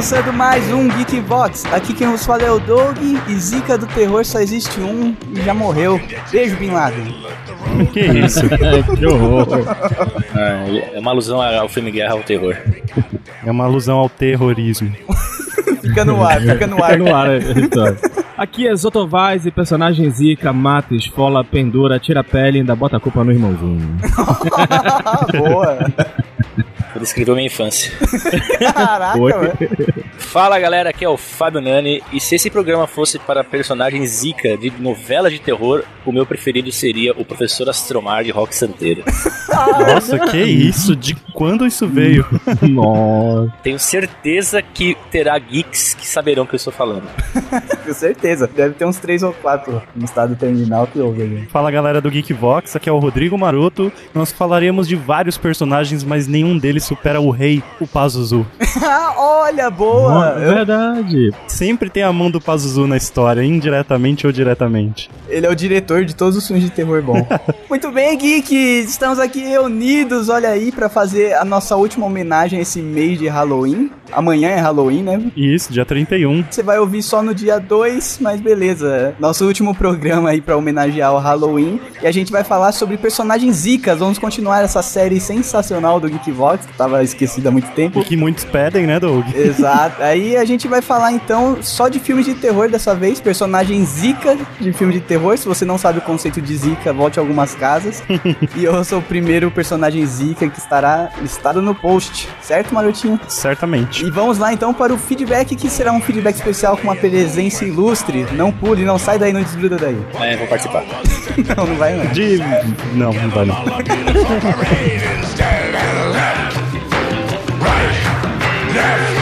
começando mais um Geek Box. Aqui quem vos fala é o Doug e Zica do Terror só existe um e já morreu. Beijo, Bin Laden. Que isso? que horror. Ah, é uma alusão ao filme Guerra ao Terror. É uma alusão ao terrorismo. Fica no ar, fica no ar. Fica no ar história. Aqui é Zotovaz e personagem Zica, mata, esfola, pendura, tira a pele e ainda bota a culpa no irmãozinho. Boa. Descreveu minha infância. Caraca, velho. Fala galera, aqui é o Fábio Nani. E se esse programa fosse para personagem Zika de novela de terror, o meu preferido seria o Professor Astromar de Rock Santeiro. Nossa, que isso? De quando isso veio? Nossa. Tenho certeza que terá geeks que saberão o que eu estou falando. Com certeza. Deve ter uns três ou quatro no estado terminal que ouve aí. Fala galera do Geekvox, aqui é o Rodrigo Maroto. Nós falaremos de vários personagens, mas nenhum deles supera o rei, o Pazuzu. Olha, boa! É verdade. Sempre tem a mão do Pazuzu na história, indiretamente ou diretamente. Ele é o diretor de todos os filmes de terror bom. Muito bem, geeks! Estamos aqui reunidos, olha aí, pra fazer a nossa última homenagem a esse mês de Halloween. Amanhã é Halloween, né? Isso, dia 31. Você vai ouvir só no dia 2, mas beleza. Nosso último programa aí pra homenagear o Halloween. E a gente vai falar sobre personagens zicas. Vamos continuar essa série sensacional do Geekvox, que tava esquecida há muito tempo. O que muitos pedem, né, Doug? Exato. Aí a gente vai falar então só de filmes de terror dessa vez, personagem zica de filme de terror. Se você não sabe o conceito de zica, volte a algumas casas. e eu sou o primeiro personagem zica que estará listado no post, certo, Marotinho? Certamente. E vamos lá então para o feedback, que será um feedback especial com uma presença ilustre. Não pule, não sai daí, não desgruda daí. É, vou participar. Não, não vai não. De. Não, não vai não. Left.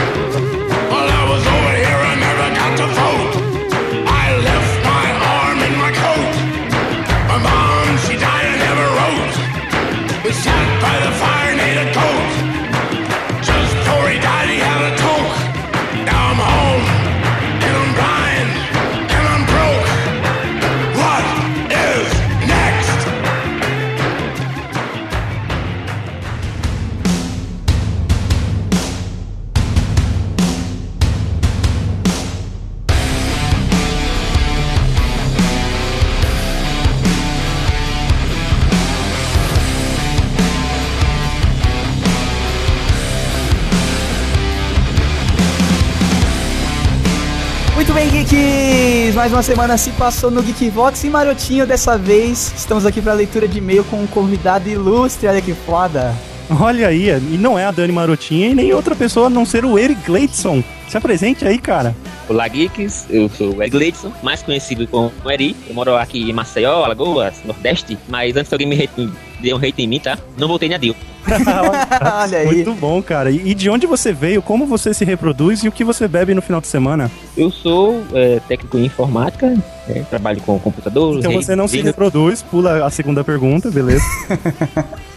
Geeks! Mais uma semana se passou no Geekvox e Marotinho, dessa vez estamos aqui para leitura de e-mail com um convidado ilustre, olha que foda. Olha aí, e não é a Dani Marotinha e nem outra pessoa a não ser o Eric Gleidson. Se apresente aí, cara. Olá, Geeks. Eu sou o Ed Gleidson, mais conhecido como Eri. Eu moro aqui em Maceió, Alagoas, Nordeste. Mas antes que alguém me hate, dê um hate em mim, tá? Não voltei na Dil. olha aí. Muito bom, cara. E de onde você veio, como você se reproduz e o que você bebe no final de semana? Eu sou é, técnico em informática, é, trabalho com computadores. Então você não se reproduz, pula a segunda pergunta, beleza?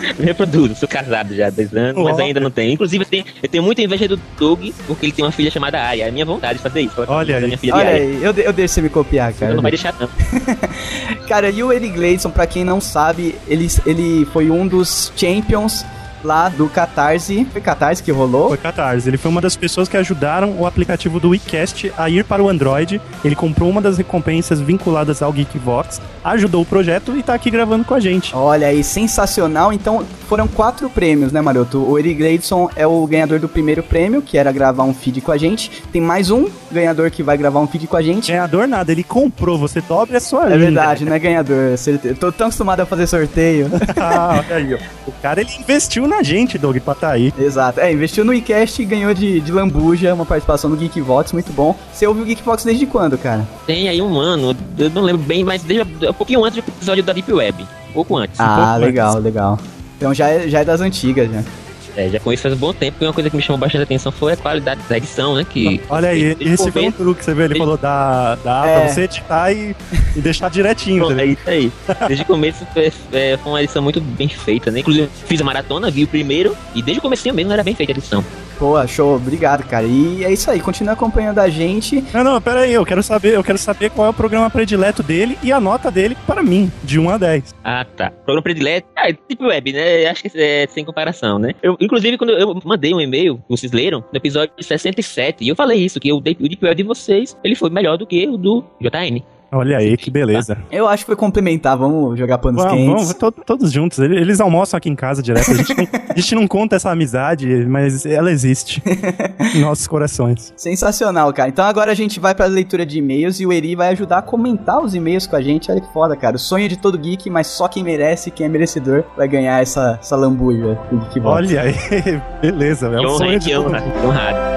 Me reproduzo, sou casado já há 10 anos, mas Ó. ainda não tenho. Inclusive, eu tenho, eu tenho muita inveja do Doug, porque ele tem uma filha chamada Aya. É a minha vontade de fazer isso. Olha da aí. minha filha Olha aí, eu, de- eu deixo você me copiar, cara. Ela não vai deixar, não. Cara, e o Eric Gleidson, pra quem não sabe, ele, ele foi um dos champions lá do Catarse. Foi Catarse que rolou? Foi Catarse. Ele foi uma das pessoas que ajudaram o aplicativo do WeCast a ir para o Android. Ele comprou uma das recompensas vinculadas ao Geekvox, ajudou o projeto e tá aqui gravando com a gente. Olha aí, sensacional. Então, foram quatro prêmios, né, Maroto? O Eric Gleidson é o ganhador do primeiro prêmio, que era gravar um feed com a gente. Tem mais um ganhador que vai gravar um feed com a gente. Ganhador nada, ele comprou, você dobre a sua É verdade, não é ganhador. certeza. Tô tão acostumado a fazer sorteio. ah, olha aí, ó. O cara ele investiu na gente, Doug, pra tá aí. Exato. É, investiu no iCast e ganhou de, de lambuja uma participação no Geekvox, muito bom. Você ouviu o Geekvox desde quando, cara? Tem aí um ano, eu não lembro bem, mas desde um pouquinho antes do episódio da Deep Web. Um pouco antes. Ah, pouco legal, legal. Então já é, já é das antigas, já. É, já conheço faz um bom tempo e uma coisa que me chamou bastante atenção foi a qualidade da edição, né? Que Olha aí, o esse foi um começo- truque, você viu? Ele desde- falou da, da É. pra você editar e, e deixar direitinho. É isso aí. Desde o começo foi, é, foi uma edição muito bem feita, né? Inclusive, fiz a maratona, vi o primeiro, e desde o comecinho mesmo era bem feita a edição. Boa, show, obrigado, cara. E é isso aí, continua acompanhando a gente. Não, não, pera aí, eu quero saber, eu quero saber qual é o programa predileto dele e a nota dele para mim, de 1 a 10. Ah, tá. Programa predileto. Ah, é tipo web, né? Acho que é sem comparação, né? Eu, inclusive, quando eu mandei um e-mail, vocês leram, no episódio 67, e eu falei isso, que o Deep, o Deep Web de vocês, ele foi melhor do que o do JN. Olha aí, que beleza. Eu acho que foi complementar, vamos jogar panos Vamos, quentes. vamos, to- todos juntos. Ele- Eles almoçam aqui em casa direto. A gente, não, a gente não conta essa amizade, mas ela existe em nossos corações. Sensacional, cara. Então agora a gente vai pra leitura de e-mails e o Eri vai ajudar a comentar os e-mails com a gente. Olha que foda, cara. O sonho de todo geek, mas só quem merece, quem é merecedor, vai ganhar essa, essa lambuja. Olha aí, beleza. É um honra, sonho de todo honra. honrado.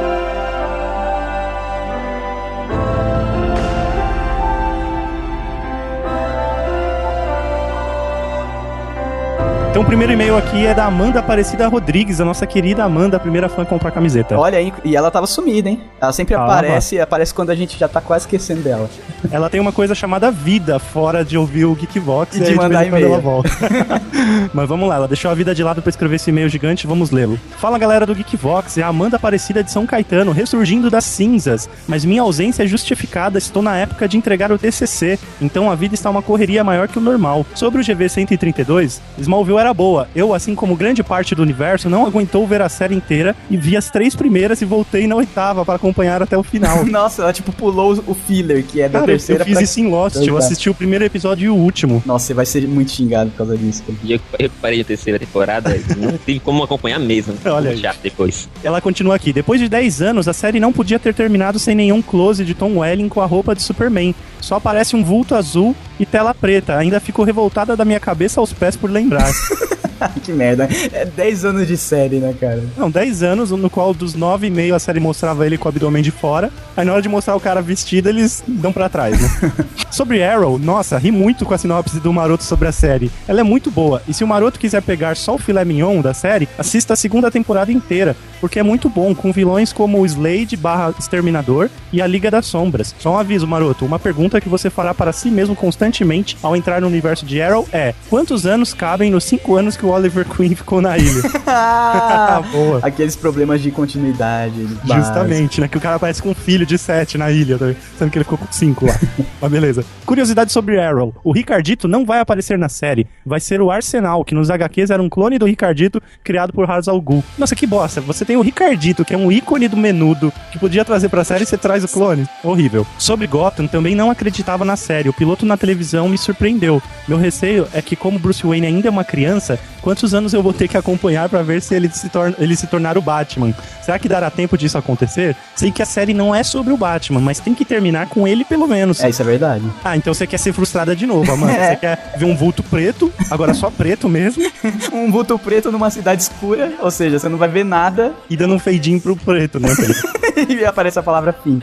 Então o primeiro e-mail aqui é da Amanda Aparecida Rodrigues, a nossa querida Amanda, a primeira fã a comprar camiseta. Olha aí, e ela tava sumida, hein? Ela sempre aparece, aparece quando a gente já tá quase esquecendo dela. Ela tem uma coisa chamada vida fora de ouvir o Geekbox E de aí mandar vez em quando e-mail. ela volta. Mas vamos lá, ela deixou a vida de lado pra escrever esse e-mail gigante, vamos lê-lo. Fala galera do Geekvox, é a Amanda Aparecida de São Caetano, ressurgindo das cinzas. Mas minha ausência é justificada, estou na época de entregar o TCC, então a vida está uma correria maior que o normal. Sobre o GV 132, Smallville era boa. Eu, assim como grande parte do universo, não aguentou ver a série inteira e vi as três primeiras e voltei na oitava para acompanhar até o final. Nossa, ela tipo pulou o filler, que é da Cara, eu terceira fiz pra... isso em Lost, eu assisti o primeiro episódio e o último. Nossa, você vai ser muito xingado por causa disso, cara. E eu recuperei a terceira temporada e não tive como acompanhar mesmo. Olha chato depois. Ela continua aqui. Depois de 10 anos, a série não podia ter terminado sem nenhum close de Tom Welling com a roupa de Superman. Só aparece um vulto azul e tela preta. Ainda fico revoltada da minha cabeça aos pés por lembrar. que merda. É 10 anos de série, né, cara? Não, 10 anos, no qual dos 9 e meio a série mostrava ele com o abdômen de fora. Aí na hora de mostrar o cara vestido, eles dão pra trás, né? sobre Arrow, nossa, ri muito com a sinopse do Maroto sobre a série. Ela é muito boa. E se o Maroto quiser pegar só o filé mignon da série, assista a segunda temporada inteira. Porque é muito bom, com vilões como o Slade barra Exterminador e a Liga das Sombras. Só um aviso, Maroto. Uma pergunta que você fará para si mesmo constantemente ao entrar no universo de Arrow é: quantos anos cabem nos 5 anos que o Oliver Queen ficou na ilha? Ah, Boa. Aqueles problemas de continuidade. Justamente, né? Que o cara aparece com um filho de 7 na ilha, tá? sendo que ele ficou com 5 lá. Mas beleza. Curiosidade sobre Arrow. O Ricardito não vai aparecer na série. Vai ser o Arsenal, que nos HQs era um clone do Ricardito criado por Ra's al Ghul. Nossa, que bosta. Você tem o Ricardito, que é um ícone do menudo, que podia trazer pra série e você traz o clone. Horrível. Sobre Gotham, também não acreditava na série. O piloto na televisão me surpreendeu. Meu receio é que, como Bruce Wayne ainda é uma criança, quantos anos eu vou ter que acompanhar pra ver se ele se, torna, ele se tornar o Batman? Será que dará tempo disso acontecer? Sei que a série não é sobre o Batman, mas tem que terminar com ele pelo menos. É, isso é verdade. Ah, então você quer ser frustrada de novo, Amanda. Você quer ver um vulto preto, agora só preto mesmo, Um vulto preto numa cidade escura, ou seja, você não vai ver nada e dando um fade-in pro preto, né? Felipe? e aparece a palavra fim.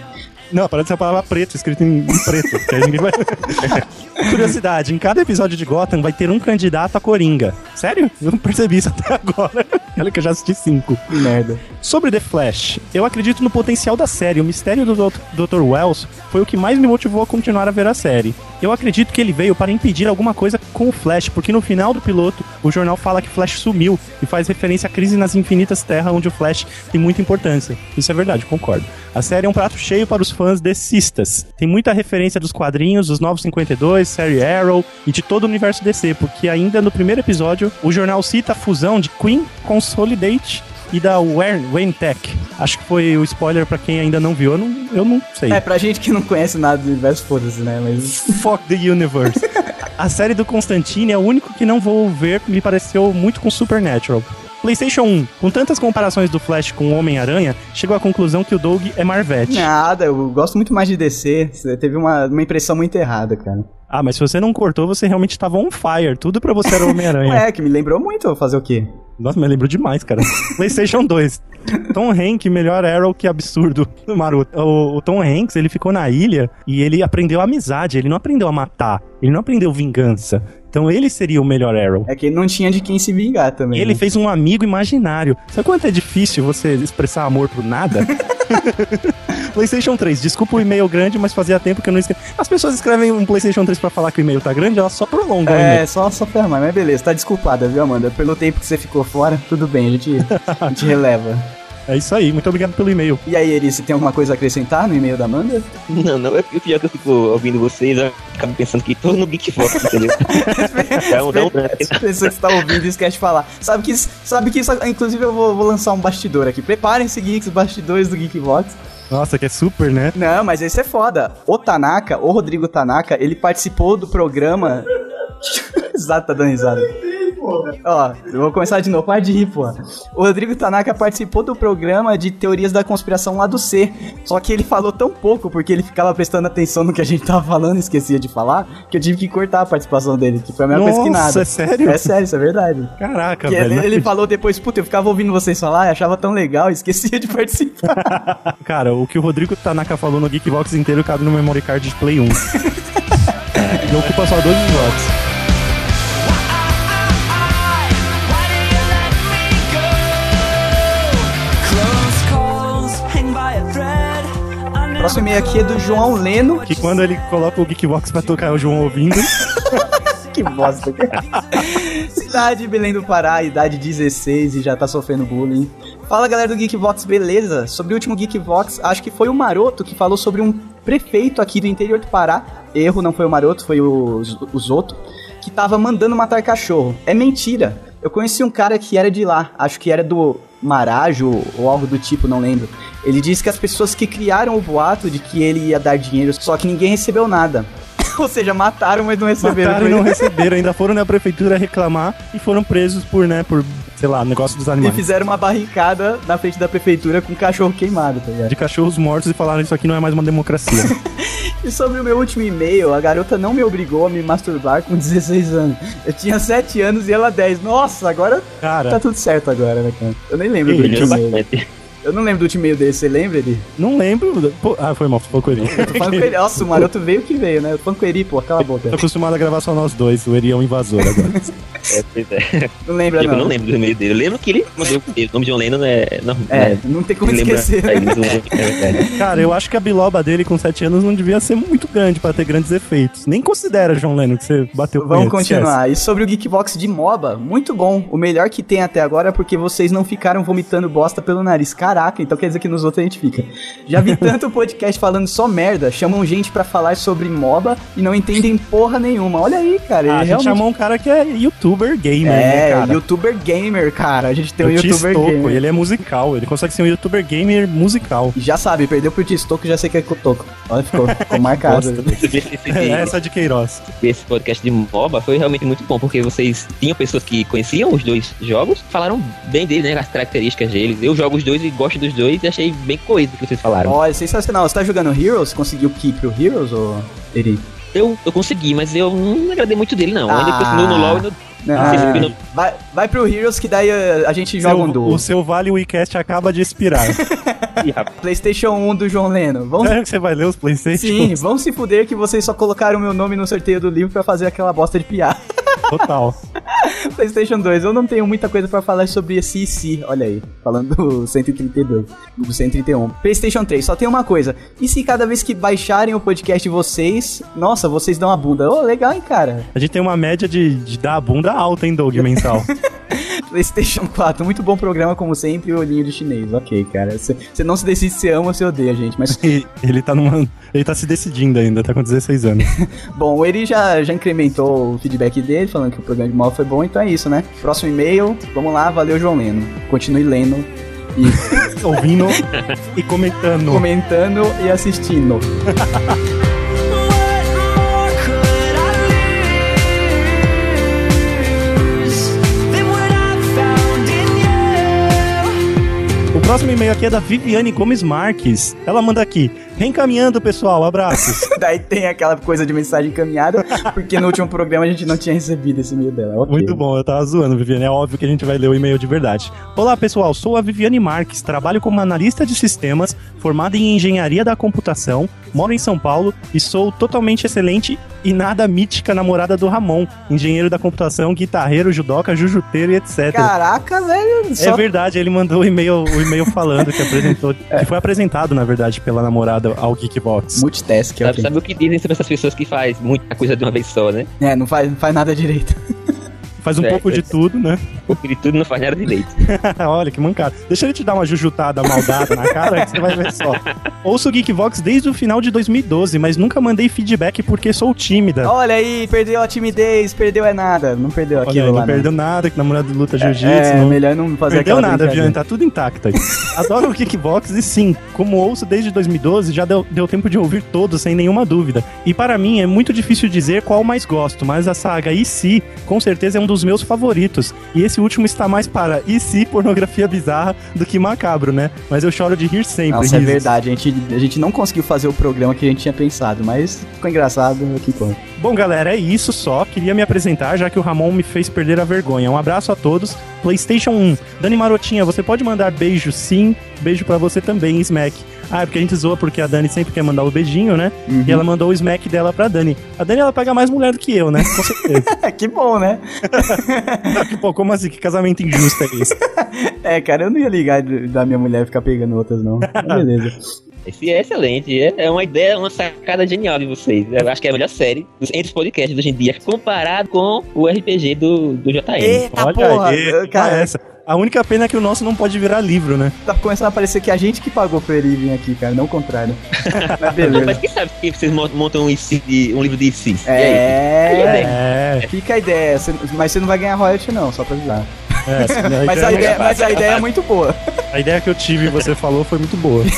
Não, parece a palavra preto, escrito em, preto. que aí ninguém vai... Curiosidade, em cada episódio de Gotham vai ter um candidato a Coringa. Sério? Eu não percebi isso até agora. Olha que eu já assisti cinco. Que merda. Sobre The Flash, eu acredito no potencial da série. O mistério do Dr. Dr. Wells foi o que mais me motivou a continuar a ver a série. Eu acredito que ele veio para impedir alguma coisa com o Flash, porque no final do piloto, o jornal fala que Flash sumiu e faz referência à crise nas infinitas terras onde o Flash tem muita importância. Isso é verdade, concordo. A série é um prato cheio para os fãs decistas. Tem muita referência dos quadrinhos, dos Novos 52, série Arrow e de todo o universo DC, porque ainda no primeiro episódio, o jornal cita a fusão de Queen Consolidate e da Wayne Tech. Acho que foi o spoiler pra quem ainda não viu. Eu não, eu não sei. É, pra gente que não conhece nada do universo, foda-se, né? Mas. Fuck the universe. A série do Constantine é o único que não vou ver, me pareceu muito com Supernatural. PlayStation 1, com tantas comparações do Flash com o Homem-Aranha, chegou à conclusão que o Doug é Marvete. Nada, eu gosto muito mais de DC. Você teve uma, uma impressão muito errada, cara. Ah, mas se você não cortou, você realmente tava on fire. Tudo pra você era o Homem-Aranha. É, que me lembrou muito, fazer o quê? Nossa, me lembro demais, cara. PlayStation 2. Tom Hanks, melhor Arrow, que absurdo. Maroto. O, o Tom Hanks, ele ficou na ilha e ele aprendeu amizade. Ele não aprendeu a matar. Ele não aprendeu vingança. Então ele seria o melhor Arrow. É que ele não tinha de quem se vingar também. E ele né? fez um amigo imaginário. Sabe quanto é difícil você expressar amor pro nada? PlayStation 3, desculpa o e-mail grande, mas fazia tempo que eu não escrevi. As pessoas escrevem um PlayStation 3 pra falar que o e-mail tá grande, elas só prolongam É, só, só fermar, mas beleza, tá desculpada, viu, Amanda? Pelo tempo que você ficou fora, tudo bem, a gente, a gente releva. É isso aí, muito obrigado pelo e-mail. E aí, Eri, você tem alguma coisa a acrescentar no e-mail da Amanda? Não, não, é o pior que eu fico ouvindo vocês, eu acabo pensando que tô no Geekbox, entendeu? Dá um- dá um branco. As pessoas que estão ouvindo isso quer te falar. Sabe que, isso- sabe que isso, inclusive eu vou, vou lançar um bastidor aqui. Preparem-se, geeks, bastidores do Geekbox. Nossa, que é super, né? Não, mas esse é foda. O Tanaka, o Rodrigo Tanaka, ele participou do programa. Exato, tá dando risada. Ó, eu vou começar de novo, para de rir, pô. O Rodrigo Tanaka participou do programa de teorias da conspiração lá do C. Só que ele falou tão pouco, porque ele ficava prestando atenção no que a gente tava falando e esquecia de falar, que eu tive que cortar a participação dele, que foi a mesma coisa que nada. é sério? É sério, isso é verdade. Caraca, Que velho. ele, ele falou depois, puta, eu ficava ouvindo vocês falar e achava tão legal, esquecia de participar. Cara, o que o Rodrigo Tanaka falou no Geekbox inteiro cabe no memory card de Play 1. Não ocupa só dois slots. Próximo e-mail aqui é do João Leno. Que quando ele coloca o Geekbox pra tocar é o João ouvindo. Que bosta, cara. Cidade Belém do Pará, idade 16 e já tá sofrendo bullying. Fala galera do Geekvox, beleza? Sobre o último Geekvox, acho que foi o Maroto que falou sobre um prefeito aqui do interior do Pará. Erro, não foi o Maroto, foi o, o Zoto. Que tava mandando matar cachorro. É mentira. Eu conheci um cara que era de lá, acho que era do Marajo ou algo do tipo, não lembro. Ele disse que as pessoas que criaram o boato de que ele ia dar dinheiro, só que ninguém recebeu nada. Ou seja, mataram, mas não receberam. Mataram e não receberam, ainda foram na prefeitura reclamar e foram presos por, né, por, sei lá, negócio dos E animais. fizeram uma barricada na frente da prefeitura com um cachorro queimado, tá ligado? De cachorros mortos e falaram isso aqui não é mais uma democracia. E sobre o meu último e-mail, a garota não me obrigou a me masturbar com 16 anos. Eu tinha 7 anos e ela 10. Nossa, agora Cara, tá tudo certo agora, né, cara? Eu nem lembro do Melhorou último e-mail. bastante. Eu não lembro do último e-mail dele, você lembra ele? não lembro. Pô, ah, foi mal, foi com ele. Nossa, o maroto veio que veio, né? Falando com ele, pô, cala a boca. Tô acostumado a gravar só nós dois, o Eri é um invasor agora. É, pois é. Não lembra, Eu não. não lembro do e-mail dele. Eu lembro que ele mandou o nome de John Lennon é. Não, É, não tem como esquecer. É, o- é verdade. Cara, eu acho que a biloba dele com 7 anos não devia ser muito grande pra ter grandes efeitos. Nem considera, João Leno, que você bateu com Vamos ele, esquece. continuar. E sobre o Geekbox de MOBA, muito bom. O melhor que tem até agora é porque vocês não ficaram vomitando bosta pelo nariz. Caraca, então quer dizer que nos outros a gente fica. Já vi tanto podcast falando só merda, chamam gente pra falar sobre MOBA e não entendem porra nenhuma. Olha aí, cara. Ah, a ele gente realmente... chamou um cara que é youtuber gamer, né, É, cara? youtuber gamer, cara. A gente tem um o youtuber Tistoco, gamer. ele é musical, ele consegue ser um youtuber gamer musical. Já sabe, perdeu pro Tistoco, já sei que é Cotoco. Olha, ficou, ficou marcado. É essa de Queiroz. esse podcast de MOBA foi realmente muito bom, porque vocês tinham pessoas que conheciam os dois jogos, falaram bem dele, né? As características deles. Eu jogo os dois e gosto dos dois e achei bem coisa o que vocês falaram. Olha, sensacional. Você tá jogando Heroes? Conseguiu key pro Heroes, ou Eri? Eu, eu consegui, mas eu não agradei muito dele, não. Ainda Ah. continuo no LoL e no. Não, Ah, não. vai, vai pro Heroes que daí uh, a gente joga um Seu- duo. o seu Vale WeCast acaba de expirar. PlayStation 1 do João Leno. Vamos... Sério que você vai ler os Playstation? Sim, vão se fuder que vocês só colocaram meu nome no sorteio do livro pra fazer aquela bosta de piada. Total. PlayStation 2, eu não tenho muita coisa pra falar sobre esse IC, olha aí, falando do 132, do 131. PlayStation 3, só tem uma coisa. E se cada vez que baixarem o podcast de vocês, nossa, vocês dão a bunda? Ô, legal, hein, cara? A gente tem uma média de, de dar a bunda alta, hein, Doug, mensal. PlayStation 4, muito bom programa, como sempre, olhinho de chinês. Ok, cara. Você não se decide se ama ou se odeia, gente. Mas, ele tá numa. Ele tá se decidindo ainda, tá com 16 anos. bom, Eri já, já incrementou o feedback dele, falando que o programa de mal foi bom, então é isso, né? Próximo e-mail, vamos lá, valeu, João Leno. Continue lendo e Ouvindo e comentando. comentando e assistindo. Próximo e-mail aqui é da Viviane Gomes Marques. Ela manda aqui. Reencaminhando, pessoal, abraços. Daí tem aquela coisa de mensagem encaminhada, porque no último programa a gente não tinha recebido esse e-mail dela. Ok. Muito bom, eu tava zoando, Viviane. É óbvio que a gente vai ler o e-mail de verdade. Olá, pessoal. Sou a Viviane Marques, trabalho como analista de sistemas, formada em engenharia da computação, moro em São Paulo e sou totalmente excelente e nada mítica namorada do Ramon, engenheiro da computação, guitarreiro, judoca, jujuteiro e etc. Caraca, velho. É Só... verdade, ele mandou o e-mail, o e-mail falando que apresentou, que foi apresentado, na verdade, pela namorada ao Geekbox. Multitask, Sabe, ok. sabe o que dizem sobre essas pessoas que faz muita coisa de uma vez só, né? É, não faz, não faz nada direito. Faz um É, pouco de é. tudo, né? Confere tudo não faz nada direito. Olha que mancada. Deixa ele te dar uma jujutada maldada na cara que você vai ver só. Ouço o Geekvox desde o final de 2012, mas nunca mandei feedback porque sou tímida. Olha aí, perdeu a timidez, perdeu é nada. Não perdeu Olha aquilo aí, lá. não perdeu nada, que namorado luta jiu-jitsu. É, não melhor não fazer perdeu aquela nada, brincadeira. Vian, tá tudo intacto aí. Adoro o Kickbox e sim, como ouço desde 2012, já deu, deu tempo de ouvir todos sem nenhuma dúvida. E para mim é muito difícil dizer qual mais gosto, mas a saga E se, com certeza é um dos meus favoritos. E esse último está mais para E se pornografia bizarra do que macabro, né? Mas eu choro de rir sempre. Nossa, é verdade. A gente, a gente não conseguiu fazer o programa que a gente tinha pensado, mas ficou engraçado aqui conta. Bom, galera, é isso só. Queria me apresentar, já que o Ramon me fez perder a vergonha. Um abraço a todos. PlayStation 1. Dani Marotinha, você pode mandar beijo sim. Beijo pra você também, Smack. Ah, é porque a gente zoa porque a Dani sempre quer mandar o beijinho, né? Uhum. E ela mandou o Smack dela pra Dani. A Dani, ela pega mais mulher do que eu, né? Com certeza. que bom, né? Pô, como assim? Que casamento injusto é esse? É, cara, eu não ia ligar da minha mulher ficar pegando outras, não. Beleza. Esse é excelente. É, é uma ideia, uma sacada genial de vocês. Eu acho que é a melhor série dos, entre os podcasts hoje em dia, comparado com o RPG do, do JM. Eita Olha porra, aí, cara, essa. A única pena é que o nosso não pode virar livro, né? tá começando a parecer que a gente que pagou pra ele vir aqui, cara, não o contrário. Mas Não, mas beleza. quem sabe que vocês mon- montam um, IC um livro de IC? É, É, fica a ideia, você- mas você não vai ganhar royalty não, só pra avisar. é. Mas a ideia, mas a ideia é muito boa. a ideia que eu tive e você falou foi muito boa.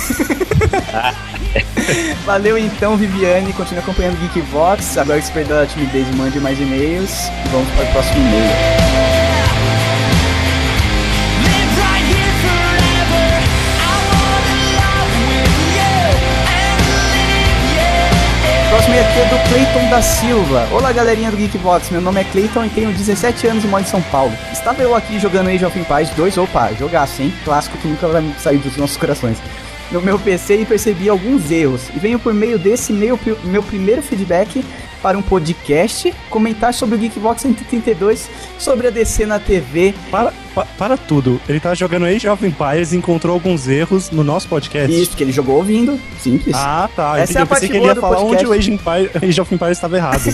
Valeu então, Viviane, continue acompanhando o Geekvox. Agora que você perdeu a timidez, mande mais e-mails. Vamos para o próximo e-mail. E-mail aqui é do Cleiton da Silva. Olá, galerinha do Geekbox. Meu nome é Cleiton e tenho 17 anos e moro em São Paulo. Estava eu aqui jogando Age of Empires 2. Opa, jogaço, hein? Clássico que nunca vai sair dos nossos corações. No meu PC e percebi alguns erros. E venho por meio desse meu, meu primeiro feedback para um podcast comentar sobre o Geekbox 132 sobre a DC na TV. Para, pa- para tudo. Ele tá jogando Age of Empires e encontrou alguns erros no nosso podcast. Isso, que ele jogou ouvindo. Simples. Ah, tá. Essa Entendi. é a eu pensei parte que ele boa ia do falar podcast. onde o Age, Empire, Age of Empires estava errado.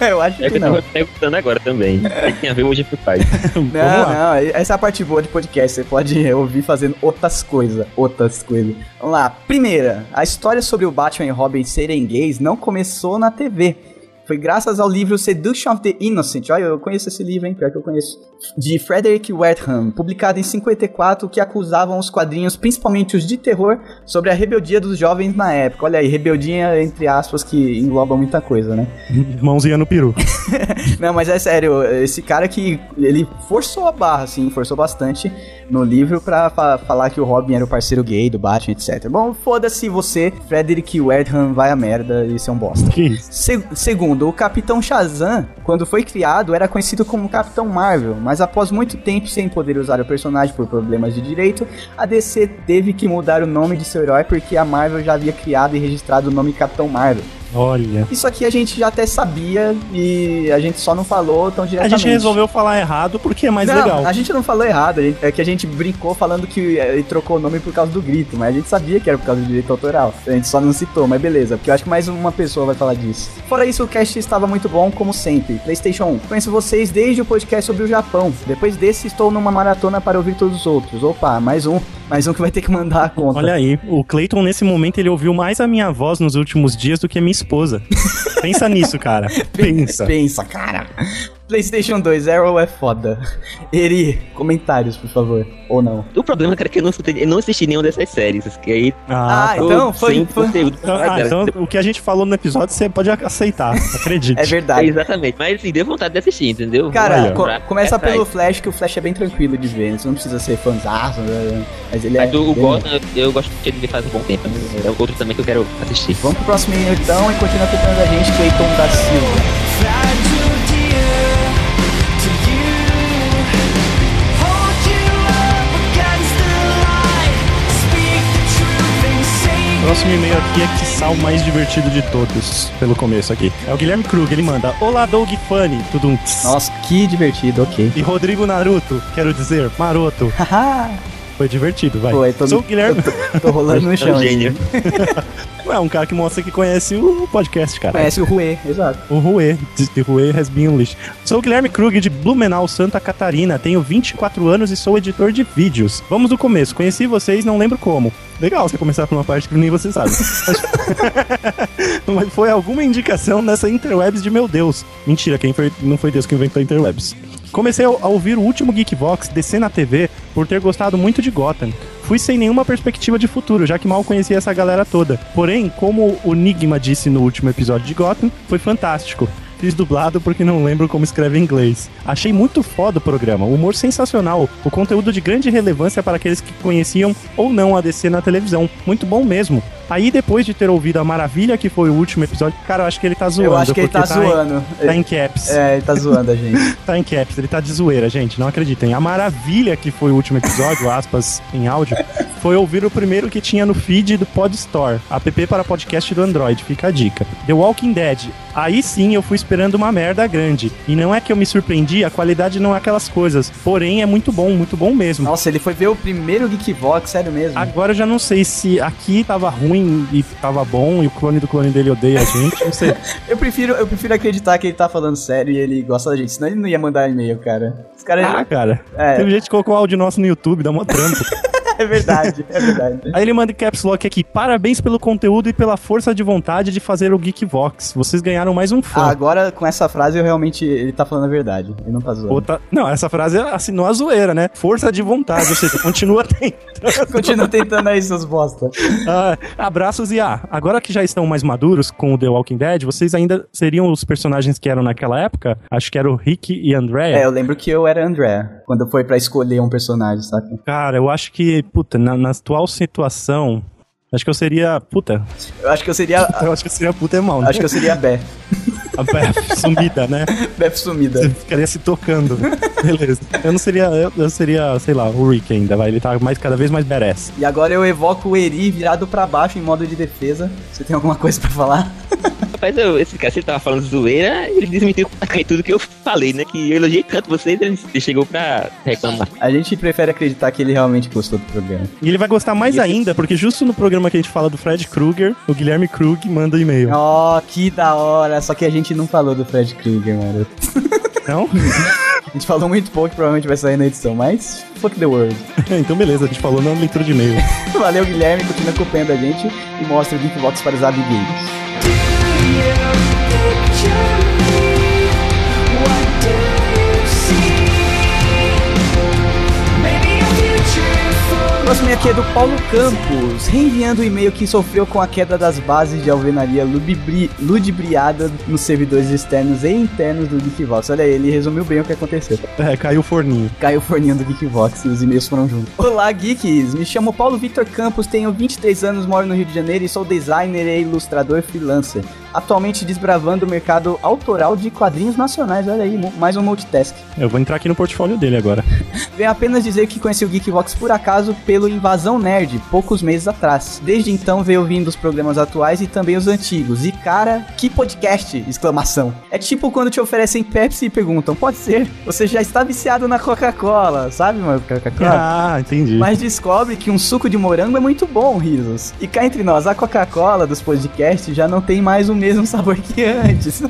eu acho É que que eu não. tava perguntando agora também. Que tem a ver hoje com o Não, não, essa é a parte boa de podcast. Você pode ouvir fazendo outras coisas. Outras coisas. Vamos lá. Primeira, a história sobre o Batman e Robin serem gays não começou na TV. Foi graças ao livro Seduction of the Innocent. Olha, eu conheço esse livro, hein? Pior que eu conheço. De Frederick Wertham, publicado em 54, que acusavam os quadrinhos, principalmente os de terror, sobre a rebeldia dos jovens na época. Olha aí, rebeldia entre aspas que engloba muita coisa, né? Mãozinha no peru. Não, mas é sério, esse cara que ele forçou a barra, assim, forçou bastante no livro pra fa- falar que o Robin era o parceiro gay do Batman, etc. Bom, foda-se você, Frederick Wertham, vai a merda, isso é um bosta. Que isso? Se- segundo, o Capitão Shazam, quando foi criado, era conhecido como Capitão Marvel, mas após muito tempo sem poder usar o personagem por problemas de direito, a DC teve que mudar o nome de seu herói porque a Marvel já havia criado e registrado o nome Capitão Marvel. Olha. Isso aqui a gente já até sabia e a gente só não falou tão A diretamente. gente resolveu falar errado porque é mais não, legal. a gente não falou errado, a é que a gente brincou falando que ele trocou o nome por causa do grito, mas a gente sabia que era por causa do direito autoral. A gente só não citou, mas beleza, porque eu acho que mais uma pessoa vai falar disso. Fora isso, o cast estava muito bom, como sempre. PlayStation 1. Conheço vocês desde o podcast sobre o Japão. Depois desse, estou numa maratona para ouvir todos os outros. Opa, mais um. Mais um que vai ter que mandar a conta. Olha aí, o Clayton nesse momento ele ouviu mais a minha voz nos últimos dias do que a minha esposa. Pensa nisso, cara. Pensa. Pensa, cara. PlayStation 2, Arrow é foda. Eri, comentários, por favor. Ou não. O problema, cara, é que eu não, escutei, eu não assisti nenhuma dessas séries. Que aí Ah, tá. então foi- foi-. Então, Ah, cara, então o que a gente falou no episódio você pode aceitar, acredite. É é verdade. exatamente, mas assim, deu vontade de assistir, entendeu? Cara, co- começa é atrás. pelo Flash, que o Flash é bem tranquilo de ver. Você não precisa ser fãzaço, né? mas ele é. Mas o, o Gotham, eu, eu gosto de ver faz um bom tempo. né? É outro também que eu quero assistir. Vamos pro próximo então e continua acompanhando a gente, Cleiton da Silva. Próximo e-mail aqui é que sal mais divertido de todos, pelo começo aqui. É o Guilherme Krug, ele manda: Olá, Doug Funny, tudo um. Nossa, que divertido, ok. E Rodrigo Naruto, quero dizer, maroto. Haha, Foi divertido, vai. Foi, tô, Sou o Guilherme. tô, tô rolando no É chão. gênio. Ué, um cara que mostra que conhece o podcast, cara. Conhece o Rue, exato. O Rue, de, Rue has been unleashed. Sou o Guilherme Krug de Blumenau, Santa Catarina. Tenho 24 anos e sou editor de vídeos. Vamos do começo. Conheci vocês, não lembro como. Legal você começar por uma parte que nem você sabe. Mas- foi alguma indicação nessa interwebs de meu Deus. Mentira, quem foi, não foi Deus que inventou a interwebs. Comecei a ouvir o último Geekvox descer na TV por ter gostado muito de Gotham. Fui sem nenhuma perspectiva de futuro, já que mal conhecia essa galera toda. Porém, como o Nigma disse no último episódio de Gotham, foi fantástico. Fiz dublado porque não lembro como escreve em inglês. Achei muito foda o programa, humor sensacional, o conteúdo de grande relevância para aqueles que conheciam ou não a DC na televisão. Muito bom mesmo. Aí, depois de ter ouvido a maravilha que foi o último episódio, cara, eu acho que ele tá zoando. Eu acho que ele tá em- zoando. tá em caps. É, ele tá zoando a gente. Tá em caps, ele tá de zoeira, gente. Não acreditem. A maravilha que foi o último episódio, aspas, em áudio, foi ouvir o primeiro que tinha no feed do Pod Store, app para podcast do Android. Fica a dica. The Walking Dead. Aí sim eu fui esperando uma merda grande. E não é que eu me surpreendi, a qualidade não é aquelas coisas. Porém, é muito bom, muito bom mesmo. Nossa, ele foi ver o primeiro Geekvox, sério mesmo. Agora eu já não sei se aqui tava ruim e tava bom e o clone do clone dele odeia a gente. Não sei. Eu prefiro, eu prefiro acreditar que ele tá falando sério e ele gosta da gente, senão ele não ia mandar e-mail, cara. Os caras. Ah, cara. É. Teve gente que colocou áudio nosso no YouTube, dá uma trampo. é verdade, é verdade. Aí ele manda em caps lock aqui. Parabéns pelo conteúdo e pela força de vontade de fazer o Geekvox. Vocês ganharam mais um fã. Ah, agora, com essa frase, eu realmente. Ele tá falando a verdade. Ele não tá zoando. Outra- Não, essa frase assinou a zoeira, né? Força de vontade, ou seja, continua tentando. Continua tentando aí, seus bosta. Ah, abraços e ah, agora que já estão mais maduros com o The Walking Dead, vocês ainda seriam os personagens que eram naquela época? Acho que era o Rick e Andrea. É, eu lembro que eu era André, quando foi pra escolher um personagem, saca? Cara, eu acho que, puta, na, na atual situação, acho que eu seria, puta, Eu acho que eu seria. eu acho que eu seria puta é mal, né? Acho que eu seria a Beth. A Beth sumida, né? Beth sumida. Você ficaria se tocando. Beleza. Eu não seria, eu, eu seria, sei lá, o Rick ainda, vai. Ele tá mais, cada vez mais badass. E agora eu evoco o Eri virado pra baixo em modo de defesa. Você tem alguma coisa pra falar? Rapaz, eu, esse cara, se ele tava falando zoeira, ele desmentiu tudo que eu falei, né? Que eu elogiei tanto vocês, ele ele chegou pra reclamar. A gente prefere acreditar que ele realmente gostou do programa. E ele vai gostar mais ainda, porque justo no programa que a gente fala do Fred Krueger, o Guilherme Krug manda um e-mail. Oh, que da hora. Só que a gente não falou do Fred Krueger, mano. Não? A gente falou muito pouco, provavelmente vai sair na edição, mas fuck the world. então beleza, a gente falou na leitura de e-mail. Valeu, Guilherme, continua acompanhando a gente e mostra o Geekbox para os amiguinhos. Próximo aqui é do Paulo Campos, reenviando o e-mail que sofreu com a queda das bases de alvenaria ludibri- ludibriada nos servidores externos e internos do Geekvox. Olha aí, ele resumiu bem o que aconteceu. É, caiu o forninho. Caiu o forninho do Geekvox e os e-mails foram juntos. Olá, geeks! Me chamo Paulo Vitor Campos, tenho 23 anos, moro no Rio de Janeiro e sou designer e ilustrador freelancer. Atualmente desbravando o mercado autoral de quadrinhos nacionais. Olha aí, mais um multitask. Eu vou entrar aqui no portfólio dele agora. Venho apenas dizer que conheci o Geekvox por acaso pelo Invasão Nerd, poucos meses atrás. Desde então venho ouvindo os programas atuais e também os antigos. E cara, que podcast! Exclamação. É tipo quando te oferecem Pepsi e perguntam, pode ser? Você já está viciado na Coca-Cola, sabe, mano? Coca-Cola. Ah, entendi. Mas descobre que um suco de morango é muito bom, risos. E cá entre nós, a Coca-Cola dos podcasts já não tem mais o mesmo sabor que antes.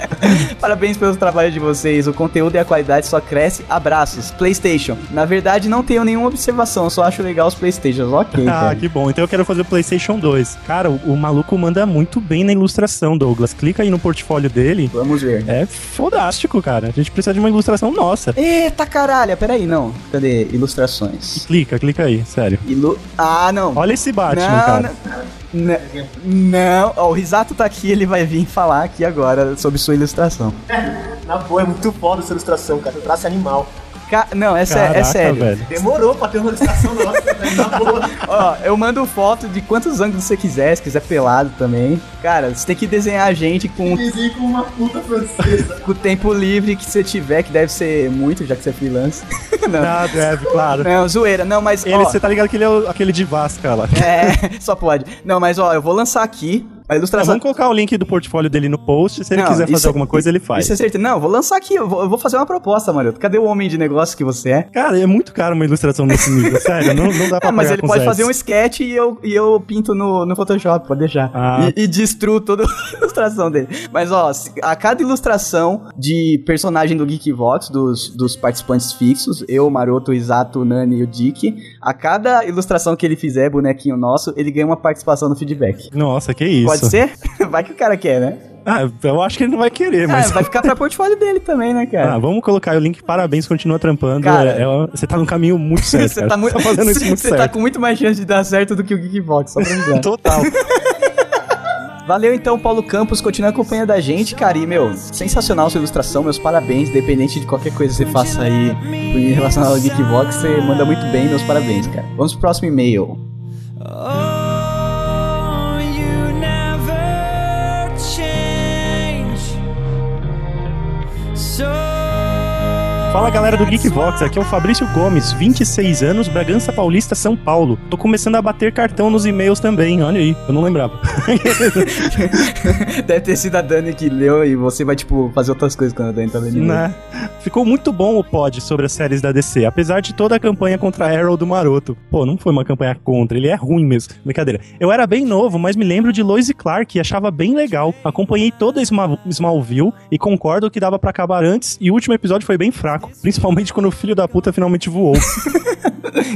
Parabéns pelo trabalho de vocês. O conteúdo e a qualidade só cresce. Abraços. PlayStation. Na verdade, não tenho nenhuma observação, só acho legal os PlayStations. Ok, Ah, que bom. Então eu quero fazer o PlayStation 2. Cara, o, o maluco manda muito bem na ilustração, Douglas. Clica aí no portfólio dele. Vamos ver. É fodástico, cara. A gente precisa de uma ilustração nossa. Eita caralho, peraí, não. Cadê? Ilustrações. Clica, clica aí, sério. Ilu... Ah, não. Olha esse Batman, não, cara. não, não, não. O Risato tá aqui, ele vai vir falar aqui agora sobre sua ilustração. Na boa, é muito foda essa ilustração, cara. O traço animal. Ca- Não, é, sé- Caraca, é sério. velho. Demorou pra ter uma ilustração nossa, né? na boa. Ó, eu mando foto de quantos ângulos você quiser, se quiser pelado também. Cara, você tem que desenhar a gente com, Desenhei com uma puta francesa. com o tempo livre que você tiver, que deve ser muito, já que você é freelance. não, Ah, deve, claro. não, zoeira. Não, mas Ele, ó, você tá ligado que ele é o- aquele de Vasca lá. É, só pode. Não, mas ó, eu vou lançar aqui A Não, ilustração. vamos colocar o link do portfólio dele no post. Se ele Não, quiser fazer alguma coisa, ele faz. Isso é certeza. Não, vou lançar aqui. Eu vou, eu vou fazer uma proposta, Maroto. Cadê o homem de negócio que você é? Cara, é muito caro uma ilustração nesse nível, sério. Não, não dá pra Ah, mas ele pode fazer um sketch e eu, e eu pinto no, no Photoshop, pode deixar. Ah. E, e destruo toda a ilustração dele. Mas, ó, a cada ilustração de personagem do Geekvox, dos, dos participantes fixos, eu, o Maroto, o Isato, o Nani e o Dick, a cada ilustração que ele fizer, bonequinho nosso, ele ganha uma participação no feedback. Nossa, que isso. Pode ser? Vai que o cara quer, né? Ah, eu acho que ele não vai querer, mas... Ah, vai ficar pra portfólio dele também, né, Ah, cara? vamos colocar o link. Parabéns, continua trampando. Cara, É- é- você tá no caminho muito certo, Você tá, muito, Você fazendo isso muito você tá com muito mais chance de dar certo do que o Geekvox, só pra avisar. Total. Valeu então, Paulo Campos. Continua acompanhando a gente, cara. E, meu, sensacional sua ilustração. Meus parabéns. Independente de qualquer coisa que você faça aí em relação ao Geekbox, você manda muito bem. Meus parabéns, cara. Vamos pro próximo e-mail. Oh, Fala galera do Geekvox, aqui é o Fabrício Gomes, 26 anos, Bragança Paulista, São Paulo. Tô começando a bater cartão nos e-mails também, olha aí, eu não lembrava. Deve ter sido a Dani que leu e você vai, tipo, fazer outras coisas quando a Dani tá lendo. Né? Ficou muito bom o pod sobre as séries da DC, apesar de toda a campanha contra Arrow do Maroto. Pô, não foi uma campanha contra, ele é ruim mesmo. Brincadeira. Eu era bem novo, mas me lembro de Lois e Clark e achava bem legal. Acompanhei toda Sma- Smallville e concordo que dava pra acabar antes e o último episódio foi bem fraco, principalmente quando o filho da puta finalmente voou.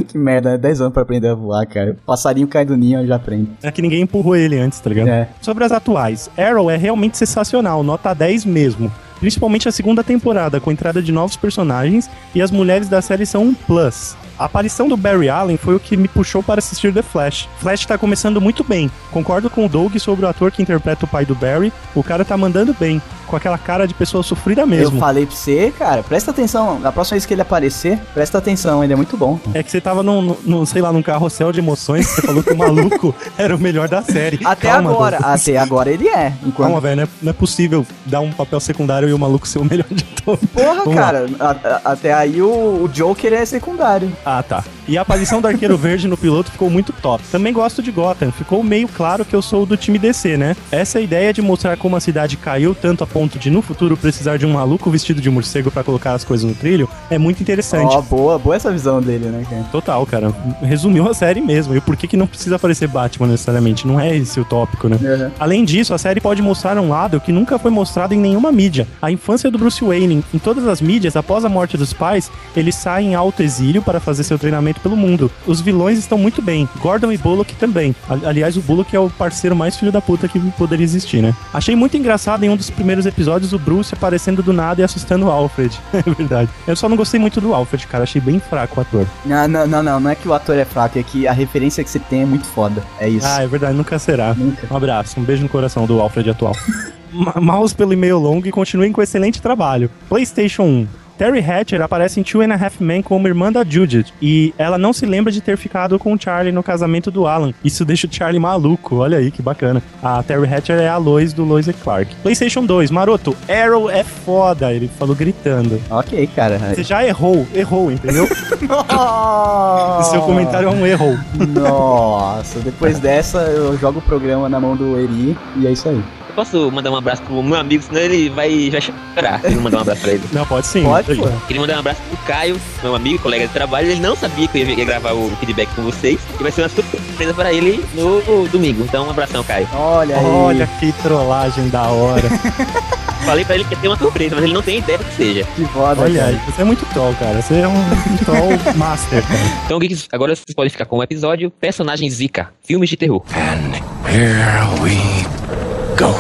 Que merda, né? 10 anos pra aprender a voar, cara. Passarinho cai do ninho, já aprendo. É que ninguém empurrou ele antes, tá ligado? É. Sobre as atuais, Arrow é realmente sensacional, nota 10 mesmo. Principalmente a segunda temporada, com a entrada de novos personagens e as mulheres da série são um plus. A aparição do Barry Allen foi o que me puxou para assistir The Flash. Flash tá começando muito bem. Concordo com o Doug sobre o ator que interpreta o pai do Barry. O cara tá mandando bem, com aquela cara de pessoa sofrida mesmo. Eu falei pra você, cara, presta atenção. Na próxima vez que ele aparecer, presta atenção, ele é muito bom. É que você tava num, num- sei lá, num carrossel de emoções, você falou que o maluco era o melhor da série. Até Calma, agora, Doug. até agora ele é. Enquanto... Calma, velho, não é, não é possível dar um papel secundário e o maluco ser o melhor de todos. Porra, Vamos cara, a- a- até aí o, o Joker é secundário. Ah, tá. E a aparição do Arqueiro Verde no piloto ficou muito top. Também gosto de Gotham. Ficou meio claro que eu sou do time DC, né? Essa ideia de mostrar como a cidade caiu tanto a ponto de no futuro precisar de um maluco vestido de morcego pra colocar as coisas no trilho é muito interessante. Ó, boa, boa essa visão dele, né, cara? Total, cara. Resumiu a série mesmo. E por que, que não precisa aparecer Batman necessariamente? Não é esse o tópico, né? Uhum. Além disso, a série pode mostrar um lado que nunca foi mostrado em nenhuma mídia. A infância do Bruce Wayne. Em todas as mídias, após a morte dos pais, ele sai em alto exílio para fazer seu treinamento pelo mundo. Os vilões estão muito bem. Gordon e Bullock também. Ali- Aliás, o Bullock é o parceiro mais filho da puta que poderia existir, né? Achei muito engraçado em um dos primeiros episódios o Bruce aparecendo do nada e assustando o Alfred. É verdade. Eu só não gostei muito do Alfred, cara. Achei bem fraco o ator. Não, não, não, não, não é que o ator é fraco, é que a referência que você tem é muito foda. É isso. Ah, é verdade, nunca será. Nunca. Um abraço, um beijo no coração do Alfred atual. Mouse pelo e-mail longo e continuem com excelente trabalho. PlayStation 1. Terry Hatcher aparece em Two and a Half Men como irmã da Judith e ela não se lembra de ter ficado com o Charlie no casamento do Alan. Isso deixa o Charlie maluco, olha aí que bacana. A Terry Hatcher é a Lois do Lois e Clark. PlayStation 2, Maroto, Arrow é foda, ele falou gritando. Ok, cara. Você já errou, errou, entendeu? Nossa. Seu comentário é um erro. Nossa, depois dessa eu jogo o programa na mão do Eri e é isso aí. Eu posso mandar um abraço pro meu amigo, senão ele vai, vai chorar. Se eu não mandar um abraço pra ele. Não, pode sim. Pode, pô. Queria mandar um abraço pro Caio, meu amigo, colega de trabalho. Ele não sabia que eu ia, gravar o feedback com vocês. E vai ser uma surpresa para ele no domingo. Então, um abração, Caio. Olha aí. Olha que trollagem da hora. Falei pra ele que ia ter uma surpresa, mas ele não tem ideia do que seja. que foda, Olha cara. aí, você é muito troll, cara. Você é um, um troll master, cara. Então, Geeks, agora vocês podem ficar com o episódio Personagem Zika, filmes de terror. And here we go.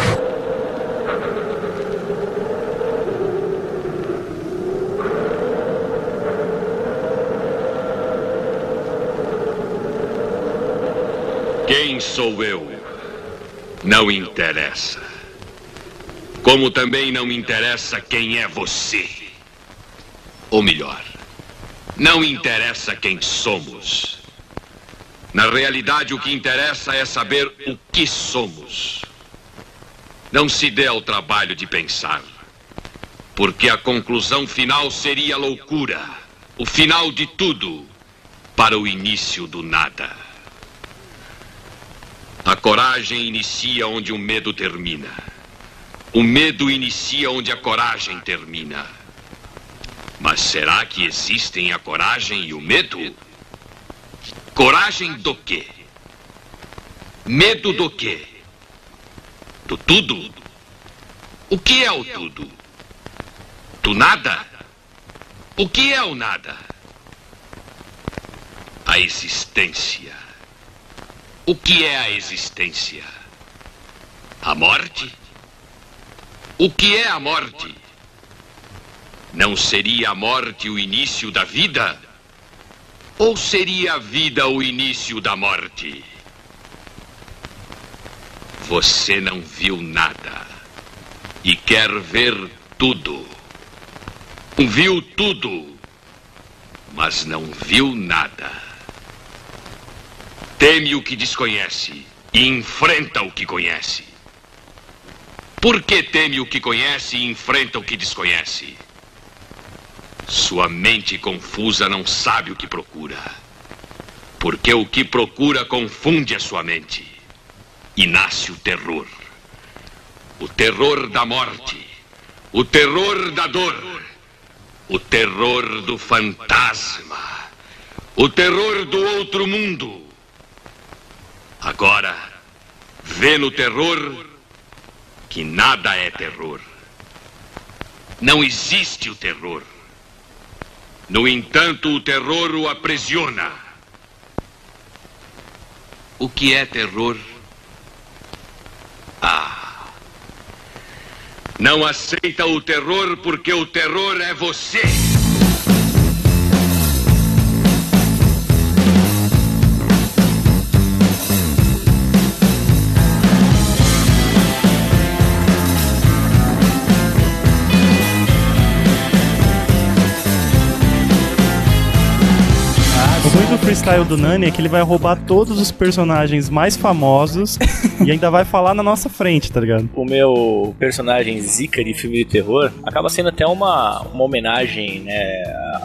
Quem sou eu? Não interessa. Como também não interessa quem é você. Ou melhor, não interessa quem somos. Na realidade, o que interessa é saber o que somos. Não se dê ao trabalho de pensar. Porque a conclusão final seria loucura. O final de tudo para o início do nada. A coragem inicia onde o medo termina. O medo inicia onde a coragem termina. Mas será que existem a coragem e o medo? Coragem do quê? Medo do quê? Do tudo? O que é o tudo? Do nada? O que é o nada? A existência. O que é a existência? A morte? O que é a morte? Não seria a morte o início da vida? Ou seria a vida o início da morte? Você não viu nada e quer ver tudo. Viu tudo, mas não viu nada. Teme o que desconhece e enfrenta o que conhece. Por que teme o que conhece e enfrenta o que desconhece? Sua mente confusa não sabe o que procura. Porque o que procura confunde a sua mente. E nasce o terror. O terror da morte. O terror da dor. O terror do fantasma. O terror do outro mundo. Agora, vê no terror que nada é terror. Não existe o terror. No entanto, o terror o aprisiona. O que é terror? Ah. Não aceita o terror porque o terror é você. Freestyle do Nani é que ele vai roubar todos os personagens mais famosos e ainda vai falar na nossa frente, tá ligado? O meu personagem Zika de filme de terror acaba sendo até uma, uma homenagem né,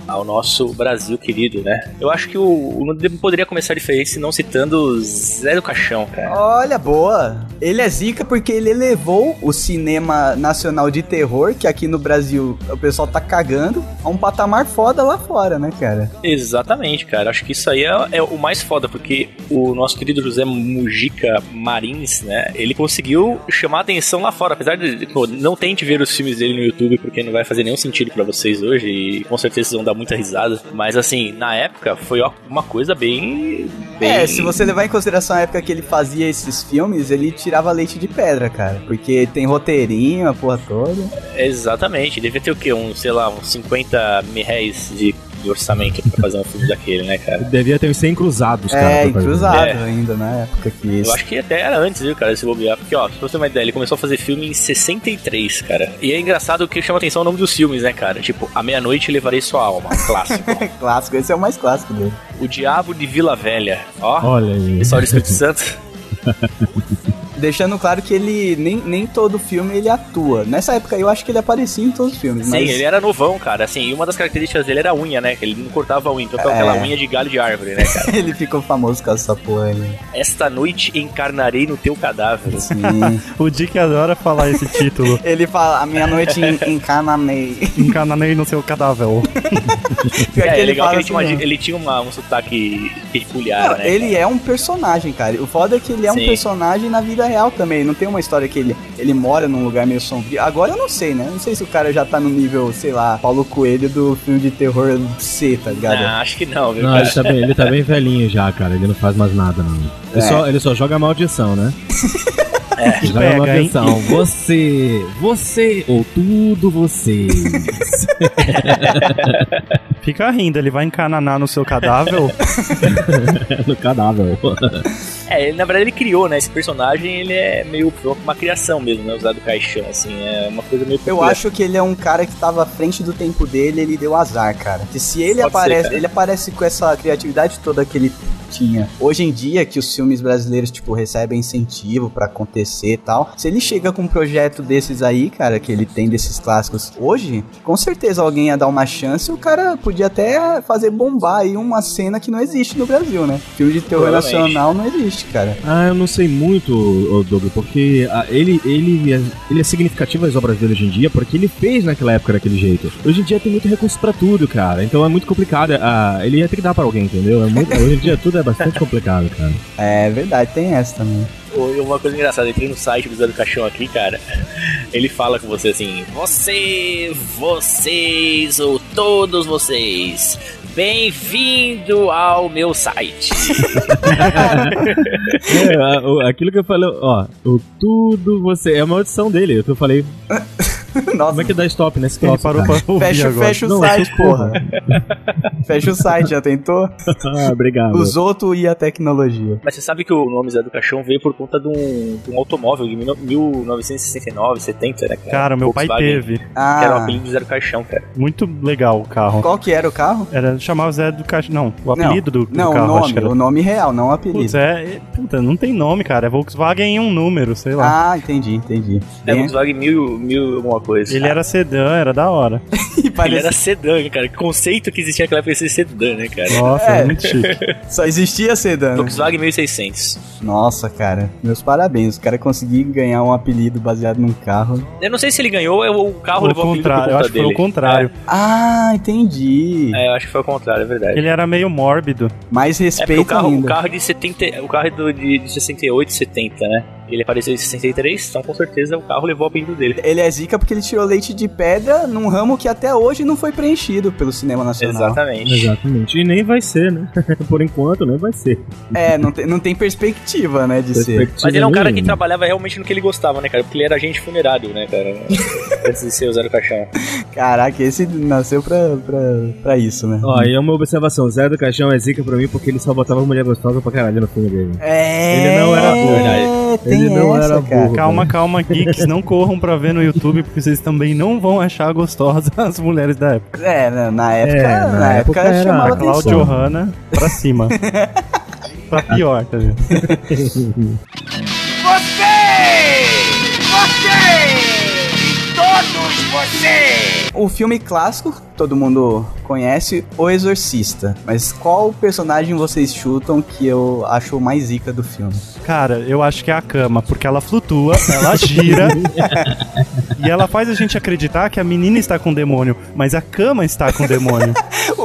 ao nosso Brasil querido, né? Eu acho que o, o não poderia começar diferente se não citando Zé do Caixão, cara. Olha, boa. Ele é zica porque ele elevou o cinema nacional de terror, que aqui no Brasil o pessoal tá cagando, a um patamar foda lá fora, né, cara? Exatamente, cara. Acho que isso aí é, é o mais foda, porque o nosso querido José Mujica Marins, né? Ele conseguiu chamar atenção lá fora. Apesar de, pô, não tente ver os filmes dele no YouTube, porque não vai fazer nenhum sentido pra vocês hoje, e com certeza vocês vão dar muita risada. Mas assim, na época foi uma coisa bem. bem... É, se você levar em consideração a época que ele fazia esses filmes, ele tirava leite de pedra, cara. Porque tem roteirinho, a porra toda. Exatamente, devia ter o quê? Um, sei lá, uns 50 mil reais de, de orçamento pra fazer um filme daquele, né, cara? Devia ter uns 100 cruzados, cara. É, cruzado É. ainda na época que isso. Eu acho que até era antes, viu, cara, esse bobear. Porque, ó, pra você ter uma ideia, ele começou a fazer filme em 63, cara. E é engraçado que chama atenção o nome dos filmes, né, cara? Tipo, A Meia-Noite Levarei Sua Alma, clássico. clássico, esse é o mais clássico dele. o Diabo de Vila Velha, ó. Olha aí. Pessoal do Espírito Santo. Deixando claro que ele nem, nem todo filme ele atua. Nessa época eu acho que ele aparecia em todos os filmes, Sim, mas ele era novão, cara. Assim, e uma das características dele era a unha, né? Que ele não cortava a unha, então ficava É. aquela unha de galho de árvore, né, cara? ele ficou famoso com essa porra aí. Esta noite encarnarei no teu cadáver. Sim. O Dick adora falar esse título. ele fala, a meia-noite em, em Cananei. Encananei no seu cadáver. É, é legal que ele assim tinha, uma- mesmo. ele tinha uma- um sotaque peculiar, Não, né? ele é um personagem, cara. O foda é que ele é um Sim. personagem na vida real também. Não tem uma história que ele, ele mora num lugar meio sombrio. Agora eu não sei, né? Não sei se o cara já tá no nível, sei lá, Paulo Coelho do filme de terror C, tá ligado? Não, acho que não, viu, Não, ele tá, bem, ele tá bem velhinho já, cara. Ele não faz mais nada, não. Ele, É. só, ele só joga maldição, né? É. Joga Pega, maldição. Você, você ou tudo você. Fica rindo, ele vai encananar no seu cadáver. no cadáver. É, ele, na verdade ele criou, né? Esse personagem, ele é meio uma criação mesmo, né? Usado do caixão, assim. É uma coisa meio Eu peculiar. acho que ele é um cara que tava à frente do tempo dele, ele deu azar, cara. Que se ele Pode ser, aparece, cara. ele aparece com essa criatividade toda que ele tinha. Hoje em dia, que os filmes brasileiros, tipo, recebem incentivo pra acontecer e tal, se ele chega com um projeto desses aí, cara, que ele tem desses clássicos hoje, com certeza alguém ia dar uma chance e o cara podia até fazer bombar aí uma cena que não existe no Brasil, né? Filme de terror Provavelmente. nacional não existe, cara. Ah, eu não sei muito, Douglas, porque ah, ele, ele, é, ele é significativo as obras dele hoje em dia porque ele fez naquela época daquele jeito. Hoje em dia tem muito recurso pra tudo, cara. Então é muito complicado. Ah, ele ia ter que dar pra alguém, entendeu? É muito- hoje em dia tudo é bastante complicado, cara. É verdade, tem essa também. Oi, Uma coisa engraçada, eu entrei no site do Zé do Caixão aqui, cara. Ele fala com você assim: Você, vocês, ou todos vocês, bem-vindo ao meu site. É, aquilo que eu falei, ó, o tudo você. É a maldição dele. Eu falei, Nossa, como é que dá stop nesse Ele troço? parou cara? pra ouvir fecha, agora. fecha o Não, site, eu- porra. fecha o site, já tentou? Ah, obrigado. Os outros e a tecnologia. Mas você sabe que o nome Zé do Caixão veio por conta de um, de um automóvel de 1969, 70, né? Cara, Cara, meu pai teve. Que era o Ah, apelido do Zé do Caixão, cara. Muito legal o carro. qual que era o carro? Era chamava Zé do Caixa. Não, o apelido do, do Não, carro, o acho que nome, era. o nome real, não o apelido. Putz, é, é- puta, não tem nome, cara. É Volkswagen em um número, sei lá. Ah, entendi, entendi. É Volkswagen mil, mil alguma coisa. Ele era sedã, era da hora. Ele parece- era sedã, cara. Que conceito que existia naquela época de ser sedã, né, cara? Nossa, É. é. muito chique. Só existia sedã. né? Volkswagen 1600. Nossa, cara. Meus parabéns. O cara conseguiu ganhar um apelido baseado num carro. Eu não sei se ele ganhou ou o carro o levou o contrário, eu acho que foi o contrário. Ah, entendi. É, eu acho que foi o contrário, é verdade. Ele era meio mórbido. Mais É respeito o carro, o ainda. carro de 70, o carro é do, de, de 68, 70, né? Ele apareceu em 63, então com certeza o carro levou o apelido dele. Ele é zica porque ele tirou leite de pedra num ramo que até hoje não foi preenchido pelo cinema nacional. Exatamente. Exatamente. E nem vai ser, né? Por enquanto, nem vai ser. É, não tem, não tem perspectiva, né, de ser. Perspectiva Mas ele é um cara que trabalhava realmente no que ele gostava, né, cara? Porque ele era agente funerário, né, cara? Antes de ser o Zero Caixão. Caraca, esse nasceu pra, pra, pra isso, né? Ó, e é uma observação. Zé do Caixão é zica pra mim porque ele só botava mulher gostosa pra caralho no filme dele. É, Ele não era burro. Tem Ele não essa, era cara. burro. Calma, calma, geeks. Não corram pra ver no YouTube, porque vocês também não vão achar gostosas as mulheres da época. É, na, na época, É, na, na época, época era chamava atenção. Johanna pra cima. pra pior, tá vendo? O filme clássico, todo mundo conhece, O Exorcista. Mas qual personagem vocês chutam que eu acho o mais zica do filme? Cara, eu acho que é a cama, porque ela flutua, ela gira e ela faz a gente acreditar que a menina está com o demônio, mas a cama está com o demônio.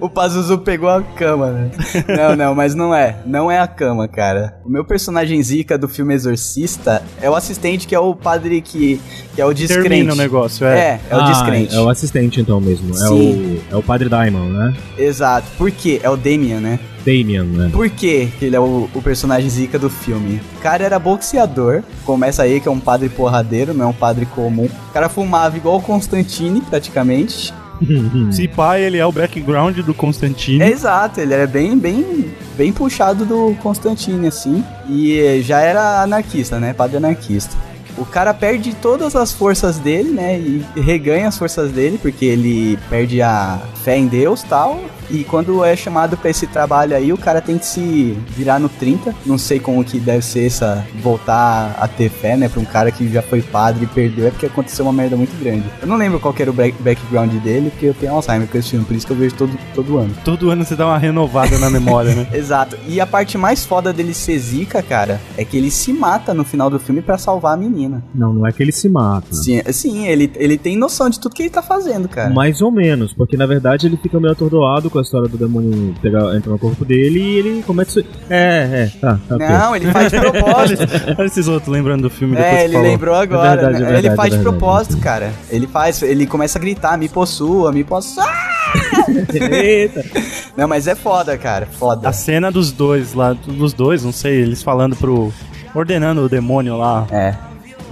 o, o Pazuzu pegou a cama, né? Não, não, mas não é. Não é a cama, cara. O meu personagem zica do filme Exorcista é o assistente que é o padre que, que é o descrente. Termina o negócio, é. É, é o Ah, descrente. É o assistente então mesmo. É Sim. o, é o Padre Daimon, né? Exato. Por quê? É o Damian, né? Damian, né? Por que que ele é o, o personagem zica do filme? O cara era boxeador, começa aí que é um padre porradeiro, não é um padre comum. O cara fumava igual o Constantine, praticamente. Se pá, ele é o background do Constantine. É exato, ele era bem, bem, bem puxado do Constantine, assim. E já era anarquista, né? Padre anarquista. O cara perde todas as forças dele, né? E reganha as forças dele, porque ele perde a fé em Deus tal. E quando é chamado pra esse trabalho aí, o cara tem que se virar no 30. Não sei como que deve ser essa. voltar a ter fé, né? Pra um cara que já foi padre e perdeu. É porque aconteceu uma merda muito grande. Eu não lembro qual que era o back- background dele, porque eu tenho Alzheimer com esse filme, por isso que eu vejo todo, todo ano. Todo ano você dá uma renovada na memória, né? Exato. E a parte mais foda dele ser zica, cara, é que ele se mata no final do filme pra salvar a menina. Não, não é que ele se mata. Sim, sim ele, ele tem noção de tudo que ele tá fazendo, cara. Mais ou menos, porque na verdade ele fica meio atordoado com a história do demônio pegar, entrar no corpo dele e ele começa. É, é, tá, tá. ok. Não, ele faz de propósito. Olha esses outros lembrando do filme depois É, que ele falou. lembrou agora. É verdade, né? é verdade, ele faz é de propósito, cara. Ele faz, ele começa a gritar, me possua, me possua. Eita. Não, mas é foda, cara. Foda. A cena dos dois lá, dos dois, não sei, eles falando pro. ordenando o demônio lá. É.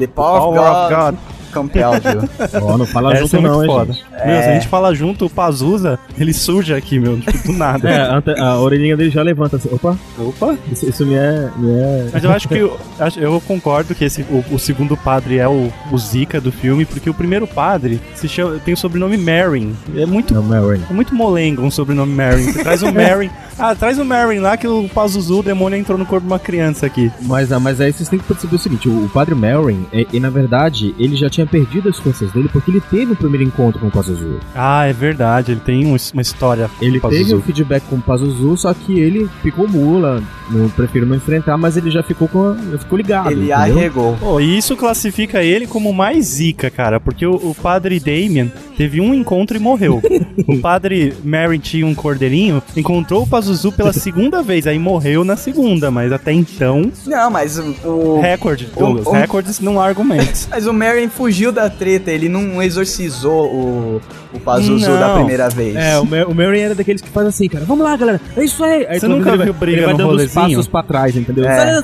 The power, Power of of God, You. Ó, não fala Essa junto é não, hein, foda. gente. Meu, se a gente fala junto, o Pazuza, ele surge aqui, meu, tipo, do nada. É, a, ante- a orelhinha dele já levanta assim. Opa, opa, isso, isso me é. Me é... Mas eu acho que. Eu, eu concordo que esse, o, o segundo padre é o, o Zika do filme, porque o primeiro padre se chama, tem o sobrenome Marin. É muito, Não, Mary. é muito molengo um sobrenome Marin. Você traz um Marin, Ah, traz o Merrin lá que o Pazuzu, o demônio, entrou no corpo de uma criança aqui. Mas, ah, mas aí vocês têm que perceber o seguinte: o, o padre Merrin, é, e na verdade, ele já tinha perdido as forças dele porque ele teve o primeiro encontro com o Pazuzu. Ah, é verdade, ele tem um- uma história. Ele com o teve o feedback com o Pazuzu, só que ele ficou mula, não prefiro não enfrentar, mas ele já ficou com, ficou ligado. Ele entendeu? arregou. Pô, e isso classifica ele como mais zica, cara, porque o, o padre Damien teve um encontro e morreu. o padre Mary tinha um cordeirinho, encontrou o Pazuzu pela segunda vez, aí morreu na segunda, mas até então, Não, mas o. o- recorde, o- Douglas, o- recordes não há argumentos. Mas o Merrin fugiu da treta, ele não exorcizou o, o Pazuzu Não. da primeira vez. É, o, Mer o Merrin era daqueles que faz assim, cara, vamos lá, galera, é isso aí. aí Você nunca viu briga ele vai dando rolezinho? passos pra trás, entendeu? É.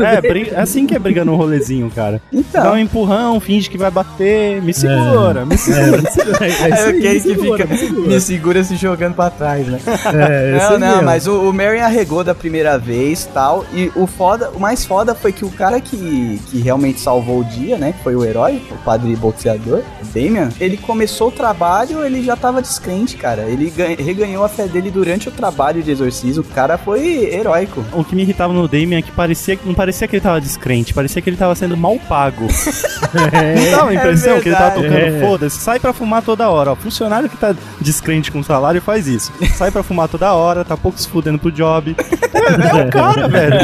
É, briga- é assim que é briga no rolezinho, cara. Dá um Então, empurrão, finge que vai bater, me segura, me segura. É, é, é isso aí, aquele que segura, fica segura. me segura se jogando pra trás, né? É, Não, aí não, mesmo. mas o, o Merrin arregou da primeira vez tal. E o foda, o mais foda foi que o cara que, que realmente salvou o dia, né? Que foi o herói, o padre boxeador, o Damian, ele começou o trabalho, ele já tava descrente, cara. Ele reganhou a fé dele durante o trabalho de exorcismo. O cara foi heróico. O que me irritava no Damien é que parecia, que- não parecia que ele tava descrente, parecia que ele tava sendo mal pago. Não dava a impressão que ele tava tocando, É. foda-se, sai pra fumar toda hora. Ó, funcionário que tá descrente com salário faz isso. Sai pra fumar toda hora, tá pouco se fudendo pro job. É, o cara, velho.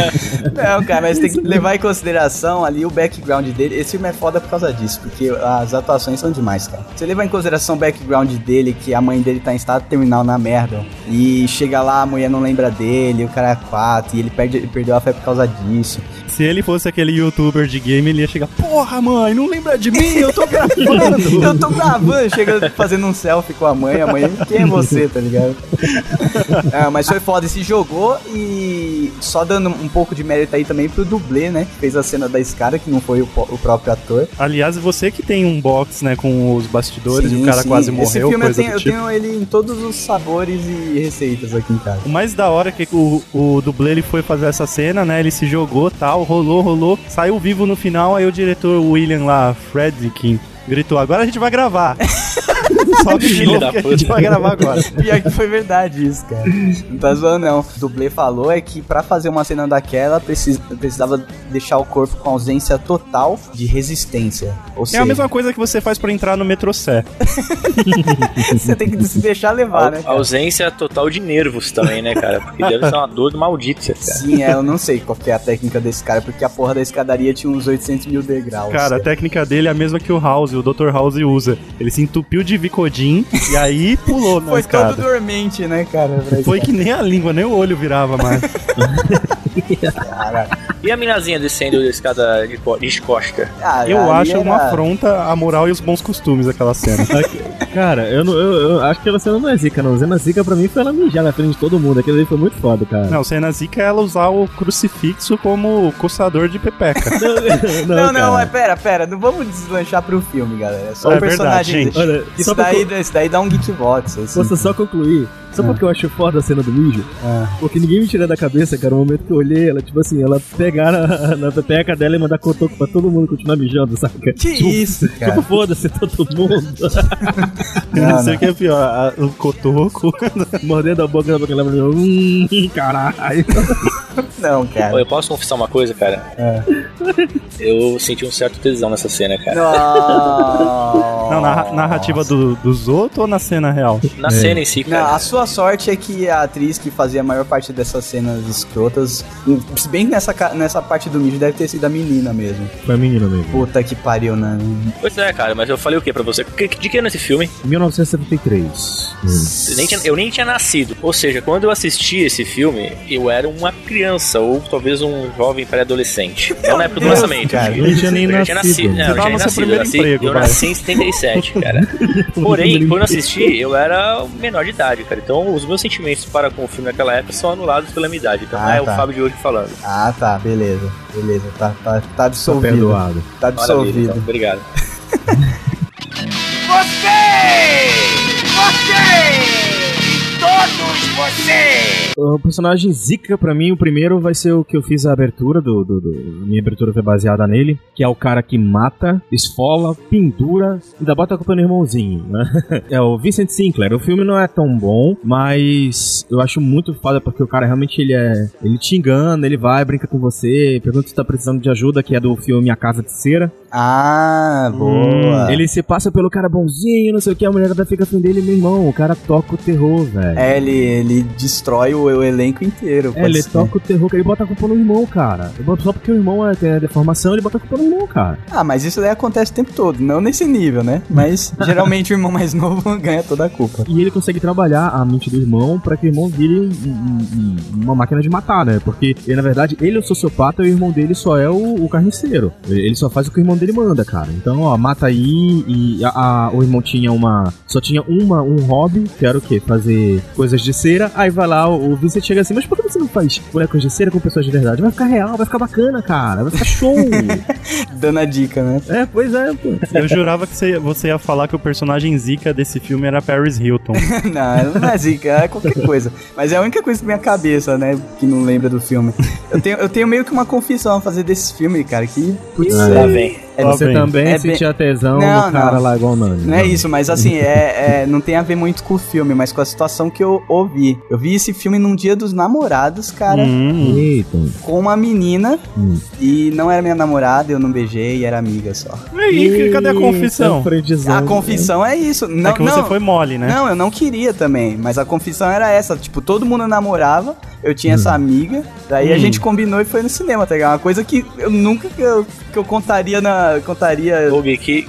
Não, cara, mas tem que levar em consideração ali o background dele. Esse filme é foda por causa disso, porque as atuações são demais, cara. Você levar em consideração o background dele, que a mãe dele tá em estado terminal na merda, e chega lá, a mulher não lembra dele, o cara é quatro, e ele, perde, ele perdeu a fé por causa disso. Se ele fosse aquele youtuber de game, ele ia chegar, porra, mãe, não lembra de mim, eu tô gravando. Eu tô gravando, chega fazendo um selfie com a mãe, a mãe, quem é você, tá ligado? É, mas foi foda, se jogou e só dando um pouco de mérito aí também pro dublê, né? Que fez a cena da escada, que não foi o, o próprio ator. Aliás, você que tem um box, né, com os bastidores e Sim, o cara sim. quase Esse morreu, filme eu tenho, eu tipo. tenho ele em todos os sabores e receitas aqui em casa. O mais da hora é que o, o dublê ele foi fazer essa cena, né? Ele se jogou tal, rolou, rolou, saiu vivo no final, aí o diretor William lá, Fredkin, gritou, agora a gente vai gravar. Só que de Filho novo da que a gente puta. vai gravar agora. Pior que foi verdade isso, cara. Não tá zoando, não. O dublê falou é que pra fazer uma cena daquela, precis- precisava deixar o corpo com ausência total de resistência. Ou É seja, a mesma coisa que você faz pra entrar no metrô Sé. você tem que se deixar levar, né? A cara? ausência total de nervos também, né, cara? Porque deve ser uma dor maldita, cara. Sim, é, eu não sei qual que é a técnica desse cara, porque a porra da escadaria tinha uns 800 mil degraus. Cara, a técnica dele é a mesma que o House, o Dr. House usa. Ele se entupiu de E aí pulou na Foi escada. todo dormente, né, cara? Foi que nem a língua, nem o olho virava mais. E a minazinha descendo da escada de, de? Ah, Eu acho uma era- afronta à moral e os bons costumes aquela cena. Cara, eu, não, eu, eu acho que ela cena não é zica, não. Cena zica pra mim foi ela mijar na frente de todo mundo. Aquilo ali foi muito foda, cara. Não, cena zica é ela usar o crucifixo como coçador de pepeca. Não, não, cara. mas pera, pera, não vamos deslanchar pro filme, galera. É só É o personagem. verdade, gente. Olha, Isso só daí, isso daí dá um Geekbox. Assim. Posso só concluir? Sabe por que eu acho foda a cena do mijo? Ah. Porque ninguém me tira da cabeça, cara, o momento que eu ela, tipo assim, ela pegar na, na pepeca dela e mandar cotoco pra todo mundo continuar mijando, saca? Que isso, cara? Tipo, foda-se todo mundo. não sei o que é pior, a- o cotoco. Mordendo a boca da boca ela hum, caralho. Não, cara. eu posso confessar uma coisa, cara? É. Eu senti um certo tesão nessa cena, cara. Não, Não, na narrativa do, do Zoto ou na cena real? Na cena em si, Não, cara. a sua sorte é que a atriz que fazia a maior parte dessas cenas escrotas, se bem que nessa, nessa parte do mijo deve ter sido a menina mesmo. Foi a menina mesmo. Puta que pariu, né? Pois é, cara, mas eu falei o que pra você? De que ano é esse filme? 1973. Eu nem, tinha, eu nem tinha nascido. Ou seja, quando eu assisti esse filme, eu era uma criança, ou talvez um jovem pré-adolescente. Não na época do Deus, lançamento. cara. eu tinha nem nascido. nascido. Não, eu já seu nascido. Eu nasci, emprego, eu nasci em 77, cara. Porém, quando eu assisti, eu era menor de idade, cara. Então, os meus sentimentos para com o filme naquela época são anulados pela minha idade. Então, Ah, é tá. o Fábio de hoje falando. Ah, tá, beleza. Beleza, tá, tá, tá perdoado. Tá Maravilha, absolvido. então. Obrigado. Você! Você! Todos vocês! O personagem Zika, pra mim, o primeiro vai ser o que eu fiz a abertura do, do, do- a Minha abertura foi baseada nele, que é o cara que mata, esfola, pendura e ainda bota a culpa no irmãozinho, né? É o Vincent Sinclair. O filme não é tão bom, mas eu acho muito foda porque o cara realmente ele é. Ele te engana, ele vai, brinca com você, pergunta se tá precisando de ajuda, que é do filme A Casa de Cera. Ah, boa. Ele se passa pelo cara bonzinho, não sei o que, a mulher fica afim dele, meu irmão. O cara toca o terror, velho. É, ele, ele destrói o, o elenco inteiro. É, ele ser. toca o terror, que ele bota a culpa no irmão, cara. Ele bota- Só porque o irmão é- tem a deformação, ele bota a culpa no irmão, cara. Ah, mas isso daí acontece o tempo todo, não nesse nível, né? Mas geralmente o irmão mais novo ganha toda a culpa. E ele consegue trabalhar a mente do irmão pra que o irmão vire um- um- um- uma máquina de matar, né? Porque, na verdade, ele é o sociopata e o irmão dele só é o, o carniceiro. Ele ele só faz o que o irmão dele manda, cara. Então, ó, mata aí e a- a- o irmão tinha uma... Só tinha uma, um hobby, que era o quê? Fazer coisas de cera. Aí vai lá, o, o Vincent chega assim, mas por que você não faz bonecos de cera com pessoas de verdade? Vai ficar real, vai ficar bacana, cara. Vai ficar show. Dando a dica, né? é, pois é, pô. Eu jurava que você, você ia falar que o personagem Zika desse filme era Paris Hilton. não, não é zica, é qualquer coisa. Mas é a única coisa que minha cabeça, né? Que não lembra do filme. Eu tenho, eu tenho meio que uma confissão a fazer desse filme, cara. Que. Putz, Lá é, vem. É, Você bem. também É bem- sentia tesão Não, no cara não. lá igual o Nani. Não é isso, mas assim, é, é- não tem a ver muito com o filme, mas com a situação que eu ouvi. Eu vi esse filme num dia dos namorados, cara, Hum, Eita. com uma menina, Hum. e não era minha namorada, eu não beijei, era amiga só. e cadê a confissão? A confissão é isso. Não, é que você não, foi mole, né? Não, eu não queria também, mas a confissão era essa. Tipo, todo mundo namorava, eu tinha Hum. essa amiga, daí a gente combinou e foi no cinema, tá ligado? Uma coisa que eu nunca que eu, que eu contaria na. contaria. Doug, que, que,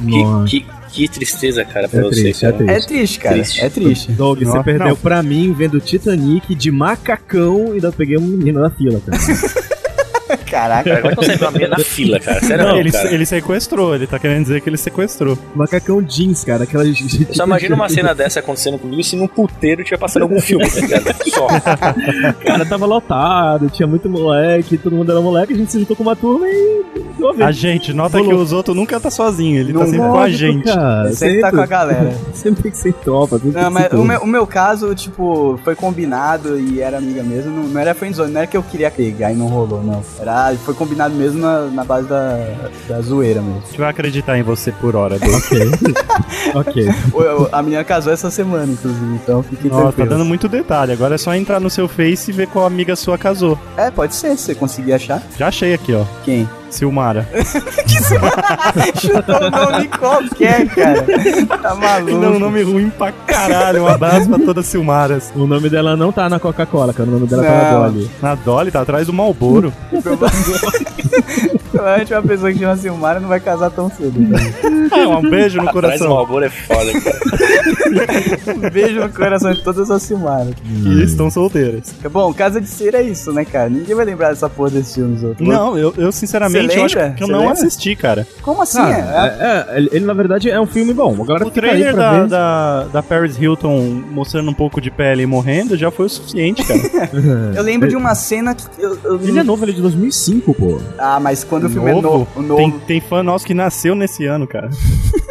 que, que tristeza, cara, pra É você. triste, é cara. É triste, cara. Triste. É triste. Doug, você Nossa, perdeu não. pra mim vendo Titanic de macacão e ainda peguei um menino na fila, cara. Caraca. É que vai uma menina na fila, cara? Sério, Não, não, ele, cara. ele sequestrou, ele tá querendo dizer que ele sequestrou. macacão jeans, cara. Aquela. Eu só imagina uma cena dessa acontecendo comigo se num puteiro tiver passando algum filme, tá ligado? Só. Cara, tava lotado, tinha muito moleque, todo mundo era moleque, a gente se juntou com uma turma e deu a ver. A gente, nota que os outros nunca tá sozinho, ele tá Não sempre com a gente. Cara, Sempre tá com a galera. Sempre tem que ser tropa. sempre Não, que mas o meu, o meu caso, tipo, foi combinado e era amiga mesmo. Não, não era friendzone, não era que eu queria pegar e não rolou, não. Era, foi combinado mesmo na, na base da, da zoeira mesmo. A gente vai acreditar em você por hora, Doug. Ok. ok. A menina casou essa semana, inclusive, então fiquem tá tranquilos. dando muito detalhe. Agora é só entrar no seu Face e ver qual amiga sua casou. É, pode ser, se você conseguir achar. Já achei aqui, ó. Quem? Silmara. Chutou o nome qualquer, cara. Tá maluco. Não, nome ruim pra caralho. Um abraço pra todas as Silmaras. O nome dela não tá na Coca-Cola, cara. O nome dela tá Não. na Dolly. Na Dolly, tá atrás do Malboro. Provavelmente uma pessoa que chama Silmara não vai casar tão cedo. Ah, um beijo no coração. Malboro é foda, cara. Um beijo no coração de todas as Silmaras. Que estão solteiras. Bom, Casa de Cera é isso, né, cara? Ninguém vai lembrar dessa porra desse filme, os outros. Não, eu, eu sinceramente eu acho que eu Cê não lembra? assisti, cara. Como assim? Ah, é? é, é, ele, na verdade é um filme bom. A galera O trailer da, ver. da, da Paris Hilton mostrando um pouco de pele e morrendo já foi o suficiente, cara. Eu lembro de uma cena que. Eu, eu- Ele é novo, ele é de 2005, pô. Ah, mas quando o filme é novo. o novo Tem, tem fã nosso que nasceu nesse ano, cara.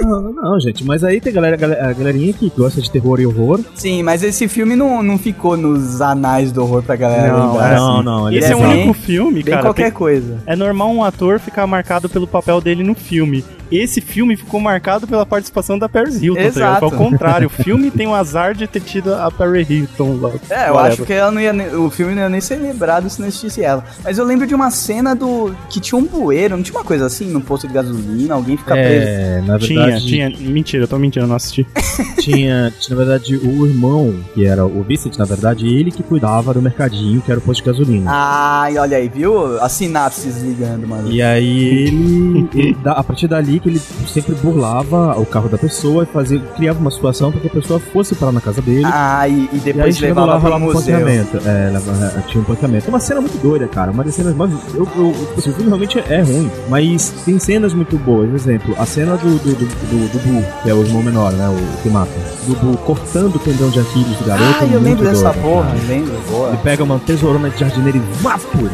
Não, não, não, gente. Mas aí tem galera, galera- a galerinha que gosta de terror e horror. Sim, mas esse filme não, não ficou nos anais do horror pra galera Não, lembrar. não, assim. não. Ele Esse é, é o único filme, Bem cara. qualquer tem- coisa. É normal um ator ficar marcado pelo papel dele no filme. Esse filme ficou marcado pela participação da Paris Hilton, tá ligado? Exato. Foi ao contrário. O filme tem o azar de ter tido a Paris Hilton lá. É, eu Whatever. acho que ela não ia, o filme não ia nem ser lembrado se não existisse ela. Mas eu lembro de uma cena do. que tinha um bueiro, não tinha uma coisa assim, num posto de gasolina, alguém fica preso. É, na Tinha, verdade. tinha. Mentira, eu tô mentindo, eu não assisti. tinha, tinha, na verdade, o irmão, que era o Vincent, na verdade, ele que cuidava do mercadinho, que era o posto de gasolina. Ai, olha aí, viu? As sinapses ligando, mano. E aí ele, ele a partir dali que ele sempre burlava o carro da pessoa e fazia, criava uma situação para que a pessoa fosse para na casa dele. Ah, e, e e aí depois levava lá pro rolava um museu. É, leva- tinha um pancamento. É uma cena muito doida, cara. Uma das cenas mais. Eu, eu, tipo assim, o filme realmente é ruim, mas tem cenas muito boas. Por exemplo, a cena do, do, do, do, do que é o irmão menor, né? O que mata. Do cortando o tendão de Aquiles do garoto. Ah, eu muito lembro dessa doido, porra, cara. lembro, boa. Ele pega uma tesourona de jardineiro e vapor.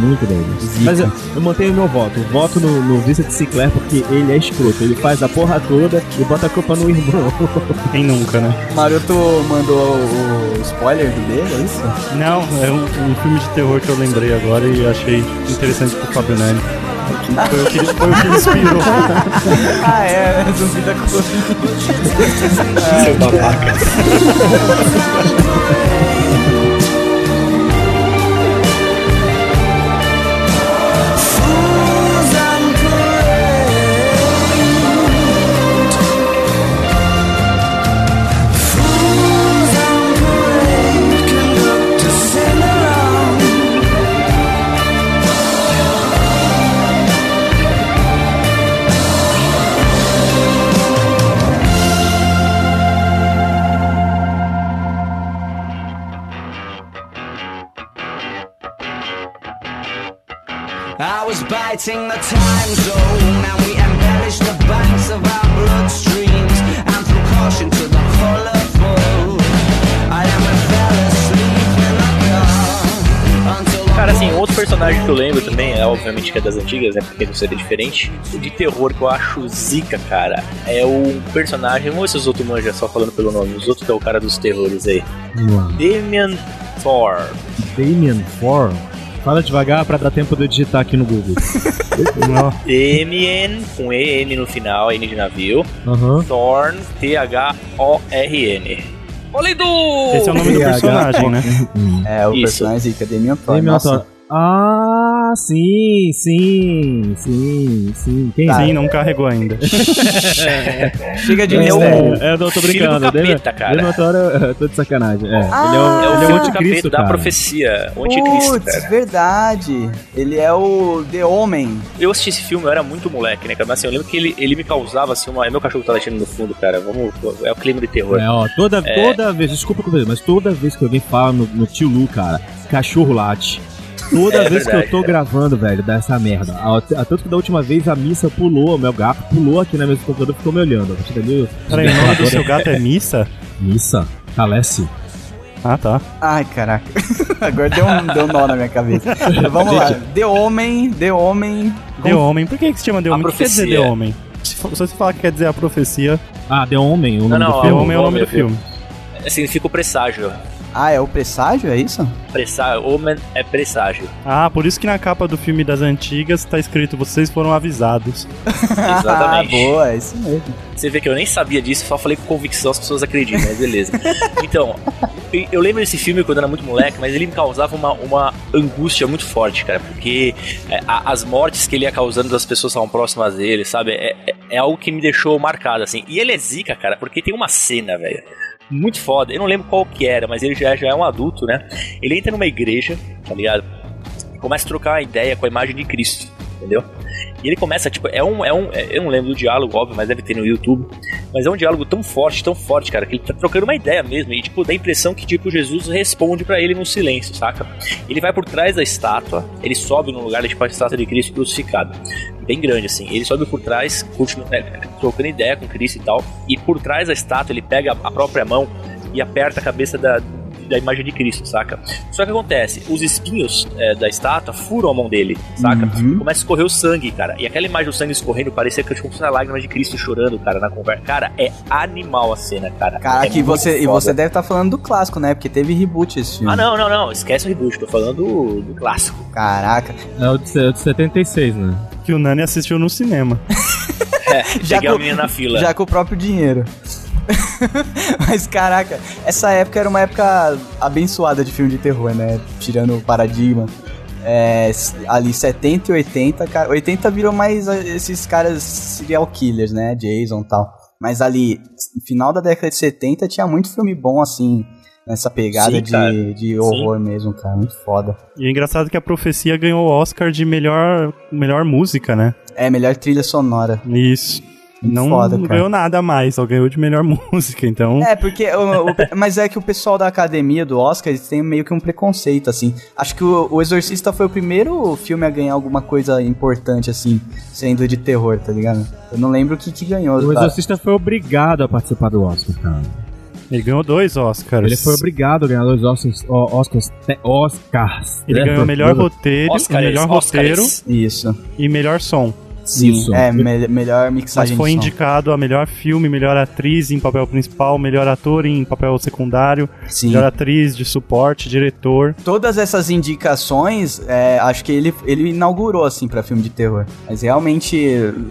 Muito doido. Mas eu, eu mantenho meu voto. Eu voto no, no Vincent Sinclair porque ele ele é escroto. Ele faz a porra toda e bota a culpa no irmão. Quem nunca, né? Maroto mandou o spoiler do dele, é isso? Não, é um, um filme de terror que eu lembrei agora e achei interessante pro Fábio Nani. Foi o que, foi o que inspirou. ah, é? Zumbi da Seu babaca. biting the time zone and we embellished the banks of our bloodstreams and threw caution to the colorful. I in car until Cara, assim, outro personagem que eu lembro também, é obviamente que é das antigas, né? Porque não seria diferente. O de terror que eu acho zica, cara, é o personagem. Vamos ver se os outros manjam só falando pelo nome. Os outros que é o cara dos terrores aí. Damian Thor. Damien Four. Fala devagar pra dar tempo de eu digitar aqui no Google. Damien, com EN no final, N de navio. Aham. Thorn, T-H-O-R-N. Ô, Lindo! Esse é o nome do personagem, né? É, o Isso. personagem Zika, Damian Thor. Damien Nossa. Ah, sim, sim, sim, sim. Quem Sim, não carregou ainda. Chega de é o- mistério. É, eu tô Filho brincando. do Damien- capeta, cara. Thor, eu tô de sacanagem. É, Ah, ele é o, É o ele é o filho do anticristo, capeta da cara. profecia. O anticristo, Putz, cara. verdade. Ele é o The Homem. Eu assisti esse filme, eu era muito moleque, né, cara? Mas assim, eu lembro que ele, ele me causava, assim, uma... É meu cachorro que tá latindo no fundo, cara. Vamos... É o clima de terror. É, ó, toda, toda vez, desculpa mas toda vez que alguém fala no, no tio Lu, cara, cachorro late. Toda É vez que verdade, eu tô cara. gravando, velho, dá essa merda. A- a- Tanto que da última vez a missa pulou, o meu gato pulou aqui na mesa do computador e ficou me olhando. A partir dali, eu- Peraí, o nome do seu gato é Missa? Missa? Calesse? Ah, tá. Ai, caraca. Agora deu um, deu um nó na minha cabeça. Vamos lá. The Homem, The Homem. The Homem. Por que, que se chama The A Homem? O que quer dizer profecia. The Homem? Se você falar que quer dizer a profecia, Ah, The Homem, o nome não, do ó, The filme. Homem é o nome do filme. É, Significa o presságio. Ah, é o presságio, é isso? Presságio. Homem é presságio. Ah, por isso que na capa do filme das antigas tá escrito Vocês foram avisados. ah, Exatamente. boa, é isso mesmo. Você vê que eu nem sabia disso, só falei com convicção, as pessoas acreditam, mas beleza. Então, eu lembro desse filme quando eu era muito moleque, mas ele me causava uma, uma angústia muito forte, cara, porque é, a- as mortes que ele ia causando das pessoas que estavam próximas dele, sabe? É, é- é algo que me deixou marcado, assim. E ele é zica, cara, porque tem uma cena, velho. Muito foda, eu não lembro qual que era, mas ele já, já é um adulto, né? Ele entra numa igreja, tá ligado? E começa a trocar uma ideia com a imagem de Cristo, entendeu? E ele começa, tipo, é um, é um. é- Eu não lembro do diálogo, óbvio, mas deve ter no YouTube. Mas é um diálogo tão forte, tão forte, cara, que ele tá trocando uma ideia mesmo. E, tipo, dá a impressão que, tipo, Jesus responde pra ele no silêncio, saca? Ele vai por trás da estátua, ele sobe num lugar, tipo, a estátua de Cristo crucificado. Bem grande, assim. Ele sobe por trás, continua, é, trocando ideia com Cristo e tal. E por trás da estátua, ele pega a própria mão e aperta a cabeça da, da imagem de Cristo, saca? Só que acontece, os espinhos é, da estátua furam a mão dele, saca? Começa a escorrer o sangue, cara. E aquela imagem do sangue escorrendo parecia que tipo, fosse a lágrima de Cristo chorando, cara, na conversa. Cara, é animal a cena, cara. Caraca, é e você, e você deve estar falando do clássico, né? Porque teve reboot esse filme. Ah, não, não, não. Esquece o reboot. Tô falando do, do clássico. Caraca. É o de, é o de 76, né? Que o Nani assistiu no cinema. É, Já peguei a com- menina na fila. Já com o próprio dinheiro. Mas caraca, essa época era uma época abençoada de filme de terror, né? Tirando o paradigma. É, ali 70 e 80, cara, 80 virou mais esses caras serial killers, né? Jason e tal. Mas ali, final da década de 70, tinha muito filme bom assim, nessa pegada Sim, de, de horror mesmo, cara. Muito foda. E é engraçado que a profecia ganhou o Oscar de melhor, melhor música, né? É, melhor trilha sonora. Isso. Muito Não foda, cara. ganhou nada mais, só ganhou de melhor música, então. É, porque. o- o- mas é que o pessoal da academia do Oscar eles têm meio que um preconceito, assim. Acho que o, o Exorcista foi o primeiro filme a ganhar alguma coisa importante, assim, sendo de terror, tá ligado? Eu não lembro o que, que ganhou. O tá? Exorcista foi obrigado a participar do Oscar, cara. Ele ganhou dois Oscars. Ele foi obrigado a ganhar dois Oscars. Oscars, Oscars Ele né? ganhou melhor roteiro, Oscars, melhor Oscars. roteiro Isso. e melhor som. Sim, Isso. é, me- melhor Mas mixagem foi de som. indicado a melhor filme, melhor atriz em papel principal, melhor ator em papel secundário, Sim. melhor atriz de suporte, diretor. Todas essas indicações, é, acho que ele, ele inaugurou, assim, pra filme de terror. Mas realmente,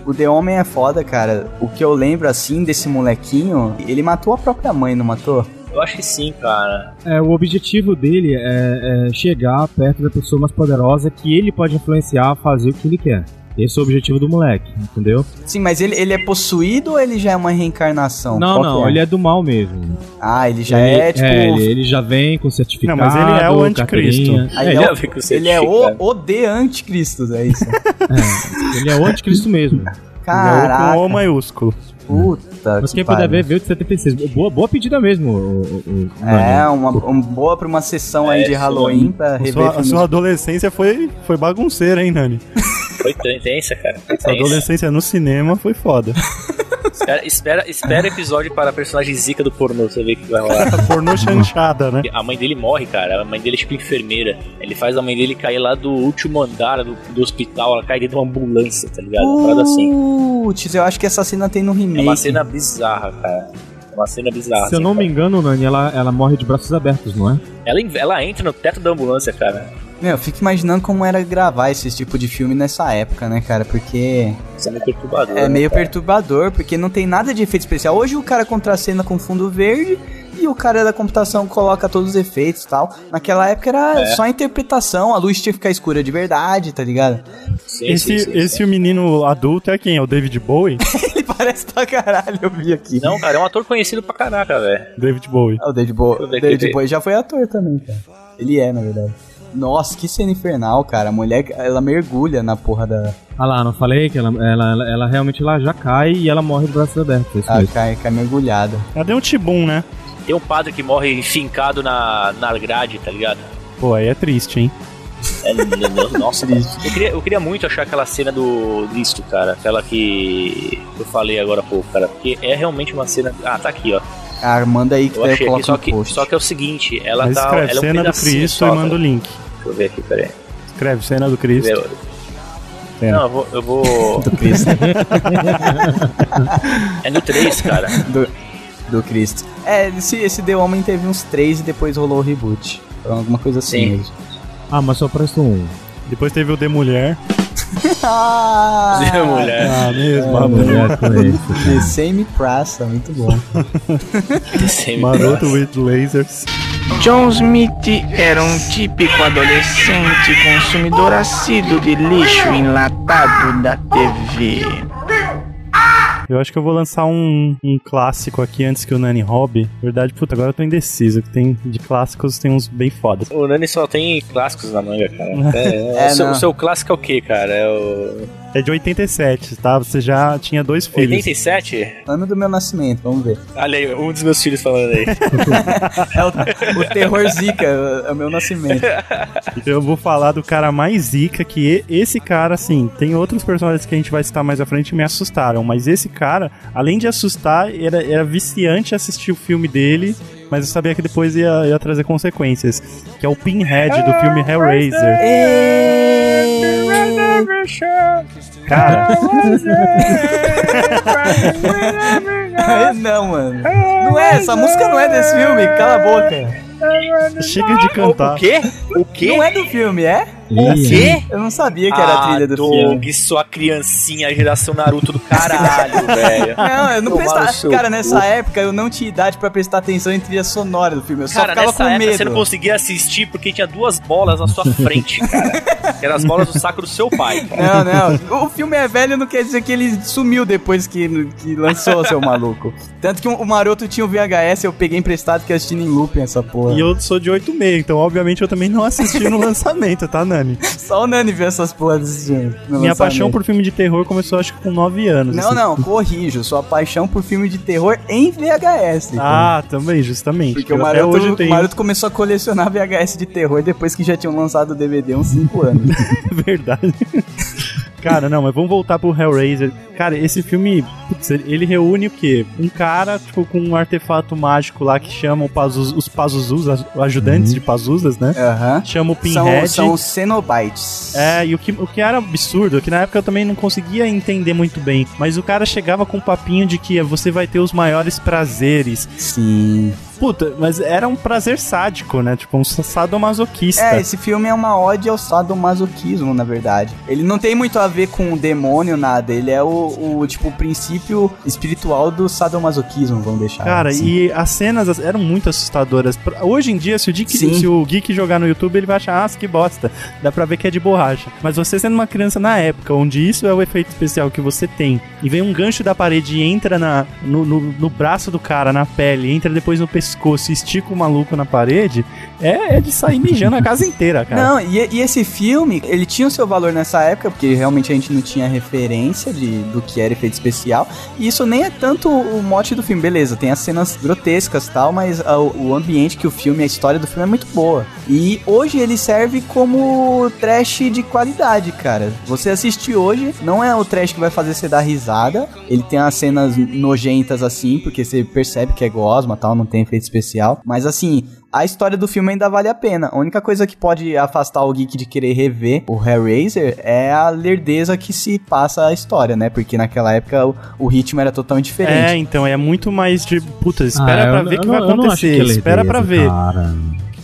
o The Homem é foda, cara. O que eu lembro, assim, desse molequinho, ele matou a própria mãe, não matou? Eu acho que sim, cara. É, o objetivo dele é, é chegar perto da pessoa mais poderosa que ele pode influenciar a fazer o que ele quer. Esse é o objetivo do moleque, entendeu? Sim, mas ele, ele é possuído ou ele já é uma reencarnação? Não, Qual não, é? ele é do mal mesmo. Ah, ele já Ele- é, tipo... ele, ele já vem com certificado. Não, mas ele é o anticristo. carteirinha. Aí É, ele, ele, é, o, ele é o, o de anticristos, é isso. é, ele é o anticristo mesmo. Ele é o Caraca, com O maiúsculo. puta Mas que quem puder pariu. ver, vê o de 76. Boa, boa pedida mesmo, o, o, o- É, uma, uma boa pra uma sessão aí É, de sim. Halloween pra A rever sua, a sua adolescência foi, foi bagunceira, hein, Nani? Foi intensa, cara. Foi Sua tensa. adolescência no cinema foi foda. Espera, espera, espera episódio para a personagem zica do pornô, você vê o que vai rolar. Pornô chanchada, né? A mãe dele morre, cara. A mãe dele é tipo enfermeira. Ele faz a mãe dele cair lá do último andar do, do hospital. Ela cai dentro de uma ambulância, tá ligado? Uma parada assim. Putz, eu acho que essa cena tem no É remake. uma cena bizarra, cara. É uma cena bizarra. Se eu assim, não me cara. engano, Nani, ela, ela morre de braços abertos, não é? Ela, ela entra no teto da ambulância, cara. Meu, eu fico imaginando como era gravar esse tipo de filme nessa época, né, cara? Porque Isso é meio perturbador. é né, meio cara? perturbador, porque não tem nada de efeito especial. Hoje o cara contracena com fundo verde e o cara da computação coloca todos os efeitos e tal. Naquela época era É. só interpretação, a luz tinha que ficar escura de verdade, tá ligado? Sim, Esse, sim, sim, esse sim. menino adulto é quem? É o David Bowie? Ele parece pra caralho, eu vi aqui. Não, cara, é um ator conhecido pra caraca, velho. David Bowie. Ah, o David Bowie, ver David. Bowie já foi ator também, cara. Ele é, na verdade. Nossa, que cena infernal, cara. A mulher, ela mergulha na porra da... Ah lá, não falei que ela, ela, ela, ela realmente ela já cai e ela morre de braços abertos. é Ah, mesmo. cai, cai mergulhada. Cadê o Tibum, né? Tem um padre que morre fincado na, na grade, tá ligado? Pô, aí é triste, hein? É, n- n- nossa, eu queria, eu queria muito achar aquela cena do disto, cara. Aquela que eu falei agora há pouco, cara. Porque é realmente uma cena. Ah, tá aqui, ó. Ah, manda aí que Eu eu achei coloco aqui, só no que, post. só que é o seguinte, ela Mas tá. escreve ela é um cena do Cristo só, e manda o link. Deixa eu ver aqui, peraí. Escreve cena do Cristo. Eu. Cena. Não, eu vou. Eu vou... Do Cristo. é no 3, cara. do, do Cristo. É, esse, esse The Homem teve uns três e depois rolou o reboot. Então, alguma coisa assim Sim. mesmo. Ah, mas só presta um. Depois teve o The Mulher. Ah, Zé mulher. Ah, mesmo. Ah, mulher. The Same Praça, muito bom. Sempre Maroto with lasers. John Smith era um típico adolescente consumidor assíduo de lixo enlatado da TV. Eu acho que eu vou lançar um, um clássico aqui antes que o Nani roube. Na verdade, puta, agora eu tô indeciso. Que tem de clássicos tem uns bem fodas. O Nani só tem clássicos na manga, cara. É, É, o, seu, o seu clássico é o quê, cara? É o. É de 87, tá? Você já tinha dois filhos. 87? Ano do meu nascimento, vamos ver. Olha aí, um dos meus filhos falando aí. É o, o terror Zika, é o meu nascimento. Então eu vou falar do cara mais zica, que esse cara, assim, tem outros personagens que a gente vai citar mais à frente que me assustaram, mas esse cara, além de assustar, era, era viciante assistir o filme dele, mas eu sabia que depois ia, ia trazer consequências, que é o Pinhead do filme Hellraiser. Cara, não, mano. Não é, essa música não é desse filme, cala a boca. chega de cantar. O quê? O quê? Não é do filme, é? O quê? Eu não sabia que era a ah, trilha do Doug, filme. sua criancinha, geração Naruto do caralho, velho. Não, eu não prestava. Cara, cu. nessa época eu não tinha idade pra prestar atenção em trilha sonora do filme. Eu só Cara, ficava nessa com época medo. você não conseguia assistir porque tinha duas bolas na sua frente, cara. Que eram as bolas do saco do seu pai. Não, não. O filme é velho não quer dizer que ele sumiu depois que, que lançou, seu maluco. Tanto que o Maroto tinha o VHS, eu peguei emprestado que assistindo em looping essa porra. E eu sou de 86, então obviamente eu também não assisti no lançamento, tá, Nani? Só o Nani viu essas porras no Minha lançamento. paixão por filme de terror começou acho que com 9 anos. Não, assim. não, corrijo. Sua paixão por filme de terror em VHS. Ah, também, justamente. Porque o Eu até Maroto, hoje o tenho. Maroto começou a colecionar VHS de terror depois que já tinham lançado o DVD uns 5 anos. Verdade. Cara, não, mas vamos voltar pro Hellraiser. Cara, esse filme, putz, ele reúne o quê? Um cara, tipo, com um artefato mágico lá que chama o Pazuz, os Pazuzus, ajudantes de Pazuzas, né? Aham. Chama o São, Pinhead. são os Cenobites. É, e o que, o que era absurdo, que na época eu também não conseguia entender muito bem, mas o cara chegava com um papinho de que você vai ter os maiores prazeres. Sim. Puta, mas era um prazer sádico, né? Tipo, um sadomasoquista. É, esse filme é uma ode ao sadomasoquismo, na verdade. Ele não tem muito a ver com o demônio, nada. Ele é o, o, tipo, o princípio espiritual do sadomasoquismo, vamos deixar. Cara, assim. e as cenas eram muito assustadoras. Hoje em dia, se o, Sim. se o Geek jogar no YouTube, ele vai achar, ah, que bosta. Dá pra ver que é de borracha. Mas você sendo uma criança na época, onde isso é o efeito especial que você tem, e vem um gancho da parede e entra na, no, no, no braço do cara, na pele, entra depois no pescoço e estica o maluco na parede, é, é de sair mijando a casa inteira, cara. Não, e, e esse filme, ele tinha o seu valor nessa época, porque realmente a gente não tinha referência de, do que era efeito especial. E isso nem é tanto o mote do filme, beleza, tem as cenas grotescas e tal, mas ah, o, o ambiente que o filme, a história do filme é muito boa. E hoje ele serve como trash de qualidade, cara. Você assistir hoje, não é o trash que vai fazer você dar risada, ele tem as cenas nojentas assim, porque você percebe que é gosma tal, não tem efeito especial. Mas assim, a história do filme ainda vale a pena. A única coisa que pode afastar o geek de querer rever o Hellraiser é a lerdeza que se passa a história, né? Porque naquela época o, o ritmo era totalmente É, diferente. então, é muito mais de. Puta, espera Ah, pra eu ver o que vai não acontecer. que é espera pra lerdeza, ver. cara.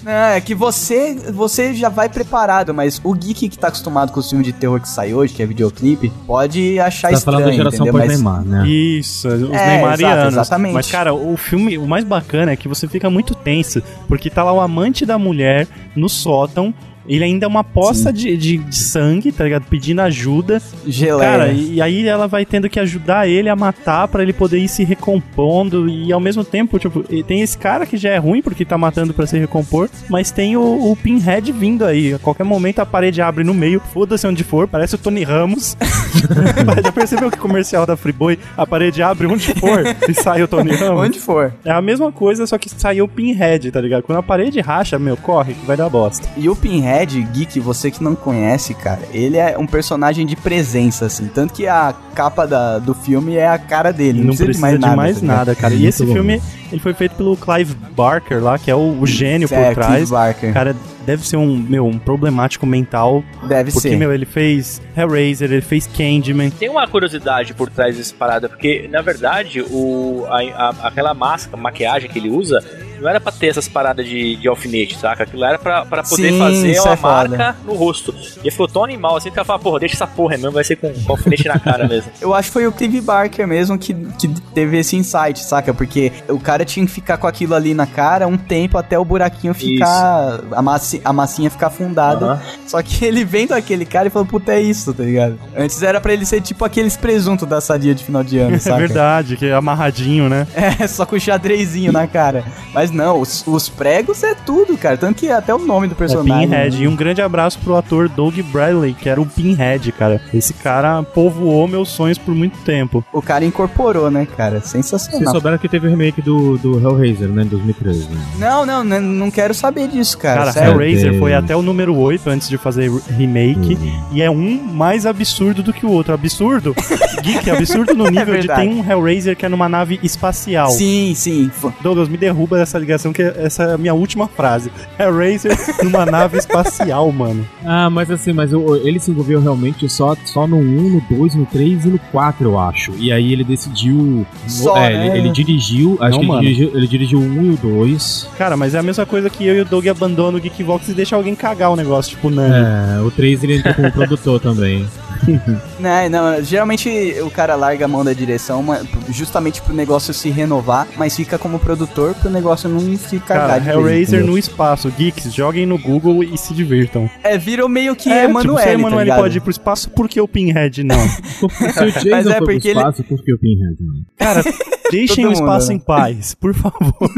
É, que você você já vai preparado, mas o geek que tá acostumado com os filmes de terror que sai hoje, que é videoclipe, pode achar Tá estranho, falando da geração entendeu? Mas pós-Neymar, né? Isso, os É, Neymarianos. exato, exatamente. Mas, cara, o filme, o mais bacana é que você fica muito tenso, porque tá lá o amante da mulher no sótão. Ele ainda é uma poça de, de, de sangue, tá ligado? Pedindo ajuda. geleia. Cara, e, e aí ela vai tendo que ajudar ele a matar pra ele poder ir se recompondo. E ao mesmo tempo, tipo, tem esse cara que já é ruim porque tá matando pra se recompor. Mas tem o, o Pinhead vindo aí. A qualquer momento a parede abre no meio, foda-se onde for, parece o Tony Ramos. já percebeu que comercial da Friboi, a parede abre onde for e sai o Tony Ramos? Onde for. É a mesma coisa, só que saiu o Pinhead, tá ligado? Quando a parede racha, meu, corre que vai dar bosta. E o Pinhead, Geek, você que não conhece, cara, ele é um personagem de presença, assim. Tanto que a capa da, do filme é a cara dele. Não, precisa, de mais nada, tá ligado? cara. E esse bom. filme, ele foi feito pelo Clive Barker lá, que é o, o gênio É, por Clive trás. Barker. Cara, deve ser um, meu, um problemático mental. Deve Porque, ser. meu, ele fez Hellraiser, ele fez Candyman. Tem uma curiosidade por trás dessa parada, porque na verdade o, a, a- aquela máscara, maquiagem que ele usa, não era pra ter essas paradas de, de alfinete, saca? Aquilo era pra, pra poder Sim, fazer uma é marca no rosto. E ficou tão animal assim que ela fala, porra, deixa essa porra mesmo, vai ser com, com alfinete na cara mesmo. Eu acho que foi o Clive Barker mesmo que, que teve esse insight, saca? Porque o cara tinha que ficar com aquilo ali na cara um tempo até o buraquinho ficar. A, massi, a massinha ficar afundada. Aham. Só que ele vendo aquele cara e falou, puta, é isso, tá ligado? Antes era pra ele ser tipo aqueles presuntos da sadia de final de ano, É saca? verdade, que é amarradinho, né? É, só com xadrezinho na cara. Mas não, os, os pregos é tudo, cara. Tanto que até o nome do É personagem. Pinhead. E um grande abraço pro ator Doug Bradley, que era o Pinhead, cara. Esse cara povoou meus sonhos por muito tempo. O cara incorporou, né, cara? Vocês Sensacional. souberam que teve o remake do, do Hellraiser, né, em 2013. Né? Não, não, não, não quero saber disso, cara. Cara, sério. Hellraiser Deus. foi até o número 8 antes de fazer remake. E é um mais absurdo do que o outro. Absurdo? Geek, absurdo no nível de verdade. tem um Hellraiser que é numa nave espacial. Sim, sim. Douglas, me derruba dessa ligação, que essa é a minha última frase. Hellraiser numa nave espacial, mano. Ah, mas assim, mas ele se envolveu realmente só, só no 1, no 2, no 3 e no 4, eu acho. E aí ele decidiu. Só, é, né? ele, ele dirigiu. Acho Não, que mano. ele dirigiu, ele dirigiu o 1 e o 2. Cara, mas é a mesma coisa que eu e o Doug abandonam o Geekvox e deixa alguém cagar o negócio, tipo, Nani. É, o 3 ele entrou como produtor também. Né, não, geralmente o cara larga a mão da direção justamente pro negócio se renovar, mas fica como produtor pro negócio não se cagar Cara, de Hellraiser no espaço. Geeks, joguem no Google e se divirtam. É, virou meio que é, Emanuele, tipo, se tá Emanuele ligado? pode ir pro espaço, por que o Pinhead não? Mas é porque ele- espaço, por que o Pinhead não? Cara, deixem o espaço mundo, em paz, por favor.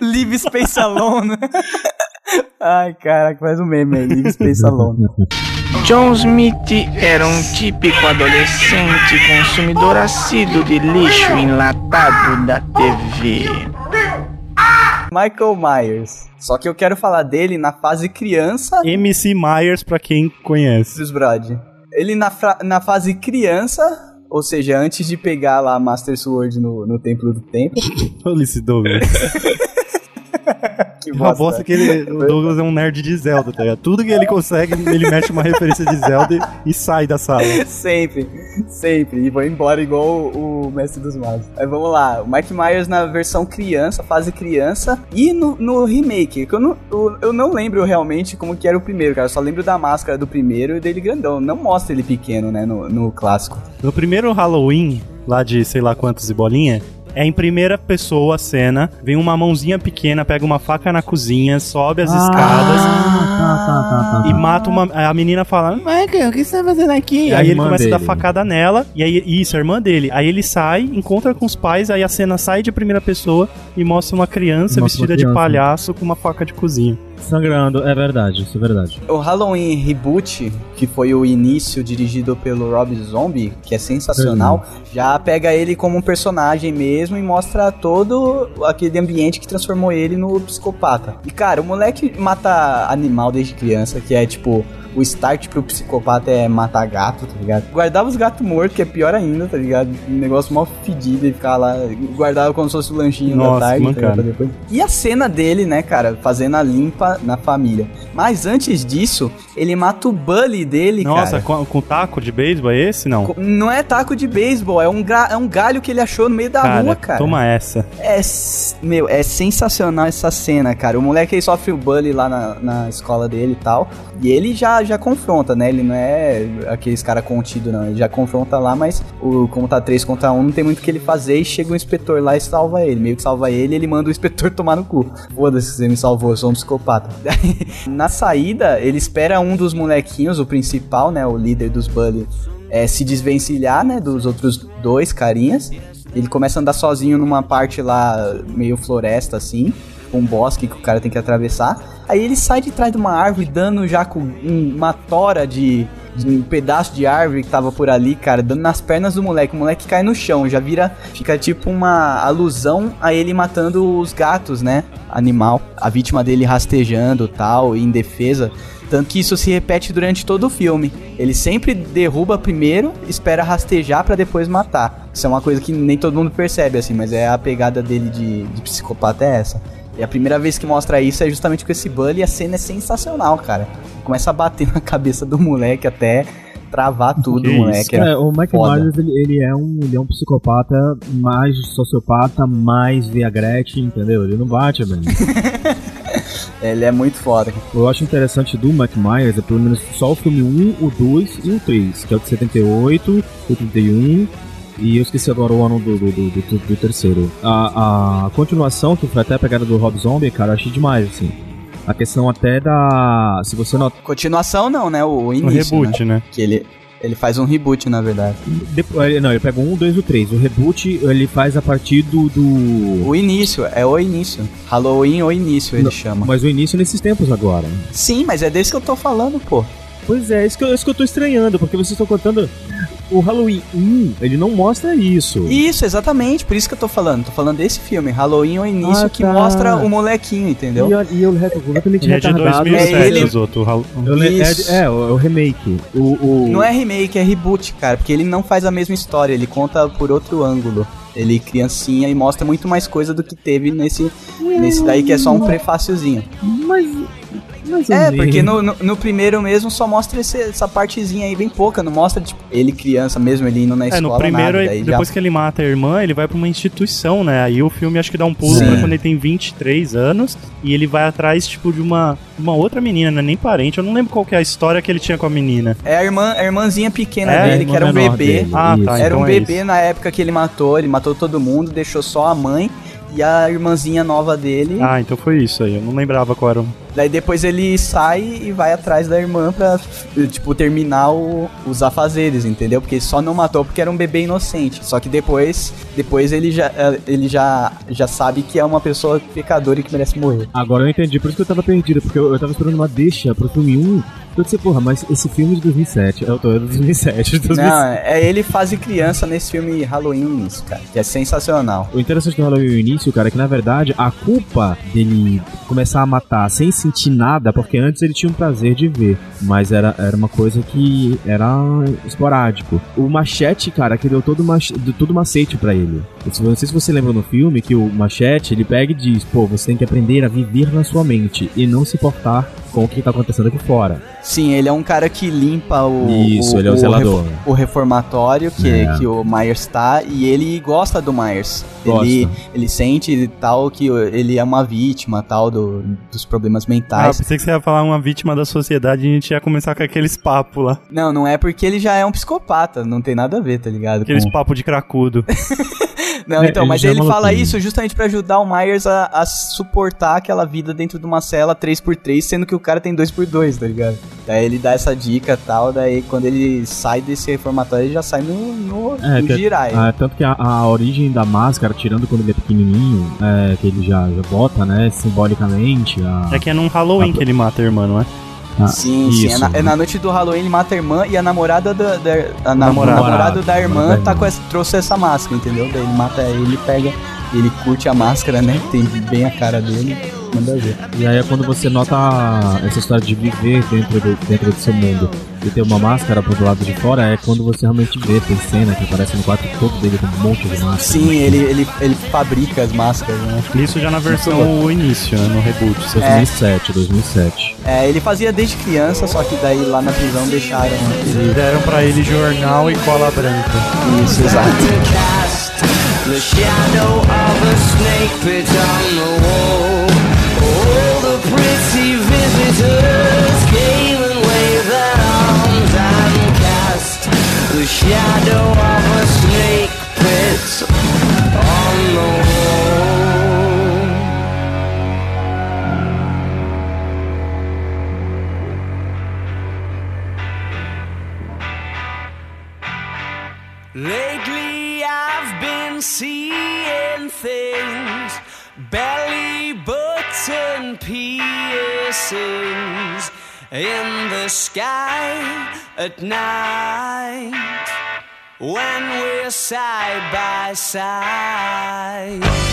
Live Space Alone. Ai, caraca, faz um meme aí, Live Space Alone. John Smith era um típico adolescente consumidor assíduo de lixo enlatado da TV. Michael Myers. Só que eu quero falar dele na fase criança MC Myers, pra quem conhece. dos Brod. Ele na, na fase criança, ou seja, antes de pegar lá a Master Sword no, no Templo do Tempo. Olha esse Douglas. que Uma bosta que ele, o Douglas é um nerd de Zelda, tá ligado? Tudo que ele consegue, ele mete uma referência de Zelda e, sai da sala. sempre, sempre. E vou embora igual o, o Mestre dos Magos. Aí vamos lá, o Mike Myers na versão criança, fase criança, e no, no remake, que eu não, eu, eu não lembro realmente como que era o primeiro, cara. Eu só lembro da máscara do primeiro e dele grandão. Não mostra ele pequeno, né, no, no clássico. No primeiro Halloween, lá de sei lá quantos e bolinha, é em primeira pessoa a cena, vem uma mãozinha pequena, pega uma faca na cozinha, sobe as escadas e mata uma. A menina fala, Michael, o que você tá fazendo aqui? É aí ele começa a dar dele. facada nela, e aí, isso, a irmã dele. Aí ele sai, encontra com os pais, aí a cena sai de primeira pessoa e mostra uma criança Mostra uma vestida de criança. palhaço com uma faca de cozinha. Sangrando, é verdade, isso é verdade. O Halloween Reboot, que foi o início dirigido pelo Rob Zombie, que é sensacional, já pega ele como um personagem mesmo e mostra todo aquele ambiente que transformou ele no psicopata. E cara, o moleque mata animal desde criança, que é tipo. O start pro psicopata é matar gato, tá ligado? Guardava os gatos mortos, que é pior ainda, tá ligado? Um negócio mal fedido e ficar lá, guardava como se fosse o lanchinho Nossa, da tarde, tá ligado? E a cena dele, né, cara, fazendo a limpa na família. Mas antes disso, ele mata o bully dele, Nossa, cara. com, com taco de beisebol é esse? Não. Não é taco de beisebol, é um, gra- é um galho que ele achou no meio da cara, rua, cara. toma essa. É, meu, é sensacional essa cena, cara. O moleque aí sofre o bully lá na, na escola dele e tal. E ele já, já confronta, né? Ele não é aqueles cara contido, não. Ele já confronta lá, mas o, como tá 3 contra 1, não tem muito o que ele fazer. E chega um inspetor lá e salva ele. Meio que salva ele ele manda o inspetor tomar no cu. Foda-se, você me salvou, eu sou um psicopata. na saída, ele espera um dos molequinhos, o principal, né? O líder dos bully, é, se desvencilhar, né? Dos outros dois carinhas. Ele começa a andar sozinho numa parte lá, meio floresta assim, um bosque que o cara tem que atravessar. Aí ele sai de trás de uma árvore, dando já com um- uma tora de, de um pedaço de árvore que tava por ali, cara, dando nas pernas do moleque. O moleque cai no chão, já vira, fica tipo uma alusão a ele matando os gatos, né? Animal. A vítima dele rastejando tal, em defesa. Tanto que isso se repete durante todo o filme. Ele sempre derruba primeiro, espera rastejar pra depois matar. Isso é uma coisa que nem todo mundo percebe, assim, mas é a pegada dele de, de psicopata é essa. E a primeira vez que mostra isso é justamente com esse Bully e a cena é sensacional, cara. Começa a bater na cabeça do moleque até travar tudo, Que o moleque. É, o Mike foda. Myers, ele, ele é um, ele é um psicopata mais sociopata, mais viagrete, entendeu? Ele não bate, velho. Ele é muito foda. Eu acho interessante do Mike Myers é pelo menos só o filme 1, o 2 e o 3, que é o de 78, 81 e eu esqueci agora o ano do, do, do, do- do terceiro. A, a continuação, que foi até a pegada do Rob Zombie, cara, eu achei demais, assim. A questão até da. Se você not... Continuação não, né? O, o início, reboot, né? né? Que ele, ele faz um reboot, na verdade. Depois, ele- não, ele pega o 1, o 2 e o 3. O reboot ele faz a partir do. do... O início, é o início. Halloween o início, ele Não, chama. Mas o início nesses tempos agora. Sim, mas é desse que eu tô falando, pô. Pois é, isso que, eu, isso que eu tô estranhando, porque vocês estão contando. O Halloween 1, ele não mostra isso. Isso, exatamente, por isso que eu tô falando. Tô falando desse filme, Halloween o início, Ah, que tá. mostra o molequinho, entendeu? E, eu- e eu completamente Ele é de retardado. 2007, É ele- os outros. o é, é, o, o remake. O, o... Não é remake, é reboot, cara, porque ele não faz a mesma história, ele conta por outro ângulo. Ele criancinha e mostra muito mais coisa do que teve nesse, nesse daí que é só um prefáciozinho. Mas. Mas É, porque no, no, no primeiro mesmo só mostra esse- essa partezinha aí bem pouca, não mostra, tipo, ele criança mesmo, ele indo na É, escola, no primeiro, nada, daí já- depois que ele mata a irmã, ele vai pra uma instituição, né? Aí o filme acho que dá um pulo Sim. pra quando ele tem 23 anos e ele vai atrás, tipo, de uma, uma outra menina, né? Nem parente. Eu não lembro qual que é a história que ele tinha com a menina. É a irmã, a irmãzinha pequena É, dele, irmã que era um bebê. dele, Ah, isso. tá. Era então um é bebê isso. na época que ele matou, ele matou todo mundo, deixou só a mãe e a irmãzinha nova dele. Ah, então foi isso aí. Eu não lembrava qual era o. Daí depois ele sai e vai atrás da irmã pra, tipo, terminar o- os afazeres, entendeu? Porque só não matou porque era um bebê inocente. Só que depois, depois ele, já, eh, ele já, já sabe que é uma pessoa pecadora e que merece morrer. Agora eu entendi, por isso que eu tava perdido, porque eu, eu tava esperando uma deixa pro filme 1. Eu disse, porra, mas esse filme é de 2007. Eu tô é de 2007, de 2007. Não, é ele fase criança nesse filme Halloween isso, cara. Que é sensacional. O interessante do Halloween no início, cara, é que na verdade a culpa dele começar a matar sem se sentir nada, porque antes ele tinha um prazer de ver, mas era, era uma coisa que era esporádico. O Machete, cara, que deu todo, mach, todo macete pra ele. Eu Não sei se você lembra no filme que o Machete, ele pega e diz, pô, você tem que aprender a viver na sua mente e não se portar com o que tá acontecendo aqui fora. Sim, ele é um cara que limpa o. Isso, ele é o zelador. ref- o reformatório que, É. que o Myers tá e ele gosta do Myers. Gosta. Ele, ele sente tal que ele é uma vítima tal do, dos problemas Ah, eu mentais. pensei que você ia falar uma vítima da sociedade e a gente ia começar com aqueles papos lá. Não, não é porque ele já é um psicopata, não tem nada a ver, tá ligado? Aqueles Com- papos de cracudo. Não, É, então, ele mas é ele fala isso justamente pra ajudar o Myers a, a suportar aquela vida dentro de uma cela 3x3, sendo que o cara tem 2x2, tá ligado? Daí ele dá essa dica e tal, daí quando ele sai desse reformatório, ele já sai no, no, É, no que- girai. Ah, tanto que a, a origem da máscara, tirando quando ele é pequenininho, é, que ele já, já bota, né, simbolicamente. A, É que é num Halloween que ele mata a irmã, não é? A- Sim, sim. É isso. na, é na noite do Halloween ele mata a irmã e a namorada da. da a na- Namorado. da irmã tá com essa, trouxe essa máscara, entendeu? Daí ele mata ele e pega. Ele curte a máscara, né? Tem bem a cara dele. Manda ver. E aí é quando você nota essa história de viver dentro do, dentro do seu mundo e ter uma máscara pro lado de fora, é quando você realmente vê, tem cena que aparece no quarto todo dele com um monte de máscara. Sim, ele, ele, ele fabrica as máscaras, né? Isso já na versão o início, né? No reboot. 2007, 2007. É, ele fazia desde criança, só que daí lá na prisão deixaram ele. Deram pra ele jornal e cola branca. Isso, exato. The shadow of a snake pit on the wall. All the pretty visitors came and waved their arms and cast the shadow of a snake pit on the wall. Piercings in the sky at night when we're side by side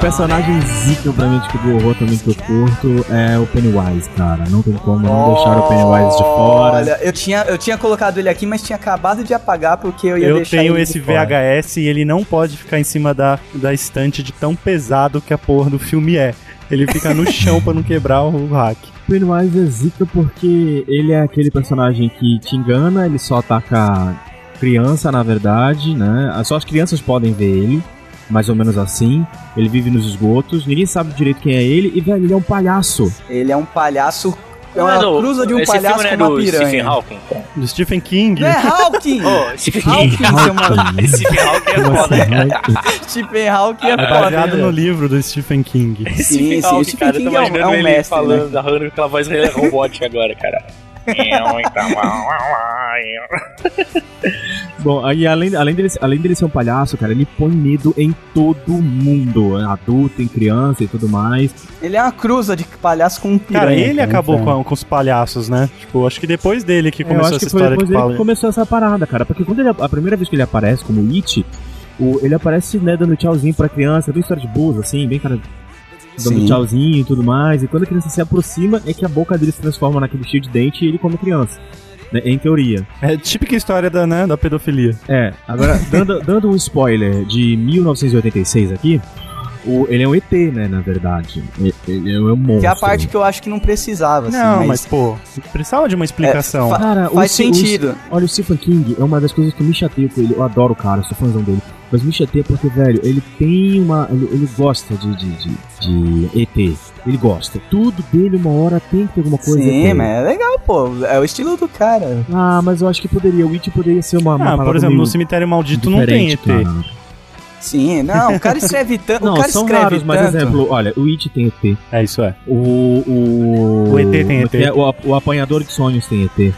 personagem zica pra mim, tipo, do horror também que eu curto é o Pennywise, cara. Não tem como não deixar o Pennywise de fora. Olha, eu tinha, eu tinha colocado ele aqui, mas tinha acabado de apagar porque eu ia Eu deixar tenho ele esse de fora. VHS e ele não pode ficar em cima da, da estante de tão pesado que a porra do filme é. Ele fica no chão pra não quebrar o hack. O Pennywise é zica porque ele é aquele personagem que te engana, ele só ataca criança, na verdade, né? Só as crianças podem ver ele, mais ou menos assim. Ele vive nos esgotos, ninguém sabe direito quem é ele, e, velho, ele é um palhaço. Ele é um palhaço. É uma do- cruza de um esse palhaço filme com não é uma do Stephen piranha. Hawking? Do Stephen King. É Hawking! Ô, Stephen Hawking, King. seu maluco. Stephen Hawking é foda, assim, cara. né? Stephen Hawking é É foda. baseado né? no livro do Stephen King. Sim, Stephen sim, Hawking, o Stephen cara, King é um- é um ele mestre, falando, narrando aquela voz robótica agora, cara. Bom, aí além, além, dele, além dele ser um palhaço, cara, ele põe medo em todo mundo, em adulto, em criança e tudo mais. Ele é uma cruza de palhaço com um piranha. Cara, ele acabou então. com, com os palhaços, né? Tipo, acho que depois dele que Eu começou acho essa que foi história depois de dele que palha. começou essa parada, cara. Porque quando ele, a primeira vez que ele aparece como It, o, ele aparece, né, dando tchauzinho pra criança, bem história de boas, assim, bem cara. Dando Sim. tchauzinho e tudo mais. E quando a criança se aproxima, é que a boca dele se transforma naquele cheio de dente e ele come a criança. Né, em teoria. É típica história da, né, da pedofilia. É, agora, dando, dando um spoiler de 1986 aqui, o, ele é um ET, né, na verdade. Ele, é um monstro. Que é a parte que eu acho que não precisava, assim, não, mas, mas... pô, precisava de uma explicação. É, fa- Cara, o Faz Ste- sentido. o- olha, o Stephen King é uma das coisas que me chateia com ele. Eu adoro o cara, sou fãzão dele. Mas me chateia porque, velho, ele tem uma. Ele, ele gosta de, de, de, de ET. Ele gosta. Tudo dele, uma hora, tem que ter alguma coisa. Sim, ET. mas é legal, pô. É o estilo do cara. Ah, mas eu acho que poderia. O It poderia ser uma. uma ah, por exemplo, meio no Cemitério Maldito não tem ET. cara. Sim, não, o cara escreve tanto. Não, o cara são escreve raros, mas tanto. exemplo, olha, o It tem ET. É, isso é. O. O, O ET tem ET. é? O, o apanhador de sonhos tem ET.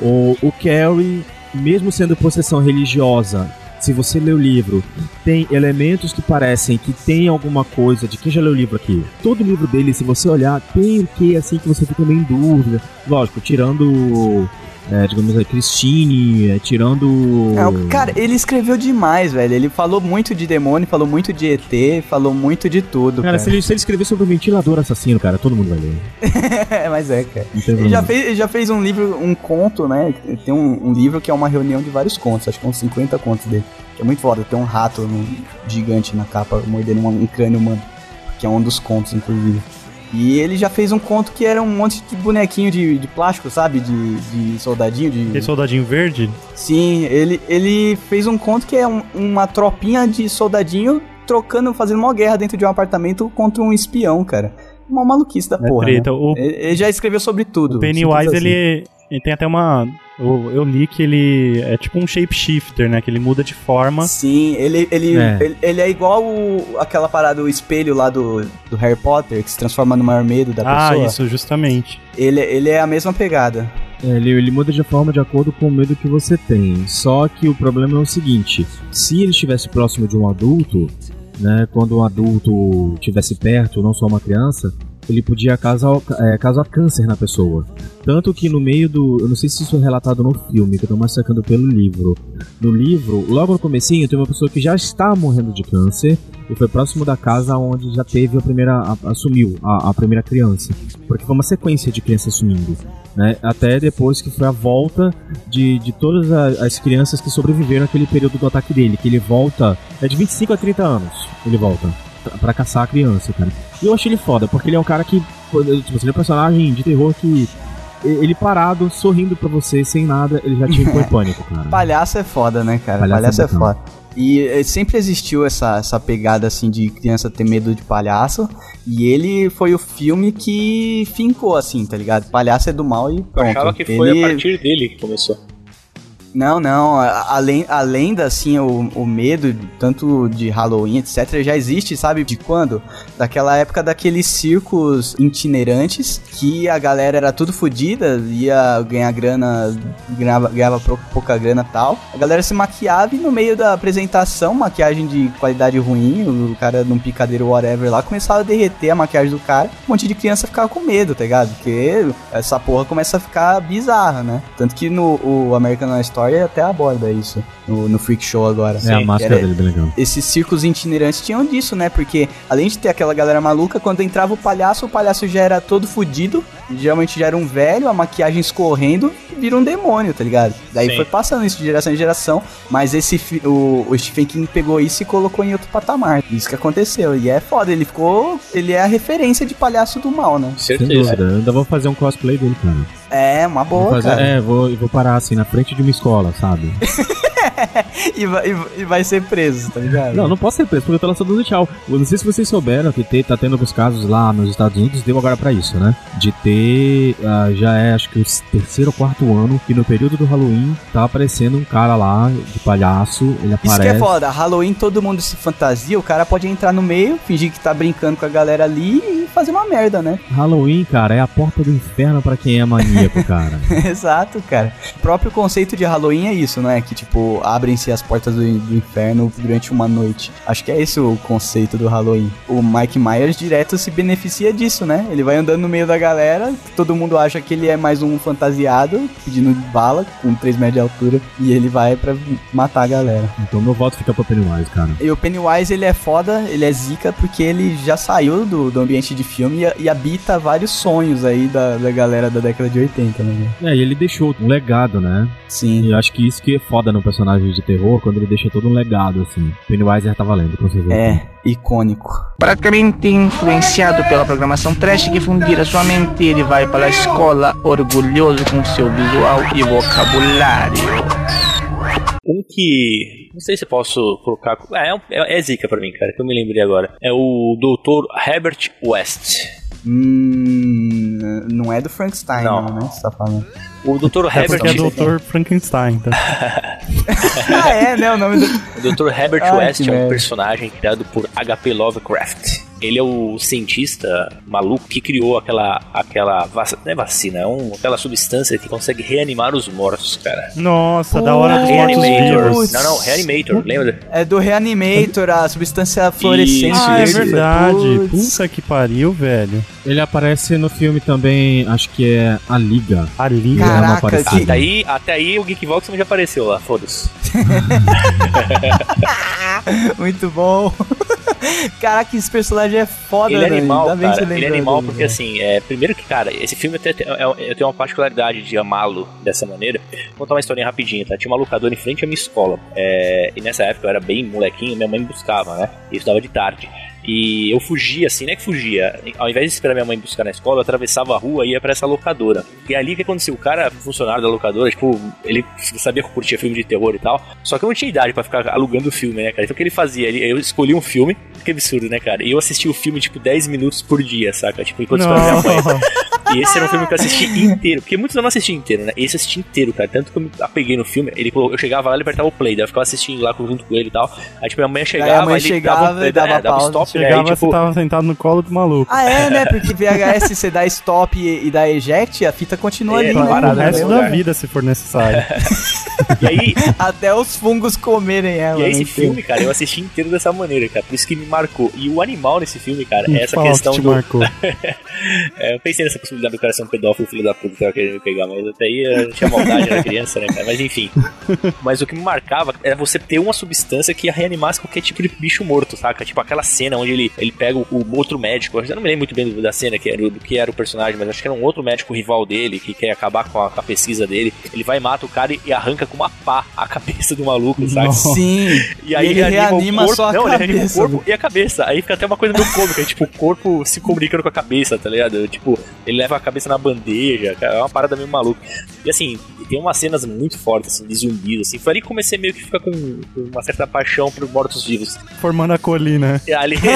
O, o Carrie, mesmo sendo possessão religiosa, se você lê o livro, tem elementos que parecem que tem alguma coisa de quem já leu o livro aqui. Todo livro dele, se você olhar, tem o que assim que você fica meio em dúvida. Lógico, tirando é, digamos aí, Christine, é, tirando. É, cara, ele escreveu demais, velho. Ele falou muito de demônio, falou muito de ET, falou muito de tudo. Cara, Cara, se ele, se ele escrever sobre o ventilador assassino, cara, todo mundo vai ler. É, mas é, cara. Ele já fez, ele já fez um livro, um conto, né? Tem um, um livro que é uma reunião de vários contos, acho que uns 50 contos dele. Que é muito foda, tem um rato um gigante na capa mordendo um, um crânio humano. Que é um dos contos, inclusive. E ele já fez um conto que era um monte de bonequinho de, de plástico, sabe? De, de soldadinho, de. Aquele soldadinho verde? Sim, ele, ele fez um conto que é um- uma tropinha de soldadinho trocando, fazendo uma guerra dentro de um apartamento contra um espião, cara. Uma maluquice da É porra. treta. né? O- Ele, ele já escreveu sobre tudo. O Pennywise, assim. ele, ele tem até uma. Eu, eu li que ele é tipo um shapeshifter, né? Que ele muda de forma. Sim, ele, ele, É. ele, ele é igual o- aquela parada, o espelho lá do, do Harry Potter, que se transforma no maior medo da Ah, pessoa. isso, justamente. Ele, ele é a mesma pegada. É, ele, ele muda de forma de acordo com o medo que você tem. Só que o problema é o seguinte: se ele estivesse próximo de um adulto, né, quando um adulto estivesse perto, não só uma criança, ele podia causar, é, causar câncer na pessoa. Tanto que no meio do. Eu não sei se isso é relatado no filme, que eu tô mais sacando pelo livro. No livro, logo no comecinho, tem uma pessoa que já está morrendo de câncer e foi próximo da casa onde já teve a primeira. assumiu a, a primeira criança. Porque foi uma sequência de crianças sumindo. Né? Até depois que foi a volta de, de todas as crianças que sobreviveram naquele período do ataque dele, que ele volta. É de 25 a 30 anos. Ele volta. Pra- Pra caçar a criança, cara. E eu achei ele foda, porque ele é um cara que. Tipo, ele é um personagem de terror que. Ele parado, sorrindo pra você, sem nada, ele já te impõe pânico, cara. Palhaço é foda, né, cara? Palhaço Palhaço, é é, foda. E eh, sempre existiu essa, essa pegada assim de criança ter medo de palhaço. E ele foi o filme que fincou, assim, tá ligado? Palhaço é do mal e Eu pronto. achava que foi Ele- a partir dele que começou. Não, não. Além, além da, assim, o, o medo, tanto de Halloween, etc., já existe, sabe de quando? Daquela época daqueles circos itinerantes que a galera era tudo fodida, ia ganhar grana, ganhava, ganhava pou- pouca grana tal. A galera se maquiava e no meio da apresentação, maquiagem de qualidade ruim, o cara num picadeiro whatever lá, começava a derreter a maquiagem do cara. Um monte de criança ficava com medo, tá ligado? Porque essa porra começa a ficar bizarra, né? Tanto que no o American Horror Story até aborda isso no, no Freak Show agora. É, a máscara Era- dele é bem legal. esses circos itinerantes tinham disso, né? Porque além de ter aquela galera maluca, quando entrava o palhaço, o palhaço já era todo fudido. Geralmente já era um velho, a maquiagem escorrendo e vira um demônio, tá ligado? Daí Sim. foi passando isso de geração em geração. Mas esse o, o Stephen King pegou isso e colocou em outro patamar. Isso que aconteceu. E é foda, ele ficou. Ele é a referência de palhaço do mal, né? Sem dúvida. Eu ainda vou fazer um cosplay dele, cara. É, uma Vou boa, fazer- cara. é, vou, vou parar assim na frente de uma escola, sabe? E, vai, e- vai ser preso, tá ligado? Não, não posso ser preso porque eu tô lançando no tchau. Eu não sei se vocês souberam que te- tá tendo alguns casos lá nos Estados Unidos, deu agora pra isso, né? De ter, ah, já é acho que o terceiro ou quarto ano, que no período do Halloween tá aparecendo um cara lá de palhaço, ele Isso aparece. que é foda, Halloween todo mundo se fantasia, o cara pode entrar no meio, fingir que tá brincando com a galera ali e fazer uma merda, né? Halloween, cara, é a porta do inferno pra quem é maníaco, cara. Exato, cara. O próprio conceito de Halloween é isso, não é? Que, tipo, abrem-se as portas do, do inferno durante uma noite. Acho que é esse o conceito do Halloween. O Mike Myers direto se beneficia disso, né? Ele vai andando no meio da galera, todo mundo acha que ele é mais um fantasiado, pedindo bala, com 3 metros de altura, e ele vai pra matar a galera. Então meu voto fica pra Pennywise, cara. E o Pennywise, ele é foda, ele é zica, porque ele já saiu do, do ambiente de filme e, e habita vários sonhos aí da, da galera da década de 80, né? É, e ele deixou um legado, né? Sim. E eu acho que isso que é foda no personagem de terror, quando ele deixa todo um legado, assim. Pennywise já tá valendo, com certeza. É, icônico. Praticamente influenciado pela programação trash que fundira sua mente, ele vai para a escola orgulhoso com seu visual e vocabulário. Um que. Não sei se eu posso colocar. É, é, um- é, é zica pra mim, cara, que eu me lembrei agora. É o Dr. Herbert West. Hum, não é do Frankenstein, Não. não, né? Você tá falando. O Dr. É Herbert. porque é Dr. Frankenstein, tá? ah, é, né? O nome do. O Dr. Herbert Ai, West é um personagem criado por H.P. Lovecraft. Ele é o cientista maluco que criou aquela, aquela vac- não é vacina, é um, aquela substância que consegue reanimar os mortos, cara. Nossa, da hora dos mortos Reanimator. vivos. Não, não, Reanimator, lembra? É do Reanimator, a substância fluorescente. Isso, Ah, é verdade. Putz. Puta que pariu, velho. Ele aparece no filme também, acho que é A Liga. A liga. Uma Caraca, que- Até aí, até aí o Geekvox já apareceu lá, foda-se. Muito bom. Caraca, esse personagem é foda, Ele é animal, que cara. Ele é animal dele, porque, assim, é, primeiro que, cara, esse filme até tem- eu tenho uma particularidade de amá-lo dessa maneira. Vou contar uma historinha rapidinho, tá? Tinha uma locadora em frente à minha escola. É, e nessa época eu era bem molequinho, minha mãe me buscava, né? E eu estudava de tarde. E eu fugia, assim, não é que fugia. Ao invés de esperar minha mãe buscar na escola, eu atravessava a rua e ia pra essa locadora. E ali o que aconteceu? O cara, funcionário da locadora, tipo, ele sabia que eu curtia filme de terror e tal. Só que eu não tinha idade pra ficar alugando o filme, né, cara? Então o que ele fazia? Ele, eu escolhi um filme, que absurdo, né, cara? E eu assistia o filme, tipo, 10 minutos por dia, saca? Tipo, enquanto esperava minha mãe. E esse era um filme que eu assisti inteiro. Porque muitos eu não assisti inteiro, né? Esse eu assisti inteiro, cara. Tanto que eu me apeguei no filme. Ele, colocou- eu chegava lá, ele apertava o play. Daí eu ficava assistindo lá junto com ele e tal. Aí, tipo, minha mãe chegava, a mãe ele chegava dava, um- dava é, dava pausa. stop? Chegava, Aí, tipo, você tava sentado no colo do maluco. Ah, é, né? Porque VHS você dá stop e, e dá eject, a fita continua É, ali, né? parada, o resto meu da vida, se for necessário. E aí, Até os fungos comerem ela. e aí né? esse filme, cara, eu assisti inteiro dessa maneira, cara. Por isso que me marcou. E o animal nesse filme, cara, é essa questão que te do. marcou. É, eu pensei nessa possibilidade do cara ser um pedófilo, filho da puta, que tava querendo me pegar, mas até aí eu tinha maldade, era criança, né, cara? Mas enfim. Mas o que me marcava era você ter uma substância que ia reanimasse qualquer tipo de bicho morto, saca? Tipo aquela cena onde ele, ele pega o, o outro médico, eu já não me lembro muito bem da cena que era, do que era o personagem, mas acho que era um outro médico rival dele que quer acabar com a, com a pesquisa dele. Ele vai, mata o cara e, e arranca com uma pá a cabeça do maluco, saca? Sim. E aí ele reanima o corpo, só a não, ele reanima cabeça. o corpo e a cabeça. Aí fica até uma coisa meio cômica, tipo, o corpo se comunicando com a cabeça, tá ligado? Tipo, ele leva a cabeça na bandeja, cara, é uma parada meio maluca. E assim, tem umas cenas muito fortes, assim, de zumbis, assim. Foi ali que comecei meio que ficar com, com uma certa paixão por mortos-vivos. Formando a colina. E ali,